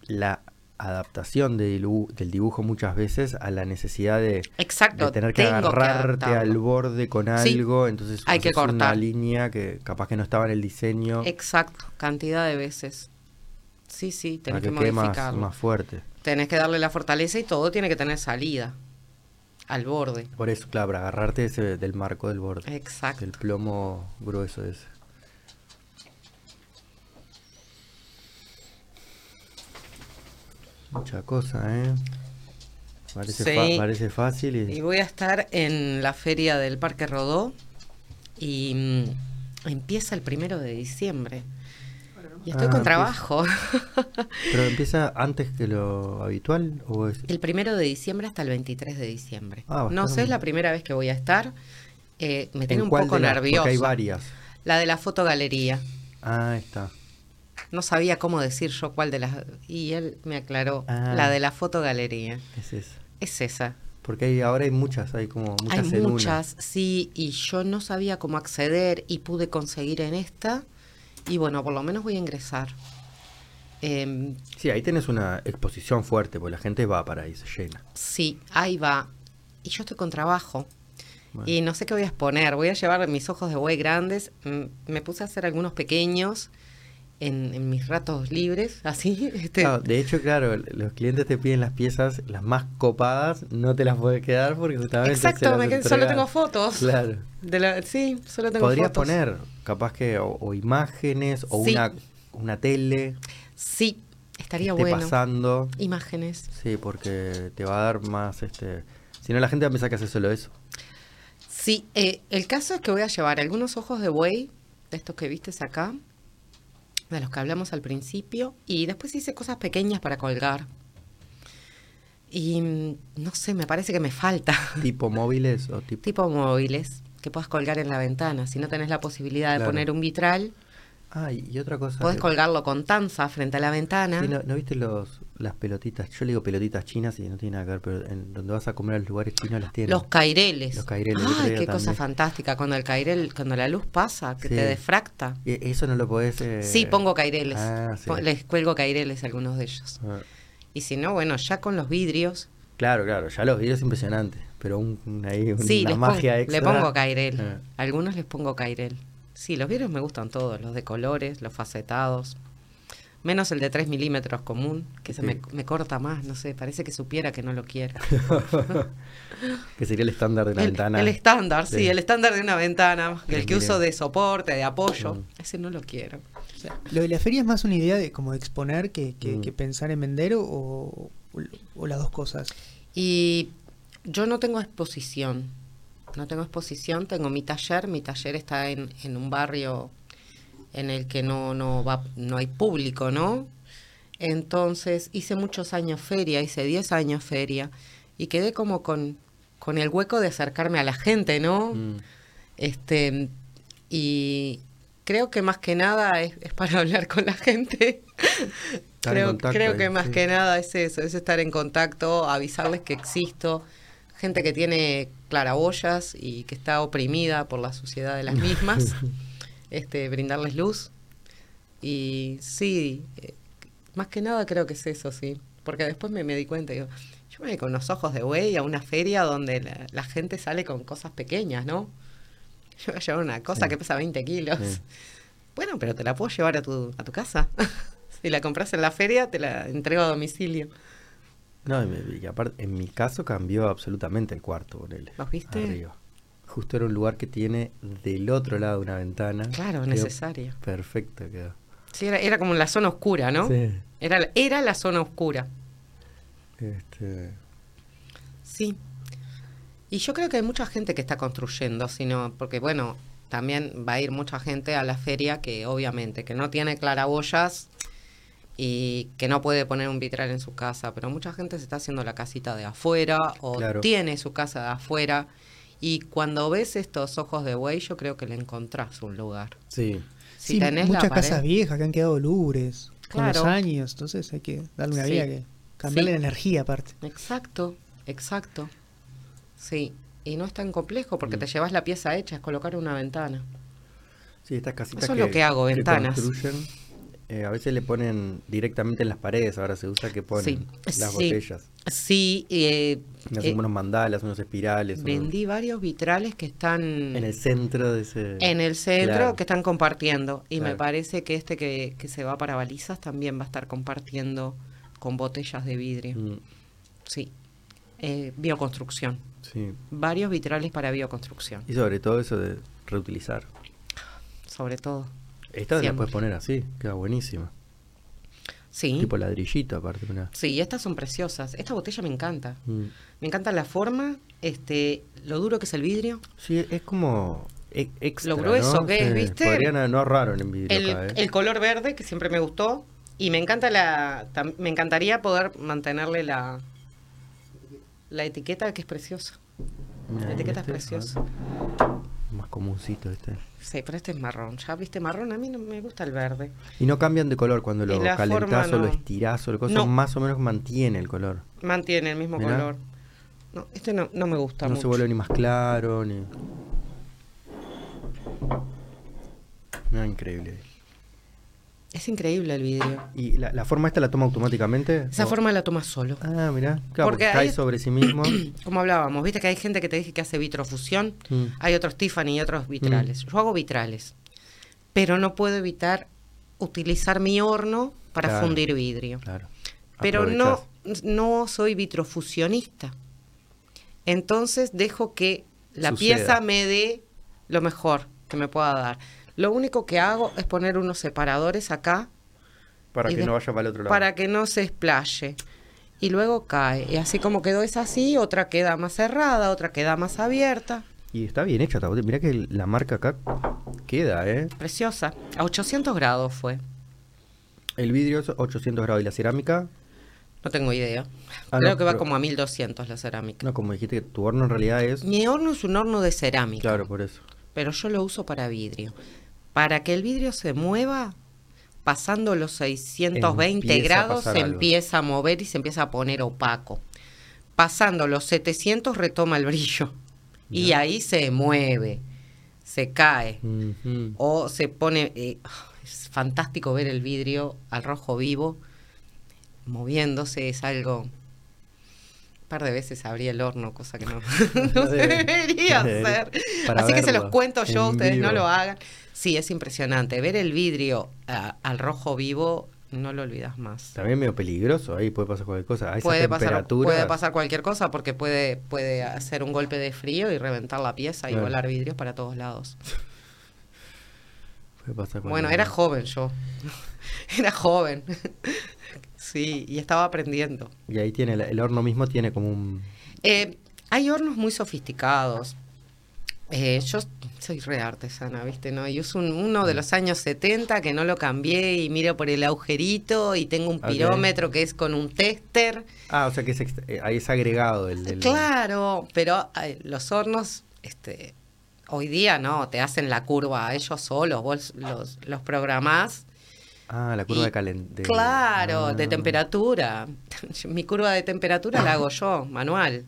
la adaptación de del dibujo muchas veces a la necesidad de, Exacto. de tener que agarrarte al borde con Sí, algo, entonces hay que haces una cortar. línea que capaz que no estaba en el diseño Exacto, cantidad de veces. Sí, sí, tenés que que, más, modificarlo. más fuerte. Tenés que darle la fortaleza y todo tiene que tener salida al borde. Por eso, claro, para agarrarte ese del marco del borde. Exacto. El plomo grueso ese. Mucha cosa, ¿eh? Parece, Sí. fa- parece fácil y... Y voy a estar en la feria del Parque Rodó y mm, empieza el primero de diciembre. Y estoy Ah, con trabajo. ¿Pero empieza antes que lo habitual? ¿O es... el primero de diciembre hasta el 23 de diciembre. Ah, no sé, es la primera vez que voy a estar. Eh, me tiene ¿En un poco nerviosa. Porque hay varias. La de la fotogalería. Ah, está. No sabía cómo decir yo cuál de las... Y él me aclaró. Ah. La de la fotogalería. Es esa. Es esa. Porque hay, ahora hay muchas, hay como muchas Hay en una. muchas, sí, y yo no sabía cómo acceder y pude conseguir en esta. Y bueno, por lo menos voy a ingresar. Em, Sí, ahí tenés una exposición fuerte, porque la gente va para ahí, se llena. sí, ahí va. Y yo estoy con trabajo. Bueno. Y no sé qué voy a exponer. Voy a llevar mis ojos de buey grandes. Me puse a hacer algunos pequeños en, en mis ratos libres, así. este, Claro, de hecho, claro, los clientes te piden las piezas, las más copadas, no te las puedes quedar porque justamente Exacto, me quedé- solo tengo fotos. Claro. De la, sí, solo tengo Podrías fotos. poner, capaz que, o, o imágenes, o Sí. una, una tele Sí, estaría esté bueno. pasando. Imágenes. Sí, porque te va a dar más, este... Si no, la gente va a pensar que hace solo eso. Sí, eh, el caso es que voy a llevar algunos ojos de buey, de estos que vistes acá, de los que hablamos al principio, y después hice cosas pequeñas para colgar. Y mm, no sé, me parece que me falta. tipo móviles o tipo... tipo móviles que puedas colgar en la ventana. Si no tenés la posibilidad de Claro. poner un vitral, Ah, y, otra cosa. Podés que- colgarlo con tanza frente a la ventana. Sí, ¿no, ¿no viste los, las pelotitas? Yo le digo pelotitas chinas y no tiene nada que ver, pero en donde vas a comer a los lugares chinos las tienen. Los caireles. Los caireles, Ay, qué cosa fantástica. Cuando el cairel, cuando la luz pasa, que Sí. te defracta. Eso no lo podés... eh, Sí, pongo caireles. Ah, sí. Les cuelgo caireles a algunos de ellos. Ah, Y si no, bueno, ya con los vidrios. Claro, claro, ya los videos impresionantes, pero un, un- ahí sí, magia pon- extra. le pongo cairel. Ah. Algunos les pongo cairel. Sí, los vidrios me gustan todos, los de colores, los facetados. Menos el de 3 milímetros común, que se Sí. me, me corta más, no sé, parece que supiera que no lo quiere. que sería el estándar de una el, ventana. el estándar, sí, el estándar de una ventana, el que uso de soporte, de apoyo, Mm. ese no lo quiero. O sea, lo de la feria es más una idea de como de exponer que, que, Mm. que pensar en vender o, o, o las dos cosas. Y yo no tengo exposición, no tengo exposición, tengo mi taller, mi taller está en, en un barrio en el que no, no, va, no hay público, ¿no? Entonces hice muchos años feria, hice 10 años feria y quedé como con, con el hueco de acercarme a la gente, ¿no? Mm. Este, y creo que más que nada es, es para hablar con la gente. Creo contacto creo que más sí. que nada es eso, es estar en contacto, avisarles que existo, gente que tiene claraboyas y que está oprimida por la suciedad de las mismas, este, brindarles luz. Y sí, eh, más que nada creo que es eso, sí. Porque después me, me di cuenta, digo, yo me voy con los ojos de buey a una feria donde la, la gente sale con cosas pequeñas, ¿no? Yo voy a llevar una cosa Sí. que pesa 20 kilos. Sí. Bueno, pero te la puedo llevar a tu, a tu casa. si la compras en la feria, te la entrego a domicilio. No, y, me- y aparte, en mi caso cambió absolutamente el cuarto, ponele. ¿Los viste? Arriba. Justo era un lugar que tiene del otro lado una ventana. Claro, Quedó necesario. Perfecto quedó. Sí, era, era como la zona oscura, ¿no? Sí. Era, la- era la zona oscura. Este, Sí. Y yo creo que hay mucha gente que está construyendo, sino porque bueno, también va a ir mucha gente a la feria que obviamente que no tiene claraboyas y que no puede poner un vitral en su casa, pero mucha gente se está haciendo la casita de afuera o Claro. tiene su casa de afuera y cuando ves estos ojos de buey yo creo que le encontrás un lugar. sí. Si sí, tenés muchas la pared- casas viejas que han quedado lubres con los años, entonces hay que darle una Sí. vida que cambiarle Sí. la energía aparte. Exacto, exacto. Sí, y no es tan complejo porque Mm. te llevas la pieza hecha, es colocar una ventana. Sí, estas casitas Eso es lo que hago, ventanas. construyen, eh, a veces le ponen directamente en las paredes, ahora se usa que ponen Sí, las sí. botellas. Sí, eh, hacen eh, unos mandalas, unos espirales. unos- vendí varios vitrales que están en el centro de ese... en el centro Claro. que están compartiendo y me parece que este que, que se va para balizas también va a estar compartiendo con botellas de vidrio. Mm, Sí, Eh, bioconstrucción. sí. Varios vitrales para bioconstrucción, Y sobre todo eso de reutilizar. sobre todo. Esta la Siempre. puedes poner así, queda buenísima. Sí. Tipo ladrillito aparte. Una... Sí, estas son preciosas. Esta botella me encanta. Mm. Me encanta la forma, este, lo duro que es el vidrio. Sí, es como e- extra, Lo grueso ¿no? que es, Sí, ¿viste? Podrían no ahorraron en vidrio El, acá, ¿eh? el color verde, que siempre me gustó. Y me encanta la. me encantaría poder mantenerle la. La etiqueta que es preciosa. La ¿y etiqueta es preciosa. Más comuncito este. Sí, pero este es marrón. Ya viste marrón, a mí no me gusta el verde. Y no cambian de color cuando lo calentás o lo estirás o lo cosa, No. más o menos mantiene el color. Mantiene el mismo Mirá. color. No, este no, no me gusta no mucho. se vuelve ni más claro, ni... No, increíble. Es increíble el vidrio. ¿Y la, la forma esta la toma automáticamente? Esa ¿O- forma la tomas solo. Ah, mirá. Claro, porque, Porque cae hay- sobre sí mismo. Como hablábamos, viste que hay gente que te dije que hace vitrofusión. Mm. Hay otros Tiffany y otros vitrales. Yo hago vitrales. Pero no puedo evitar utilizar mi horno para Claro. fundir vidrio. Claro. Pero no, no soy vitrofusionista. Entonces dejo que la Suceda. pieza me dé lo mejor que me pueda dar. Lo único que hago es poner unos separadores acá Para que de- no vaya para el otro lado. para que no se explaye. Y luego cae. Y así como quedó es así, otra queda más cerrada, otra queda más abierta. Y está bien hecha. Mirá que la marca acá queda, ¿eh? Preciosa. A 800 grados fue. El vidrio es 800 grados y la cerámica, No tengo idea. Ah, Creo no, que va como a 1200 la cerámica. no, como dijiste que tu horno en realidad es... Mi horno es un horno de cerámica. Claro, por eso. pero yo lo uso para vidrio. Para que el vidrio se mueva, pasando los 620 Empieza a grados, se algo. empieza a mover y se empieza a poner opaco. Pasando los 700 retoma el brillo. Y ahí se mueve, se cae. O se pone... eh, es fantástico ver el vidrio al rojo vivo moviéndose, es algo... Un par de veces abrí el horno, cosa que no, debería hacer. Así que se los cuento yo, ustedes no lo hagan. Sí, es impresionante. Ver el vidrio al rojo vivo, no lo olvidas más. También medio peligroso, ahí puede pasar cualquier cosa. A Puede pasar, puede pasar cualquier cosa porque puede, puede hacer un golpe de frío y reventar la pieza y volar vidrios para todos lados. puede pasar Bueno, era joven yo. era joven. sí, y estaba aprendiendo. Y ahí tiene, el, el horno mismo tiene como un... Eh, hay hornos muy sofisticados. Eh, yo soy re artesana, ¿viste? ¿no? Y uso un- uno de los años 70 que no lo cambié y miro por el agujerito y tengo un Ok. pirómetro que es con un tester. Ah, o sea que es eh, ahí es agregado el... el- Claro, pero eh, los hornos, este, hoy día no, te hacen la curva ellos solos, vos los, los programás. Ah, la curva y- de calentamiento. Claro, de Ah. temperatura. Mi curva de temperatura la hago yo, manual.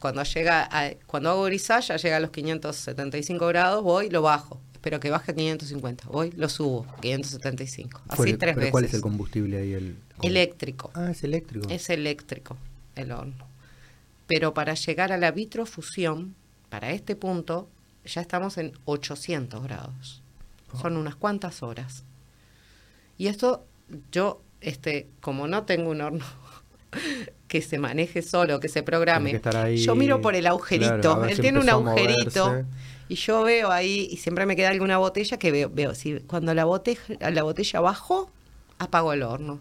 Cuando llega, a- cuando hago grisalla, llega a los 575 grados, voy, lo bajo. Espero que baje a 550. Voy, lo subo, 575. Así tres veces. ¿Cuál es el combustible ahí? El, Eléctrico. Ah, es eléctrico. Es eléctrico el horno. Pero para llegar a la vitrofusión, para este punto, ya estamos en 800 grados. Son unas cuantas horas. Y esto, yo, este, como no tengo un horno que se maneje solo, que se programe, que ahí, yo miro por el agujerito. claro, Él si tiene un agujerito. Y yo veo ahí, y siempre me queda alguna botella que veo, veo si cuando la botella, la botella bajó, apago el horno.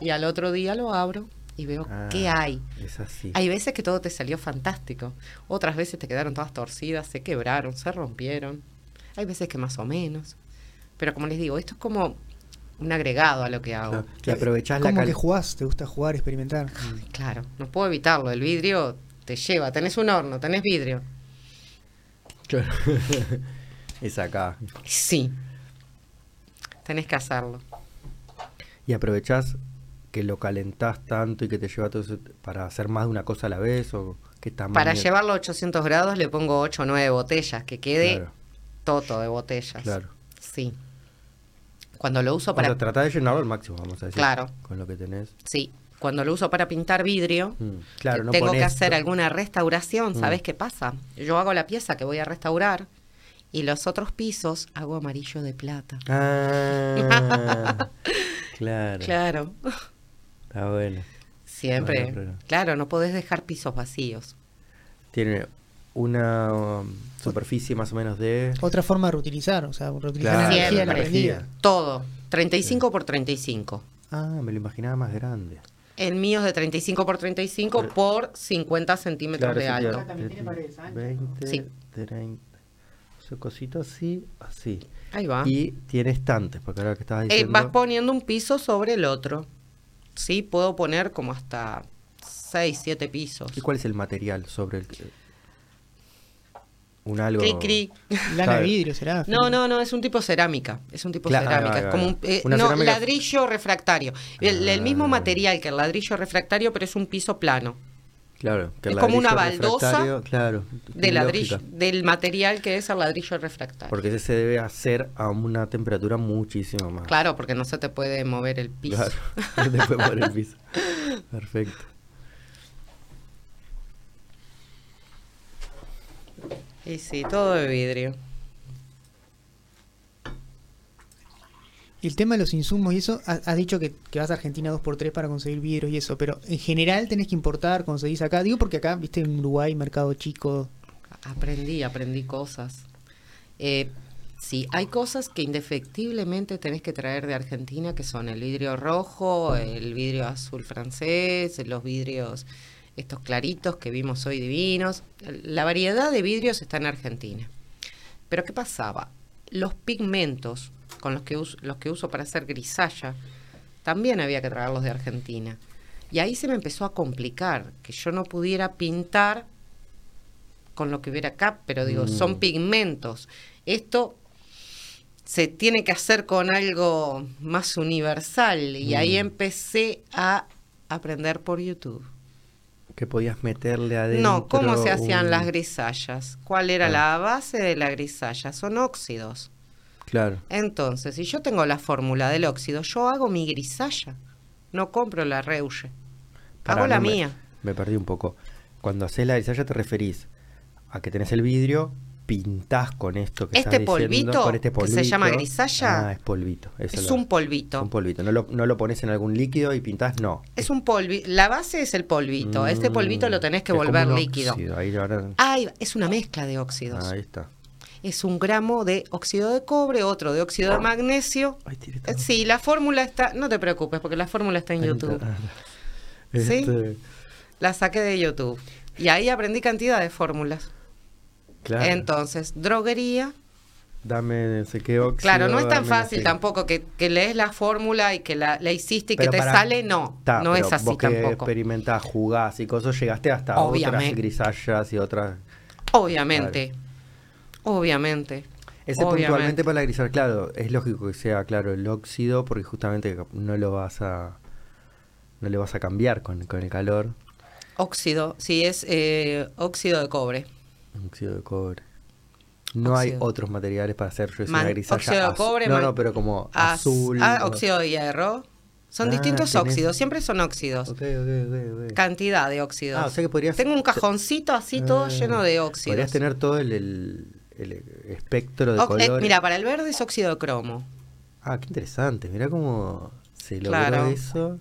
Y al otro día lo abro y veo Ah, qué hay. Es así. Hay veces que todo te salió fantástico. Otras veces te quedaron todas torcidas, se quebraron, se rompieron. Hay veces que más o menos. Pero como les digo, esto es como un agregado a lo que hago. Claro, Y aprovechás la ¿Cómo cal- que jugás? ¿Te gusta jugar, experimentar? Claro, no puedo evitarlo. El vidrio te lleva. Tenés un horno, tenés vidrio. Claro. es acá. Sí. Tenés que hacerlo. Y aprovechás que lo calentás tanto y que te lleva todo eso para hacer más de una cosa a la vez o qué tamaño. Para llevarlo a 800 grados le pongo 8 o 9 botellas, que quede Claro, toto de botellas. claro. Sí. Cuando lo uso para... sea, tratá de llenarlo al máximo, vamos a decir. Claro. Con lo que tenés. Sí. Cuando lo uso para pintar vidrio, Mm, Claro, no tengo que hacer alguna restauración, Mm. ¿sabes qué pasa? Yo hago la pieza que voy a restaurar y los otros pisos hago amarillo de plata. Ah, claro. Claro. Está bueno. Siempre. Bueno, Claro, no podés dejar pisos vacíos. Tiene una um, superficie más o menos de... Otra forma de reutilizar, o sea, reutilizar Claro, la energía la prendida. Todo. 35 por 35. Ah, me lo imaginaba más grande. El mío es de 35 por 35 Pero- por 50 centímetros Claro, de sí, alto. claro. También tiene paredes anchas. 20, Sí. 30. Ese cosito así, así. Ahí va. Y tiene estantes, porque ahora que estabas Eh, diciendo... vas poniendo un piso sobre el otro. Sí, puedo poner como hasta 6, 7 pisos. ¿Y cuál es el material sobre el que- Un algo... Cri, cri. Lana de vidrio será. No, no, no, es un tipo cerámica. Es un tipo Claro, cerámica. es como un, eh, Una no, cerámica- ladrillo refractario. El, el mismo Ah. material que el ladrillo refractario, pero es un piso plano. Claro, que Es como una baldosa Claro, De ladrillo, del material que es el ladrillo refractario. Porque ese se debe hacer a una temperatura muchísimo más. Claro, porque no se te puede mover el piso. Claro, no te puede mover el piso. Perfecto. Y sí, todo de vidrio. Y el tema de los insumos y eso, ha- has dicho que, que vas a Argentina 2x3 para conseguir vidrios y eso, pero en general tenés que importar, conseguís acá. Digo porque acá, viste, en Uruguay, mercado chico. Aprendí, aprendí cosas. Eh, sí, hay cosas que indefectiblemente tenés que traer de Argentina, que son el vidrio rojo, el vidrio azul francés, los vidrios estos claritos que vimos hoy divinos. La variedad de vidrios está en Argentina. Pero ¿qué pasaba? Los pigmentos con los que uso, los que uso para hacer grisalla, también había que traerlos de Argentina. Y ahí se me empezó a complicar, que yo no pudiera pintar con lo que hubiera acá, pero digo, Mm. son pigmentos. Esto se tiene que hacer con algo más universal. Y ahí Mm. empecé a aprender por YouTube. Que podías meterle adentro. No, ¿cómo se hacían un- las grisallas? ¿Cuál era Ah. la base de la grisalla? Son óxidos. Claro. Entonces, si yo tengo la fórmula del óxido, yo hago mi grisalla. No compro la Reuge. Hago la no me- mía. Me perdí un poco. Cuando haces la grisalla te referís a que tenés el vidrio, pintás con esto que Este estás diciendo, polvito, con este que se llama polvito. grisalla, Ah, es polvito. eso Es lo- un polvito. Un polvito. No lo, no lo pones en algún líquido y pintás, no. Es un polvito. La base es el polvito. Este polvito lo tenés que Mm, volver líquido. óxido, Ahí, ahora- es una mezcla de óxidos. ahí está. Es un gramo de óxido de cobre, otro de óxido de magnesio. Ay. Sí, la fórmula está, no te preocupes, porque la fórmula está en YouTube. ¿Sí? Este, La saqué de YouTube. Y ahí aprendí cantidad de fórmulas. Claro. Entonces, droguería. Dame sé qué óxido. Claro, no es tan fácil tampoco que, que lees la fórmula y que la, la hiciste y Pero que te sale. No, Ta, no es así vos que tampoco. experimentás, jugás y cosas, llegaste hasta otras Obviamente. grisallas y otras. Obviamente. Obviamente. Ese Obviamente. puntualmente para la grisalla, claro, es lógico que sea, claro, el óxido, porque justamente no lo vas a. No le vas a cambiar con, con el calor. Óxido, sí, es eh, óxido de cobre. Óxido de cobre. No hay otros materiales para hacer una grisalla. óxido de azu- cobre, No, no, pero como Az- azul. ah, o- óxido de hierro. Son Ah, distintos tenés- óxidos, siempre son óxidos. Ok, ok, ok, ok. Cantidad de óxidos. Ah, o sea que podrías. Tengo un cajoncito así todo Ah, lleno de óxidos. Podrías tener todo el, el- el espectro de Ó- eh, colores. mira, para el verde es óxido de cromo. Ah, qué interesante. Mira cómo se logró Claro. eso.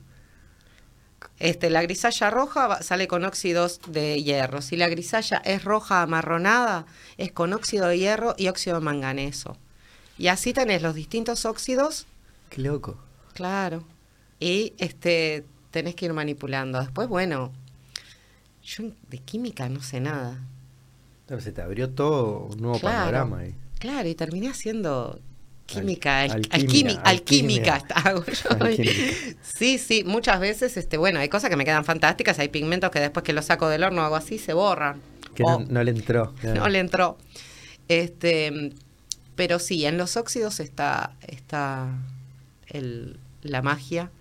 Este, la grisalla roja sale con óxidos de hierro. Si la grisalla es roja amarronada, es con óxido de hierro y óxido de manganeso. Y así tenés los distintos óxidos, Qué loco. claro. Y este tenés que ir manipulando. Después, bueno, yo de química no sé nada. Claro, se te abrió todo un nuevo Claro. panorama ahí. Claro, y terminé haciendo química, Al- al- alquímica. alquimia. hago yo. Alquímica. Sí, sí, muchas veces, este, bueno, hay cosas que me quedan fantásticas, hay pigmentos que después que los saco del horno hago así, se borran. Que no, no le entró. no le entró. Este, pero sí, en los óxidos está, está el- la magia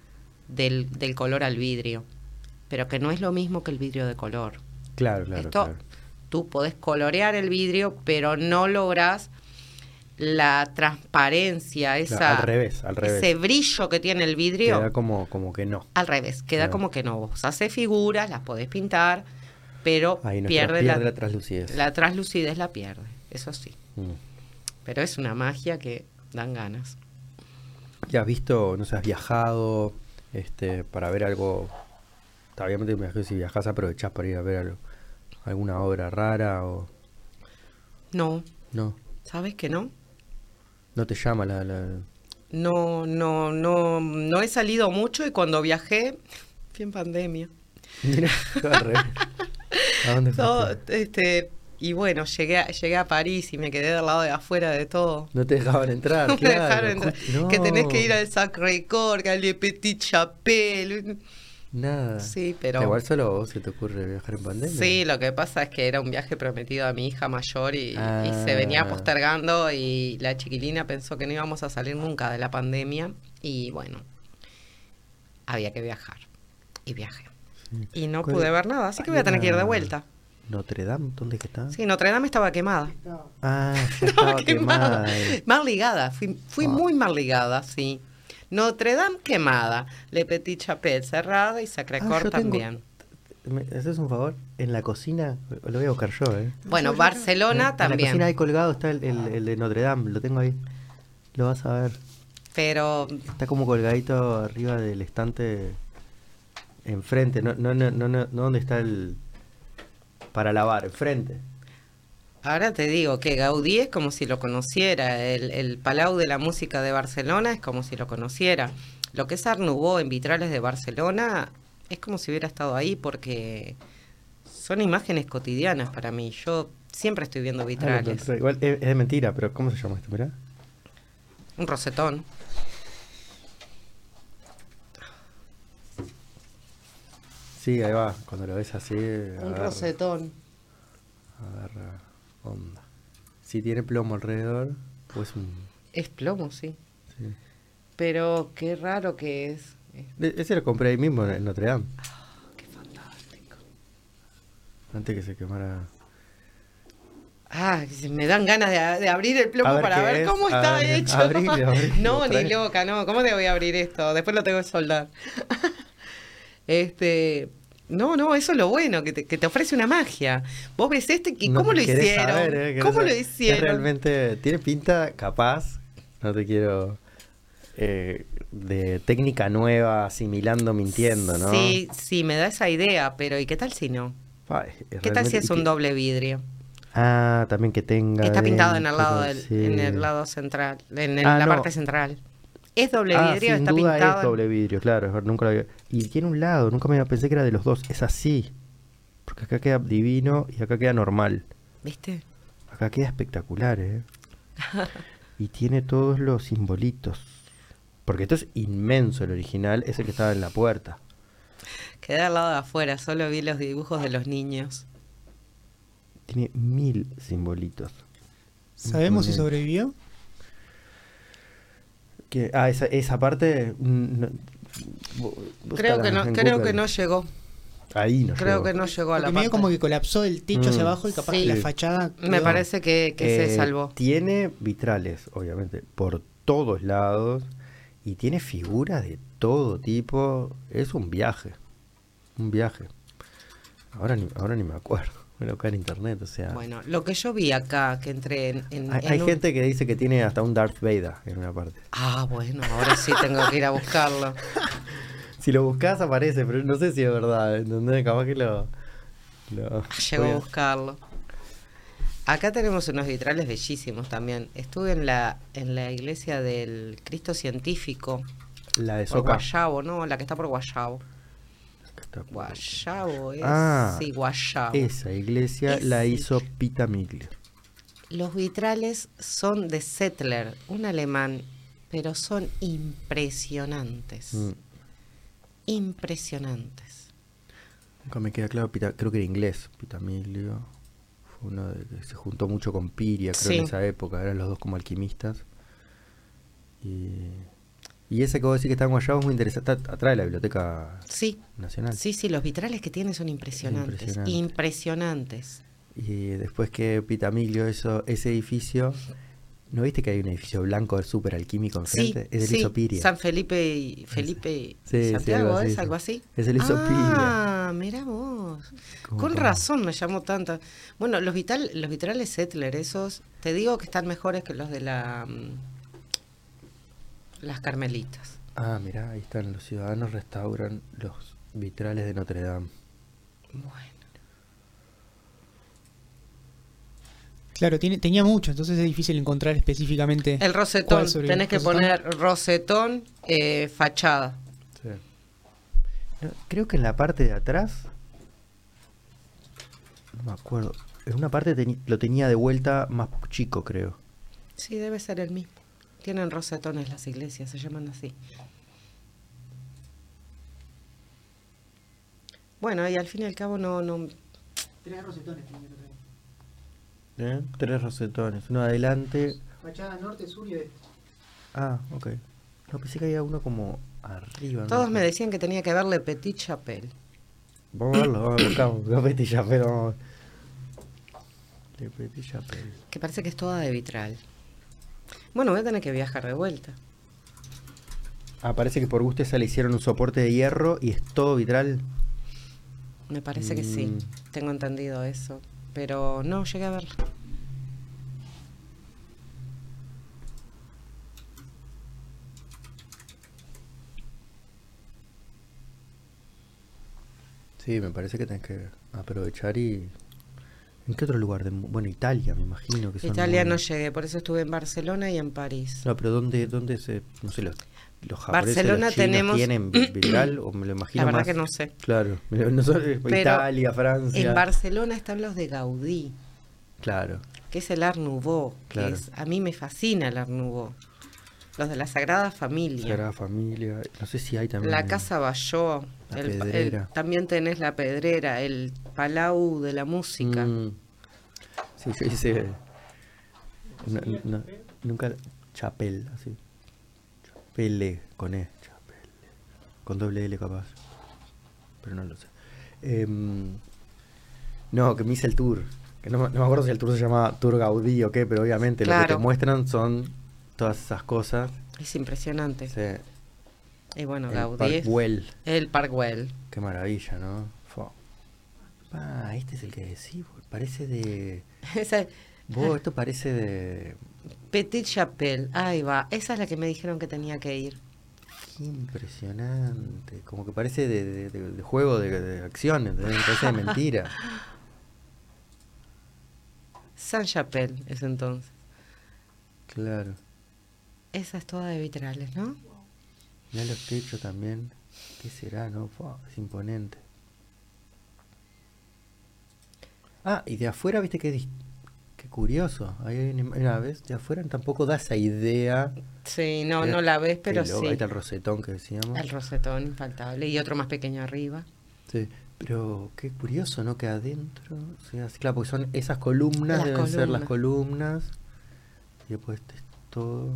del, del color al vidrio, pero que no es lo mismo que el vidrio de color. Claro, claro, Esto, claro. tú podés colorear el vidrio, pero no lográs la transparencia, esa, Claro, al revés, al revés. ese brillo que tiene el vidrio. Queda como, como que no. Al revés, queda Claro. como que no. Vos haces figuras, las podés pintar, pero Ahí pierde, pierde, la, la, translucidez. la translucidez, la pierde, eso sí. Mm. Pero es una magia que dan ganas. ¿Ya has visto, no sé, has viajado este, para ver algo? Obviamente me si viajas aprovechás para ir a ver algo- alguna obra rara o No, no. ¿sabes que no? No te llama la... la... No, no, no, no he salido mucho y cuando viajé, fui en pandemia. Mira. ¿A dónde Todo, este, y bueno, llegué a, llegué a París y me quedé del lado de afuera de todo. No te dejaban entrar, No me claro. dejaron entrar. Que tenés que ir al Sacré-Cœur, al Petit Chapelle. Nada. Sí, pero... Igual solo a vos se te ocurre viajar en pandemia. Sí, lo que pasa es que era un viaje prometido a mi hija mayor y, y se venía Ah. postergando y la chiquilina pensó que no íbamos a salir nunca de la pandemia y bueno, había que viajar y viajé. Y no ¿Cuál- pude ver nada, así que voy a tener que ir de vuelta. Notre Dame, ¿dónde es que está? Sí, Notre Dame estaba quemada. Ah, estaba quemada. quemada. Mal ligada, fui, fui Ah. muy mal ligada, sí. Notre Dame quemada, Le Petit Chapelle cerrada y Ah, Sacré-Cœur tengo- también. ¿Me haces un favor? En la cocina, lo voy a buscar yo, ¿eh? Bueno, En Barcelona la también. cocina ahí colgado está el, el- el de Notre Dame, lo tengo ahí. Lo vas a ver. Pero Está como colgadito arriba del estante enfrente, no, no, no, no, no, no donde está el para lavar, enfrente. Ahora te digo que Gaudí es como si lo conociera, el, el Palau de la Música de Barcelona es como si lo conociera. Lo que es Nouveau en vitrales de Barcelona es como si hubiera estado ahí porque son imágenes cotidianas para mí. Yo siempre estoy viendo Ah, vitrales. Igual es, es mentira, pero ¿cómo se llama esto? Mirá. Un rosetón. Sí, ahí va, cuando lo ves así, Un agarra, rosetón. agarra onda. Si tiene plomo alrededor, o es un... Es plomo, sí. Sí. Pero qué raro que es. E- Ese lo compré ahí mismo en Notre Dame, Qué fantástico. antes que se quemara. Ah, me dan ganas de, de abrir el plomo ver para ver es. cómo está hecho. no, ni loca, no. ¿Cómo te voy a abrir esto? Después lo tengo que soldar. este. No, no, eso es lo bueno, que te, que te ofrece una magia. Vos ves este y No cómo lo hicieron. saber, eh, ¿Cómo lo hicieron? realmente tiene pinta capaz, no te quiero eh, de técnica nueva, asimilando, mintiendo, ¿no? Sí, sí, me da esa idea, pero ¿y qué tal si no? Ay, ¿Qué tal si es un doble vidrio? Ah, también que tenga. Está pintado en el lado del, sí. en el lado central, en el- Ah, la no. parte central. Es doble Ah, vidrio, sin está duda pintado. es doble vidrio, claro, nunca lo había. Y tiene un lado, nunca me pensé que era de los dos, es así. Porque acá queda divino y acá queda normal. ¿Viste? Acá queda espectacular, ¿eh? y tiene todos los simbolitos. Porque esto es inmenso, el original es el que estaba en la puerta. Quedé al lado de afuera, solo vi los dibujos de los niños. Tiene mil simbolitos. ¿Sabemos si sobrevivió? Que, ah, esa, esa parte. mm, no- Creo que no, creo Google. que no llegó. Ahí no Creo llegó. que no llegó a la medio parte. como que colapsó el techo hacia Mm, abajo y capaz sí. que la fachada. Me parece que, que se Eh, salvó. Tiene vitrales, obviamente, por todos lados. Y tiene figuras de todo tipo. Es un viaje. Un viaje. Ahora ni, ahora ni me acuerdo. Lo cae en internet, o sea. Bueno, lo que yo vi acá, que entré en... en- hay en hay un- gente que dice que tiene hasta un Darth Vader en una parte. Ah, bueno, ahora sí tengo que ir a buscarlo. Si lo buscas aparece, pero no sé si es verdad. ¿entendés? Capaz que lo. lo Llego voy a a- buscarlo. Acá tenemos unos vitrales bellísimos también. Estuve en la, en la iglesia del Cristo Científico, La de por Soca. Guayabo, ¿no? La que está por Guayabo. Guayabo es... Ah, sí, Guayabo. Esa iglesia la hizo Pita Miglio. Los vitrales son de Settler, un alemán, pero son impresionantes. Mm. Impresionantes. Nunca me queda claro, Pita- creo que era inglés, Pitamiglio. Fue uno de que se juntó mucho con Piria, creo, Sí. en esa época. Eran los dos como alquimistas. Y, y ese que vos decís que está en Guayabo es muy interesante. Está atrás de la Biblioteca Sí, Nacional. sí, sí, los vitrales que tienen son impresionantes. Impresionante. Impresionantes. Y después que Pitamiglio hizo ese edificio, ¿no viste que hay un edificio blanco súper alquímico Sí, enfrente? es el sí, hizo Piria. San Felipe y Felipe Sí, sí, Santiago, algo ¿es sí. algo así? Es el hizo Ah, mira vos. Con razón me llamó tanta. Bueno, los vital, los vitrales Settler, esos, te digo que están mejores que los de la mm, las Carmelitas. Ah, mirá, ahí están. Los ciudadanos restauran los vitrales de Notre Dame. Bueno. Claro, tiene, tenía mucho, entonces es difícil encontrar específicamente. El rosetón, ¿Cuál sobre- tenés que rosetón? poner rosetón, eh, fachada. Sí. No, creo que en la parte de atrás. No me acuerdo. En una parte lo tenía de vuelta más chico, creo. Sí, debe ser el mismo. Tienen rosetones las iglesias, se llaman así. Bueno, y al fin y al cabo no, no Tres rosetones tenía que traer. ¿Eh? Tres rosetones. Uno adelante. Fachada norte, sur y oeste. Ah, ok. No, pensé que había uno como arriba. Todos me decían que tenía que verle Petit Chapelle. Vamos a verlo, vamos a buscar. Petit Chapelle, vamos a ver. Le Petit Chapelle. Que parece que es toda de vitral. Bueno, voy a tener que viajar de vuelta. Ah, parece que por gusto esa le hicieron un soporte de hierro y es todo vitral. Me parece que sí. Mm. Tengo entendido eso. Pero no llegué a verla. Sí, me parece que tenés que aprovechar y... ¿En qué otro lugar? mu- bueno, Italia, me imagino que son Italia muy- no llegué, por eso estuve en Barcelona y en París. No, pero ¿dónde, dónde se...? No sé, los, los japoneses, Barcelona los tenemos- tienen vi- vitral o me lo imagino La verdad más- que no sé. Claro, no sé, Italia, Francia... En Barcelona están los de Gaudí, Claro, que es el Art Nouveau. que Claro. es- a mí me fascina el Art Nouveau. Los de la Sagrada Familia. Sagrada Familia, no sé si hay también... La Casa Bayó. La el el- Pedrera. también tenés la Pedrera, el Palau de la Música. Mm. Sí, yo hice... no- no- nunca... Chapel, así. Chapelle, con E. Chapelle. Con doble L capaz. Pero no lo sé. Em, no, que me hice el tour. Que no, me- no me acuerdo si el tour se llama Tour Gaudí o qué, pero obviamente lo que te muestran son todas esas cosas. Es impresionante. Sí, Y bueno, el Gaudí Park es Güell. el Parkwell. Qué maravilla, ¿no? Ah, este es el que decís, vos, parece de... Esa Vos, esto parece de... Petit Chapelle, ahí va. Esa es la que me dijeron que tenía que ir. Qué impresionante. Como que parece de, de- de- de juego de, ¿entendés? Parece de mentira. Saint Chapelle es entonces. Claro. Esa es toda de vitrales, ¿no? Mirá los techos también. ¿Qué será, no? Fua, es imponente. Ah, y de afuera, viste que dis- qué curioso. Ahí hay una, vez, de afuera tampoco da esa idea. Sí, no, no la ves, pero sí. Ahí está el rosetón que decíamos. El rosetón infaltable. Y otro más pequeño arriba. Sí, pero qué curioso, ¿no? Que adentro, o sea, sí, claro, porque son esas columnas, Las deben ser las columnas. Y después este es todo.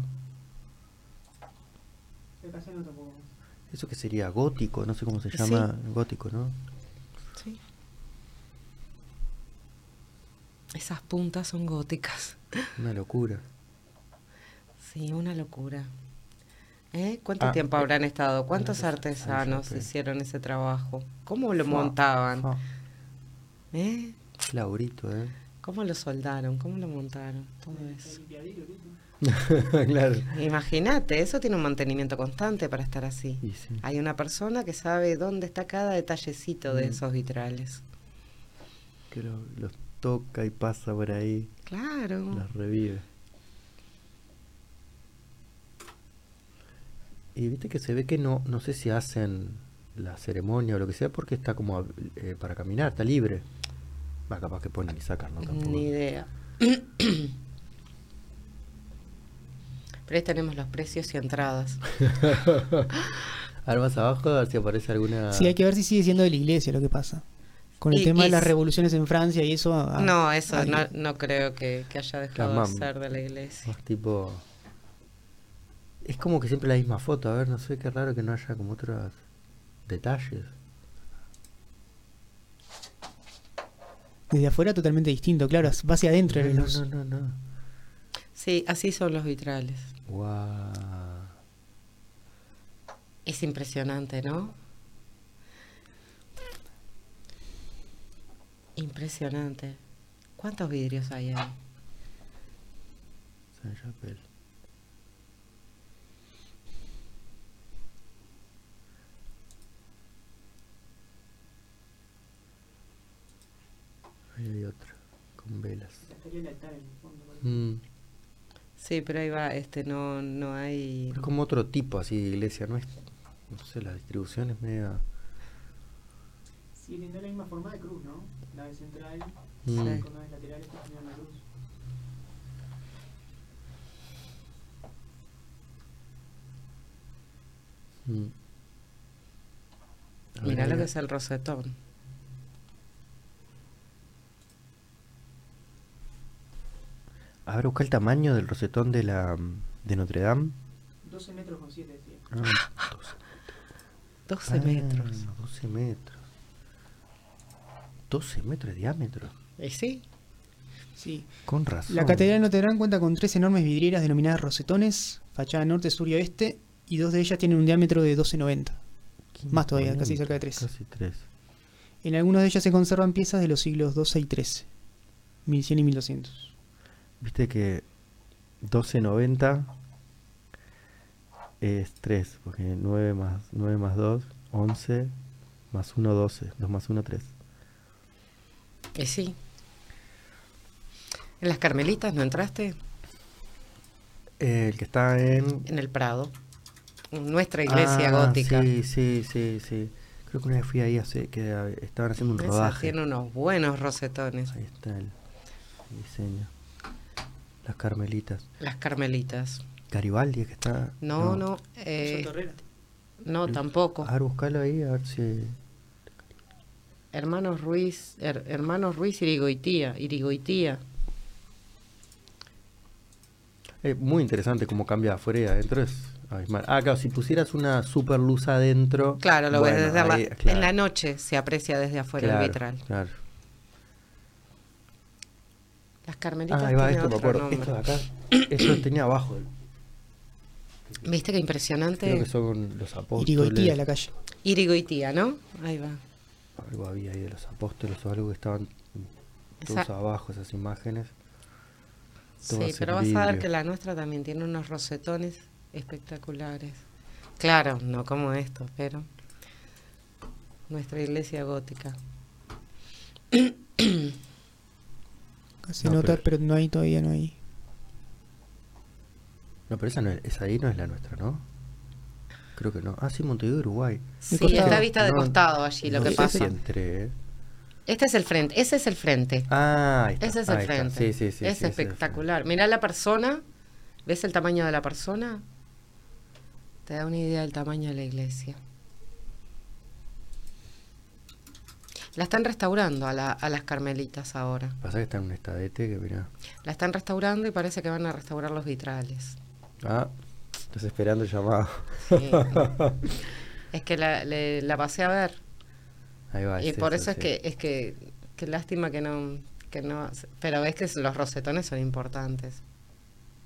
Eso que sería gótico, no sé cómo se Sí. llama, gótico, ¿no? Sí. Esas puntas son góticas. Una locura. Sí, una locura. ¿Eh? ¿Cuánto Ah, tiempo eh, habrán estado? ¿Cuántos artesanos hicieron ese trabajo? ¿Cómo lo Fua, montaban? fua. ¿Eh? Qué laburito, ¿eh? ¿Cómo lo soldaron? ¿Cómo lo montaron? Todo eso. claro. Imagínate, eso tiene un mantenimiento constante para estar así. Sí. Hay una persona que sabe dónde está cada detallecito de Mm. esos vitrales. Que lo- los toca y pasa por ahí, Claro. los revive. Y viste que se ve que no, no sé si hacen la ceremonia o lo que sea, porque está como eh, para caminar, está libre. Va, capaz que ponen y sacan, ¿no? Tampoco. Ni idea. Pero ahí tenemos los precios y entradas. Ahora más abajo, a ver si aparece alguna. Sí, hay que ver si sigue siendo de la iglesia lo que pasa. Con el Y- tema y de las revoluciones en Francia y eso. ah, no, eso ay, no, no creo que, que haya dejado de ser de la iglesia. Más tipo. Es como que siempre la misma foto, a ver, no sé, qué raro que no haya como otros detalles. Desde afuera totalmente distinto, claro, va hacia adentro No, luz. no, no, no. Sí, así son los vitrales. Guau. Es impresionante, ¿no? Impresionante. ¿Cuántos vidrios hay ahí? Saint Chapelle. Ahí hay otro, con velas. Mm, Sí, pero ahí va, este no, no hay. Es como otro tipo así de iglesia, no es. No sé, la distribución es media. Sí, tiene la misma forma de cruz, ¿no? La de central, Mm. Sí. las laterales que tienen la cruz. Mm. Mirá lo que es el rosetón. A ver, busca el tamaño del rosetón de la de Notre Dame. 12 metros con 7, decía. Ah, 12 Ah, metros. 12 metros. 12 metros de diámetro. ¿Y sí? Sí. Con razón. La Catedral de Notre Dame cuenta con tres enormes vidrieras denominadas rosetones, fachada norte, sur y oeste, y dos de ellas tienen un diámetro de 12,90. Qué más todavía, casi cerca de tres. Casi 3. En algunas de ellas se conservan piezas de los siglos XII y XIII, 1100 y 1200. Viste que 1290 es 3, porque 9 más, 9 más 2, 11, más 1, 12. 2 más 1, 3. ¿Y sí? ¿En las Carmelitas no entraste? el que está en... En el Prado. En nuestra iglesia Ah, gótica. Sí, sí, sí, sí. Creo que una vez fui ahí hace que eh, estaban haciendo un Esa rodaje. tiene unos buenos rosetones. Ahí está el, el diseño. Las carmelitas. Las Carmelitas. Garibaldi es que está. No, no. eh, no, tampoco. A ver, buscalo ahí, a ver si. Hermanos Ruiz, her- hermanos Ruiz Irigoitía, Irigoitía. Es muy interesante cómo cambia afuera y adentro. Es abismal. Ah, claro, si pusieras una super luz adentro. Claro, lo ves desde la- ahí, claro, En la noche se aprecia desde afuera claro, el vitral. Claro. Las carmelitas Ah, ahí va, esto me acuerdo. Esto de acá. Eso tenía abajo. ¿Viste qué impresionante? Creo que son los apóstoles. Irigoitía la calle. Irigoitía, ¿no? Ahí va. Algo había ahí de los apóstoles o algo que estaban todos Esa- abajo, esas imágenes. Todo Sí, pero vas a ver que la nuestra también tiene unos rosetones espectaculares. Claro, no como estos, pero nuestra iglesia gótica. Se No, nota, pero- pero... no hay todavía, no hay. No, pero esa, no es, esa ahí no es la nuestra, ¿no? Creo que no. Ah, sí, Montevideo, Uruguay. Sí, costado. está vista de No, costado allí lo que pasa. ¿eh? Este es el frente, ese es el frente. Ah, ahí está, Ese es el ahí está. frente. Sí, sí, sí. es sí, espectacular. Mirá la persona, ¿ves el tamaño de la persona? Te da una idea del tamaño de la iglesia. La están restaurando a, la- a las carmelitas ahora. Pasa que está en un estadete que mira. La están restaurando y parece que van a restaurar los vitrales. Ah, estás esperando el llamado. Sí. es que la, le- la pasé a ver. Ahí va. y es por eso es sí. que, es que, qué lástima que no, que no. Pero ves que los rosetones son importantes.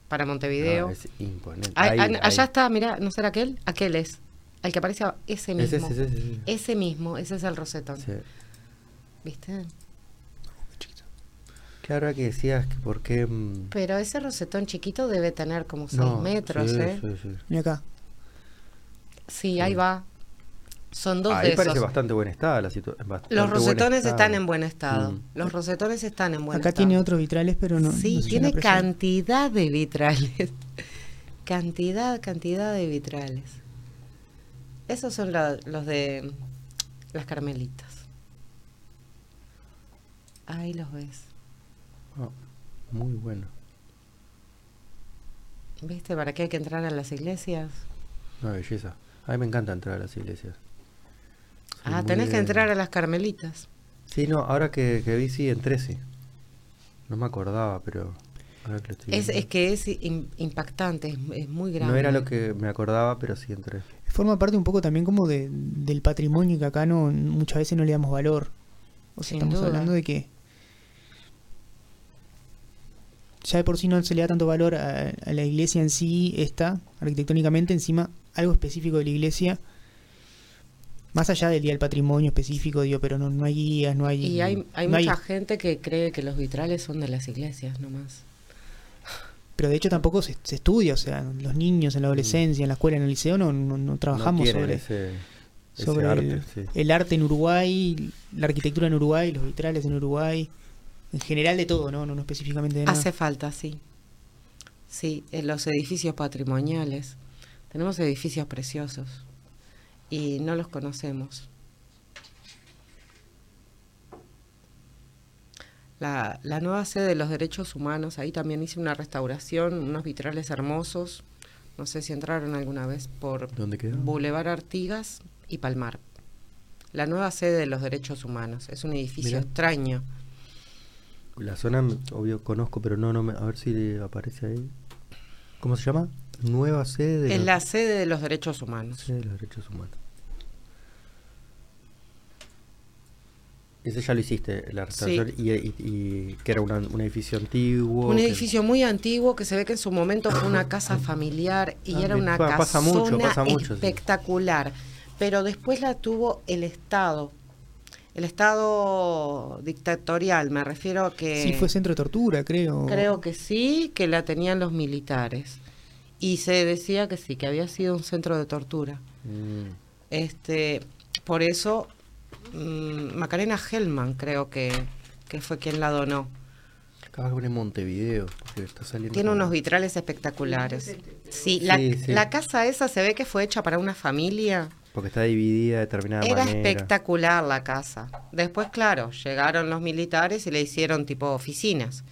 Para Montevideo. No, es imponente. Ah, Ahí, ah, ahí. allá está, mira, ¿no será aquel? Aquel es. El que aparece ese mismo. Ese, ese, ese, ese. Ese mismo, ese es el rosetón. Sí. ¿Viste? ¿Qué ahora que decías que por qué. mm, Pero ese rosetón chiquito debe tener como 6 no, metros, sí, ¿eh? sí, sí. Mira acá. Sí, ahí va. Son dos Ahí de parece esos. bastante buen estado la situación. Los rosetones están en buen estado. Mm. Los rosetones están en buen Acá estado. tiene otros vitrales, pero no. Sí, no tiene cantidad de vitrales. cantidad, cantidad de vitrales. Esos son la- los de las carmelitas. Ahí los ves. Muy bueno. ¿Viste para qué hay que entrar a las iglesias? Una belleza. A mí me encanta entrar a las iglesias. Soy Ah, tenés que entrar a las carmelitas. Sí, no, ahora que, que vi, sí, entré, sí. No me acordaba, pero ahora que lo estoy Es, es que es im- impactante, es, es muy grande. No era lo que me acordaba, pero sí entré. Forma parte un poco también como de, del patrimonio que acá no muchas veces no le damos valor. O sea, Sin estamos duda. hablando de que ya de por sí no se le da tanto valor a, a la iglesia en sí, esta, arquitectónicamente, encima algo específico de la iglesia, más allá del día del patrimonio específico, digo, pero no, no hay guías, no hay... Y hay, hay no mucha gente que cree que los vitrales son de las iglesias nomás. Pero de hecho tampoco se, se estudia, o sea, los niños en la adolescencia, en la escuela, en el liceo, no, no, no trabajamos Mm. sobre... ese, ese sobre arte, el, sí. el arte en Uruguay, la arquitectura en Uruguay, los vitrales en Uruguay, en general de todo, no, no, no específicamente de nada. Hace falta, sí. Sí, en los edificios patrimoniales. Tenemos edificios preciosos y no los conocemos. La, la nueva sede de los derechos humanos, ahí también hice una restauración, unos vitrales hermosos. No sé si entraron alguna vez por ¿Dónde quedó? Boulevard Artigas y Palmar. La nueva sede de los derechos humanos. Es un edificio Mirá. extraño. La zona, obvio, conozco, pero no, no me, a ver si aparece ahí. ¿Cómo se llama? Nueva sede de Es los- la sede de los derechos humanos. sede de los derechos humanos. Ese ya lo hiciste, la restauración, y, y- y que era una- un edificio antiguo. Un que- edificio muy antiguo que se ve que en su momento fue una casa familiar y Ah, era una casona pasa mucho, espectacular. Pero después la tuvo el Estado. El Estado dictatorial, me refiero a que... Sí, fue centro de tortura, creo. Creo que sí, que la tenían los militares. Y se decía que sí, que había sido un centro de tortura. Mm, Este, por eso mm, Macarena Hellman creo que, que fue quien la donó. Acá en Montevideo, porque está saliendo. Tiene como- unos vitrales espectaculares. Sí, la, Sí, sí. la casa esa se ve que fue hecha para una familia. Porque está dividida de determinada Era manera. espectacular la casa. Después, claro, llegaron los militares y le hicieron tipo oficinas.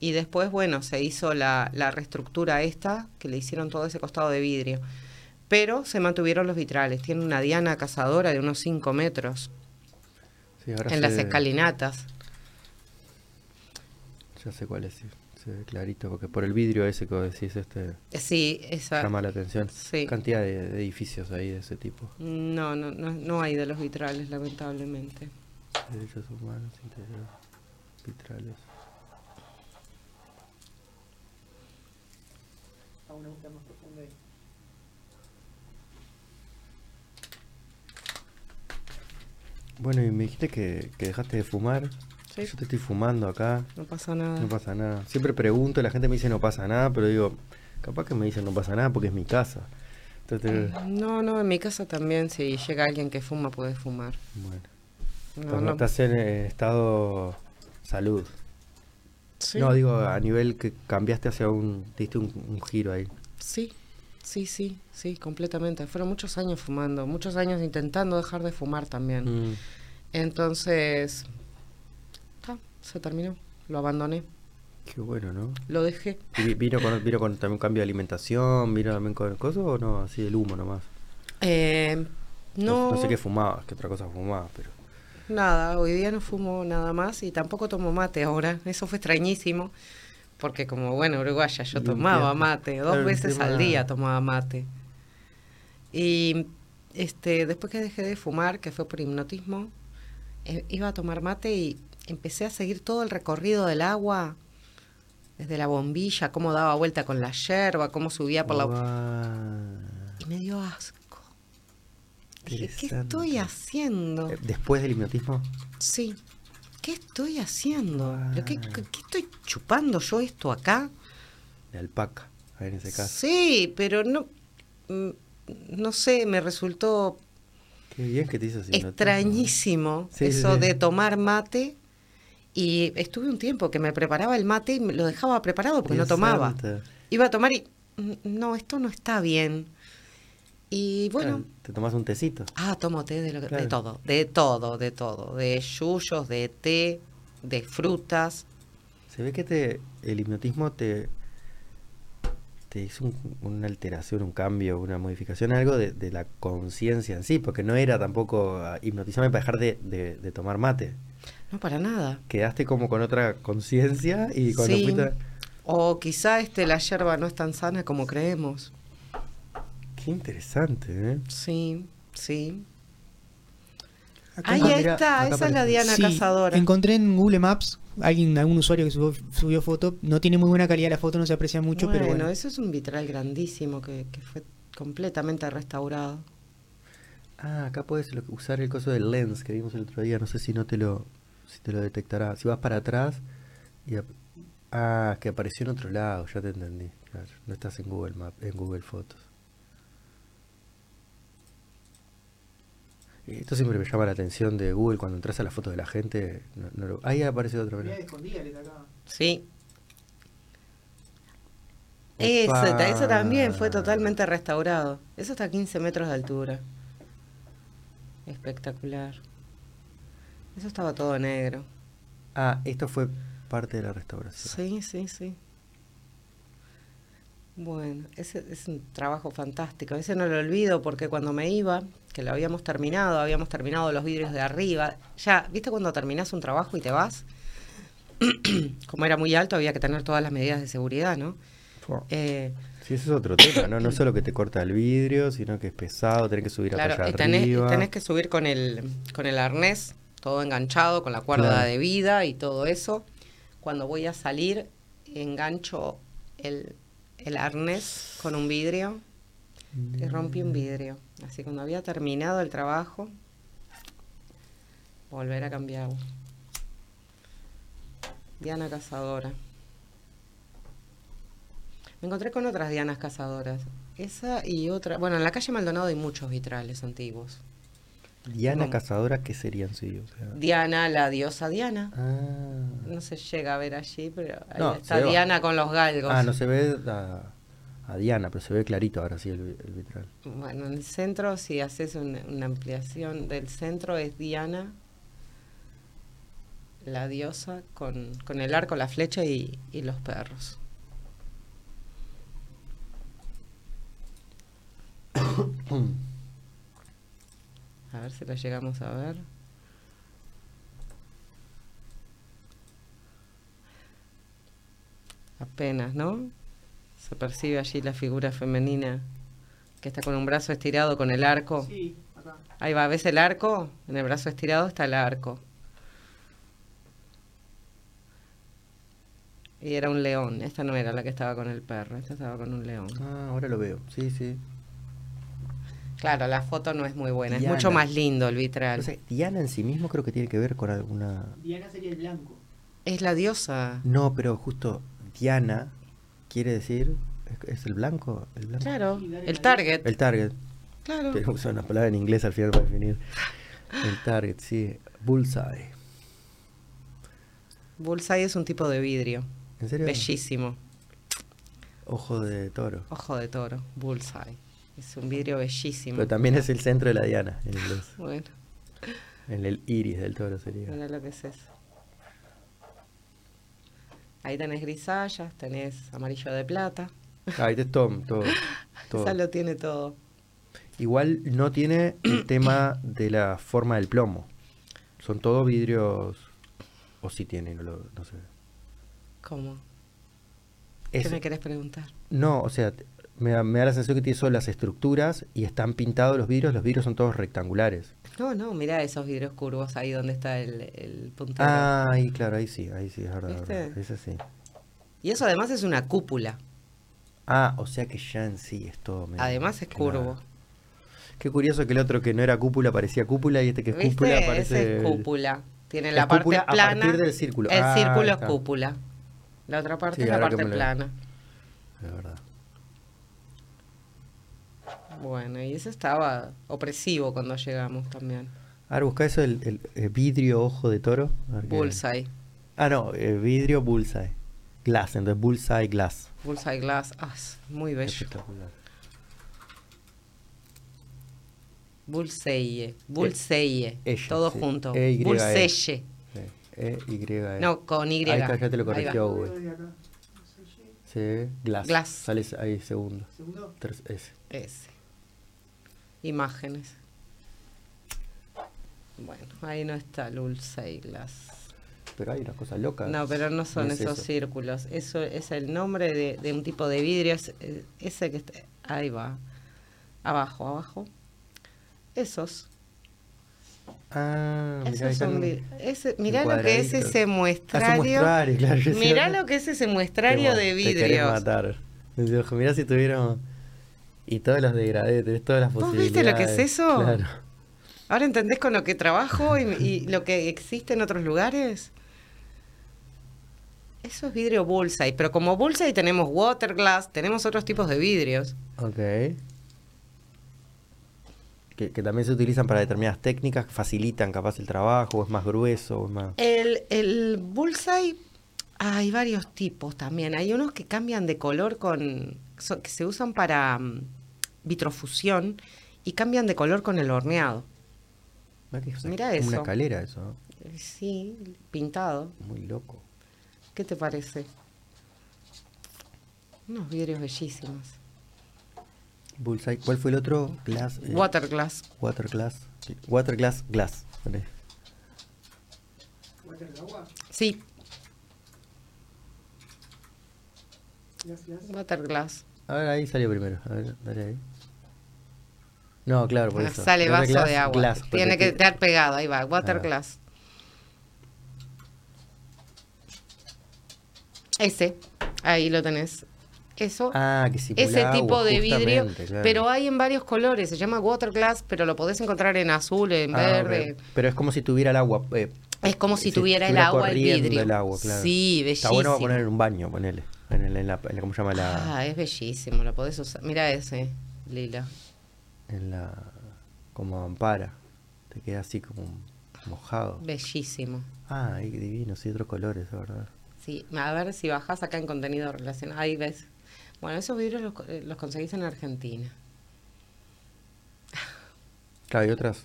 Y después, bueno, se hizo la, la reestructura esta, que le hicieron todo ese costado de vidrio. Pero se mantuvieron los vitrales. Tiene una diana cazadora de unos 5 metros Sí, ahora en las escalinatas. Ya sé cuál es. sí. Ve clarito, porque por el vidrio ese que decís, este Sí, esa. llama la atención. Sí. Cantidad de, de edificios ahí de ese tipo. No, no, no, no hay de los vitrales, lamentablemente. Derechos humanos, interior, vitrales. Bueno, y me dijiste que, que dejaste de fumar. Sí. Yo te estoy fumando acá. No pasa nada. No pasa nada. Siempre pregunto, la gente me dice no pasa nada, pero digo, capaz que me dicen no pasa nada porque es mi casa. Entonces, No, no, en mi casa también, si llega alguien que fuma, puede fumar. bueno. No, Estás, no. estás en eh, estado salud. Sí. No, digo, a nivel que cambiaste hacia un, te diste un, un giro ahí. Sí, sí, sí, sí, completamente. Fueron muchos años fumando, muchos años intentando dejar de fumar también. Mm. Entonces, se terminó, lo abandoné, Qué bueno, ¿no? lo dejé. ¿Y vi- ¿Vino con, vino con también un cambio de alimentación? ¿Vino también con cosas o no? Así el humo nomás. Eh, no, No sé qué fumabas, qué otra cosa fumabas, pero... nada, hoy día no fumo nada más y tampoco tomo mate ahora. Eso fue extrañísimo, porque como buena uruguaya yo tomaba mate, dos Claro, veces tema- al día tomaba mate. Y este, después que dejé de fumar, que fue por hipnotismo, eh, iba a tomar mate y empecé a seguir todo el recorrido del agua, desde la bombilla, cómo daba vuelta con la yerba, cómo subía por la... Y me dio asco. Dije, ¿qué estoy haciendo? Eh, ¿Después del hipnotismo? Sí. ¿Qué estoy haciendo? ¿Pero ¿Qué, Guau. qué, qué estoy chupando yo esto acá? De alpaca, en ese caso. Sí, pero no... mm, No sé, me resultó Qué bien que te hizo extrañísimo Sí, eso sí. de tomar mate. Y estuve un tiempo que me preparaba el mate y me lo dejaba preparado porque Dios no tomaba. Iba a tomar y... mm, No, esto no está bien. Y bueno... Te tomas un tecito. Ah, tomo té de, lo que- de Claro. todo, de todo, de todo. De yuyos, de té, de frutas. Se ve que te, el hipnotismo te, te hizo un- una alteración, un cambio, una modificación, algo de, de la conciencia en sí, porque no era tampoco ah, hipnotizarme para dejar de, de- de tomar mate. No, para nada. Quedaste como con otra conciencia y cuando Sí. fuiste... O quizá este, la yerba no es tan sana como creemos. Qué interesante, ¿eh? Sí, sí. Acá Ahí Ah, mira, está, esa es la. Diana Sí, Cazadora. Encontré en Google Maps alguien, algún usuario que subió, subió foto. No tiene muy buena calidad la foto, no se aprecia mucho, bueno, pero bueno. eso es un vitral grandísimo que, que fue completamente restaurado. Ah, acá puedes usar el coso del lens que vimos el otro día, no sé si no te lo, si te lo detectará. Si vas para atrás y... ap- Ah, que apareció en otro lado, ya te entendí. Claro, no estás en Google Map, en Google Fotos. Esto siempre me llama la atención de Google cuando entras a la foto de la gente. no- no lo- Ahí aparece otro. Sí. Eso, eso también fue totalmente restaurado. Eso está a 15 metros de altura. Espectacular. Eso estaba todo negro. Ah, esto fue parte de la restauración. Sí, sí, sí. Bueno, ese es un trabajo fantástico. Ese no lo olvido porque cuando me iba, que lo habíamos terminado, habíamos terminado los vidrios de arriba. Ya, ¿viste cuando terminás un trabajo y te vas? Como era muy alto, había que tener todas las medidas de seguridad, ¿no? Eh, Sí, ese es otro tema, ¿no? No solo que te corta el vidrio, sino que es pesado, tenés que subir claro, hasta allá y tenés, y arriba. tenés que subir con el, con el arnés, todo enganchado, con la cuerda Claro. de vida y todo eso. Cuando voy a salir, engancho el, el arnés con un vidrio y rompí un vidrio. Así cuando había terminado el trabajo, volver a cambiarlo. Diana Cazadora. Me encontré con otras Dianas Cazadoras. Esa y otra. Bueno, en la calle Maldonado hay muchos vitrales antiguos. Diana Cazadora, ¿qué serían sí? O sea, Diana, la diosa Diana. ah. No se llega a ver allí, pero ahí No, está. Diana con los galgos. Ah, no se ve a, a Diana, pero se ve clarito ahora sí el, el vitral. Bueno, en el centro, si haces una, una ampliación del centro, es Diana, la diosa, con, con el arco, la flecha y, y los perros. A ver si la llegamos a ver. Apenas, ¿no? Se percibe allí la figura femenina que está con un brazo estirado con el arco. Sí, acá. Ahí va, ¿ves el arco? En el brazo estirado está el arco. Y era un león. Esta no era la que estaba con el perro, esta estaba con un león. Ah, ahora lo veo. Sí, sí. Claro, la foto no es muy buena, Diana. es mucho más lindo el vitral. Sea, Diana en sí mismo creo que tiene que ver con alguna... Diana sería el blanco. es la diosa. No, pero justo Diana quiere decir... ¿Es, es el blanco? ¿El blanco? Claro, el target. El target. Claro. Tengo que usar una palabra en inglés al final para definir. El target, sí. Bullseye. Bullseye es un tipo de vidrio. ¿En serio? Bellísimo. Ojo de toro. Ojo de toro, bullseye. Es un vidrio bellísimo. Pero también es el centro de la diana en inglés. Bueno, En el iris del toro sería. mira lo que es eso. Ahí tenés grisallas, tenés amarillo de plata. Ah, ahí es todo, todo, todo. Esa lo tiene todo. Igual no tiene el tema de la forma del plomo. Son todos vidrios. O sí tiene, no, lo, no sé. ¿Cómo? Es- ¿Qué me querés preguntar? no, o sea, me da, me da la sensación que tiene solo las estructuras y están pintados los vidrios. Los vidrios son todos rectangulares. No, no, mira esos vidrios curvos ahí donde está el, el puntero. Ah, ahí, claro, ahí sí, ahí sí, es verdad. Verdad, Ese sí. Y eso además es una cúpula. Ah, o sea que ya en sí es todo. medio- Además es curvo. Qué curioso que el otro que no era cúpula parecía cúpula y este que es ¿Viste? cúpula parece. es cúpula. Tiene la parte cúpula a plana. partir del círculo. El Ah, círculo es cúpula. La otra parte Sí, es la parte plana. Es verdad. Bueno, y eso estaba opresivo cuando llegamos también. Ahora busca eso, el, el- el vidrio ojo de toro. A Bullseye. Ah, no, eh, vidrio bullseye. Glass, entonces bullseye glass. Bullseye Glass. Ah, es muy bello. Espectacular. Bullseye. Bullseye. ella, Todo sí. junto. E, Y, E. Bullseye. Sí. E, Y, E. No, con Y. Ahí está, ya te lo corrigió, güey. Sí, glass. Glass. Sale ahí segundo. Segundo. Tres, ese. Ese. Imágenes. Bueno, ahí no está Glass. Pero hay unas cosas locas. No, pero no son No es esos eso. círculos. Eso es el nombre de, de un tipo de vidrio. es, eh, ese que está. Ahí va. Abajo, abajo. Esos. Ah, mirá, esos son vi- ese, mirá lo que es ese Ah, muestrario. claro, mirá lo que es ese muestrario de "Ojo, Mirá si tuviéramos. Y todos los degradés, tenés todas las ¿Vos posibilidades. viste lo que es eso? Claro. Ahora entendés con lo que trabajo y, y lo que existe en otros lugares. Eso es vidrio bullseye, pero como bullseye tenemos waterglass, tenemos otros tipos de vidrios. Ok. Que, que también se utilizan para determinadas técnicas facilitan capaz el trabajo, o es más grueso, o es más. El, el bullseye, hay varios tipos también. Hay unos que cambian de color con. que se usan para mm, vitrofusión y cambian de color con el horneado. Como eso. una escalera eso. Eh, Sí, pintado. Muy loco. ¿Qué te parece? Unos vidrios bellísimos. Bullseye. ¿Cuál fue el otro? Glass. eh, Waterglass. water glass. Water glass glass. Poné. Water agua. Sí, Glass, glass. waterglass. A ver, ahí salió primero. A ver, dale ahí. No, claro, por Ah, eso. Sale Water vaso glass, de agua. glass, Tiene que estar pegado. Ahí va, waterglass. Ese. Ahí lo tenés. Eso. Ah, que si ese tipo de vidrio, pero hay en varios colores, se llama waterglass, pero lo podés encontrar en azul, en verde. Ah, Pero es como si tuviera el agua. eh, Es como si si tuviera el agua el vidrio. el agua, claro. Sí, bellísimo. Está bueno poner en un baño, ponele. En, el- en la, en la- ¿Cómo se llama? La, Ah, es bellísimo, lo podés usar. Mira ese, lila. En la. Como ampara. Te queda así como mojado. Bellísimo. Ah, ahí divino, sí, otros colores, la verdad. Sí, a ver si bajás acá en contenido relacionado. Ahí ves. Bueno, esos vidrios los, eh, los conseguís en Argentina. Claro, hay otras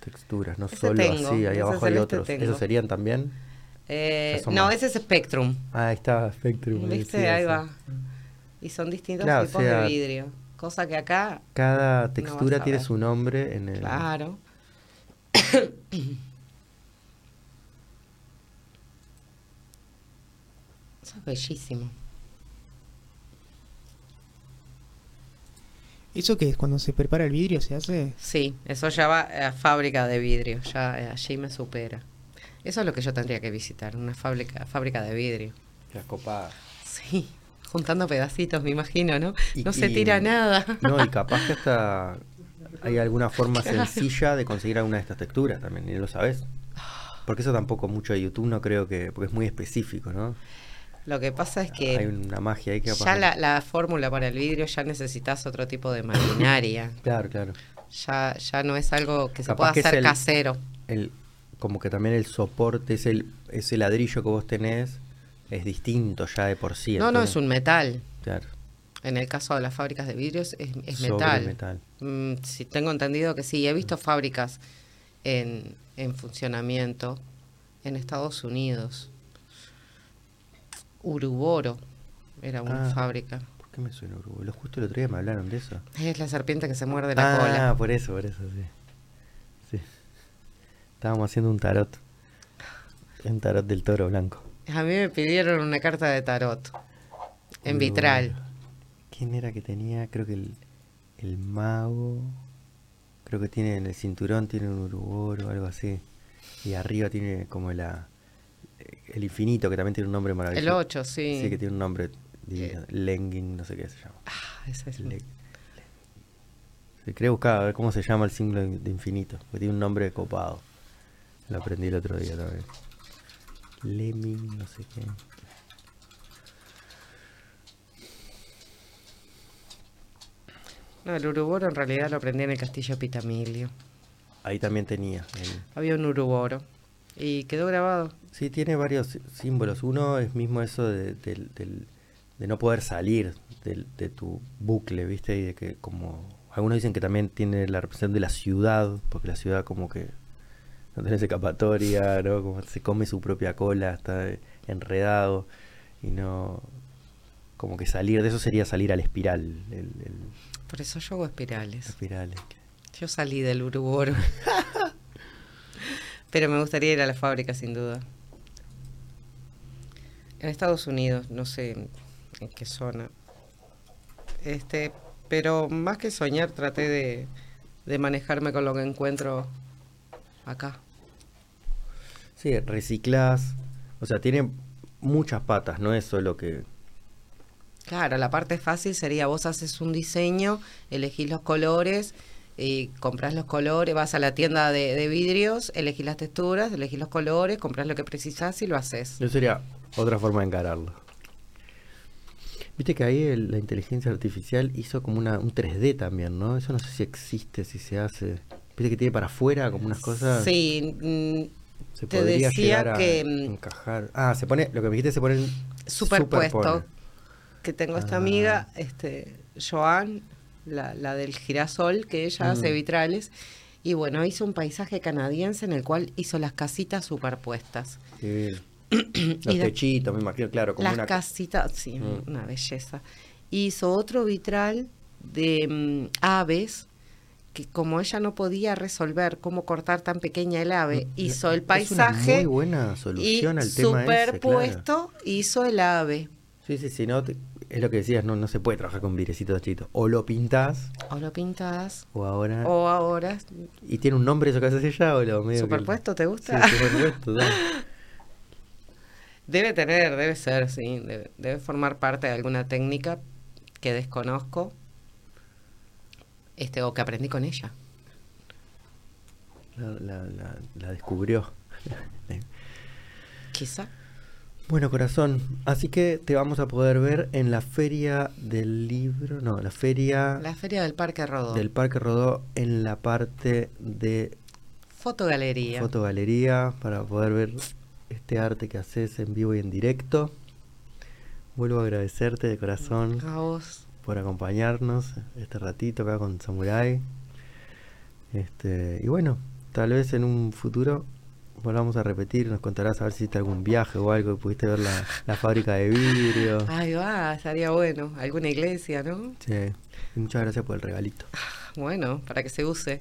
texturas, no Ese solo tengo, así, ahí abajo hay otros. tengo. ¿Esos serían también? Eh, no, más. ese es Spectrum. Ah, ahí está Spectrum. ahí ¿Viste? sí, Ahí va. Y son distintos Claro, o tipos sea, de vidrio. Cosa que acá. Cada textura tiene su nombre en el. Claro. Eso es bellísimo. ¿Eso que es cuando se prepara el vidrio? ¿Se hace? Sí, eso ya va a fábrica de vidrio, ya eh, allí me supera. Eso es lo que yo tendría que visitar, una fábrica, fábrica de vidrio. Las copadas. Sí juntando pedacitos, me imagino, ¿no? Y- no se y- tira nada. No, y capaz que hasta hay alguna forma sencilla de conseguir alguna de estas texturas también, y lo sabes. Porque eso tampoco mucho de YouTube no creo que, porque es muy específico, ¿no? Lo que pasa es que Hay una magia ahí que ya la, la fórmula para el vidrio ya necesitas otro tipo de maquinaria. Claro, claro. ya, ya no es algo que se Capaz pueda que hacer el- casero. El, como que también el soporte, ese, ese ladrillo que vos tenés, es distinto ya de por sí. No, no, es un metal. Claro, En el caso de las fábricas de vidrios es, es metal. metal. Mm, sí, tengo entendido que sí. He visto fábricas en, en funcionamiento en Estados Unidos. Uruboro era una Ah. fábrica. ¿Por qué me suena? Lo justo el otro día me hablaron de eso. Es la serpiente que se muerde la ah, cola. por eso, por eso, sí. Sí. Estábamos haciendo un tarot. Un tarot del toro blanco. A mí me pidieron una carta de tarot en vitral. ¿Quién era que tenía? Creo que el, el mago. Creo que tiene en el cinturón tiene un uruboro o algo así. Y arriba tiene como la el infinito, que también tiene un nombre maravilloso. El 8, sí. Sí, que tiene un nombre divino. Eh. Lenging, no sé qué se llama. Ah, ese es Le- le- Sí, quería buscar a ver cómo se llama el símbolo de infinito. Porque tiene un nombre copado. Lo aprendí el otro día también. Lemming, no sé qué. No, el uruboro en realidad lo aprendí en el castillo Pitamilio. Ahí también tenía. el- Había un uruboro. Y quedó grabado. Sí, tiene varios sí- símbolos. Uno es mismo eso de, de no poder salir de tu bucle, ¿viste? Y de que como... Algunos dicen que también tiene la representación de la ciudad, porque la ciudad como que no tenés escapatoria, ¿no? Como se come su propia cola, está enredado y no... Como que salir de eso sería salir al espiral, el, el- Por eso yo hago espirales. espirales. Yo salí del uruboro. Pero me gustaría ir a la fábrica sin duda. En Estados Unidos, no sé en, en qué zona. Este, pero más que soñar traté de, de manejarme con lo que encuentro acá. Sí, reciclás. O sea, tiene muchas patas, no es solo que... Claro, la parte fácil sería vos haces un diseño, elegís los colores, y compras los colores, vas a la tienda de, de vidrios, elegís las texturas, elegís los colores, compras lo que precisás y lo haces. Eso sería otra forma de encararlo. Viste que ahí el- la inteligencia artificial hizo como una, un 3D también, ¿no? Eso no sé si existe, si se hace. Viste que tiene para afuera como unas cosas. Sí, mm, Se te podría decía a que, mm, encajar. Ah, se pone, lo que me dijiste se pone en- superpuesto. superpone. Que tengo esta Ah. amiga, este, Joan, la, la del girasol, que ella hace Mm. vitrales. Y bueno, hizo un paisaje canadiense en el cual hizo las casitas superpuestas. Sí. Los techitos, me imagino, claro, como Las una casitas, sí, Mm. una belleza. Hizo otro vitral de aves que como ella no podía resolver cómo cortar tan pequeña el ave, hizo el Mm, Es una paisaje muy buena y solución al tema ese, claro. superpuesto hizo el ave. Sí, sí, sí, no, te- es lo que decías, no, no se puede trabajar con vidrecitos chiquitos. O lo pintás, O lo pintas, o ahora... o ahora ¿Y tiene un nombre eso que haces ella o lo medio que- superpuesto, ¿te Sí, gusta? superpuesto, dale. Debe tener, debe ser, sí, debe, debe formar parte de alguna técnica que desconozco, este, o que aprendí con ella. La, la- la- la descubrió. Quizá. Bueno, corazón, así que te vamos a poder ver en la feria del libro, no, la feria La feria del Parque Rodó. del Parque Rodó en la parte de Fotogalería. fotogalería para poder ver este arte que haces en vivo y en directo. Vuelvo a agradecerte de corazón A vos. Por acompañarnos este ratito acá con Samurai. Este, y bueno, tal vez en un futuro volvamos a repetir, nos contarás a ver si hiciste algún viaje o algo, pudiste ver la, la fábrica de vidrio. Ahí va, estaría bueno. Alguna iglesia, ¿no? Sí. Y muchas gracias por el regalito. Bueno, para que se use.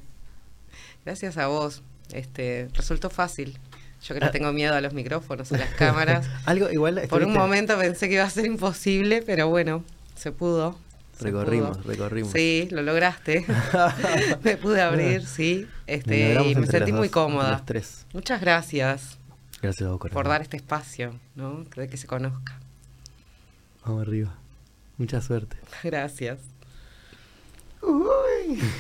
Gracias a vos. Este, resultó fácil. Yo que le Ah. tengo miedo a los micrófonos, a las cámaras. Algo igual Por un momento pensé que iba a ser imposible, pero bueno, se pudo. Recorrimos, pudo. recorrimos. Sí, lo lograste. me pude abrir, sí. Este, y me sentí muy dos, cómoda. Tres. Muchas gracias Gracias a vos, por dar este espacio, ¿no? De que se conozca. Vamos arriba. Mucha suerte. Gracias.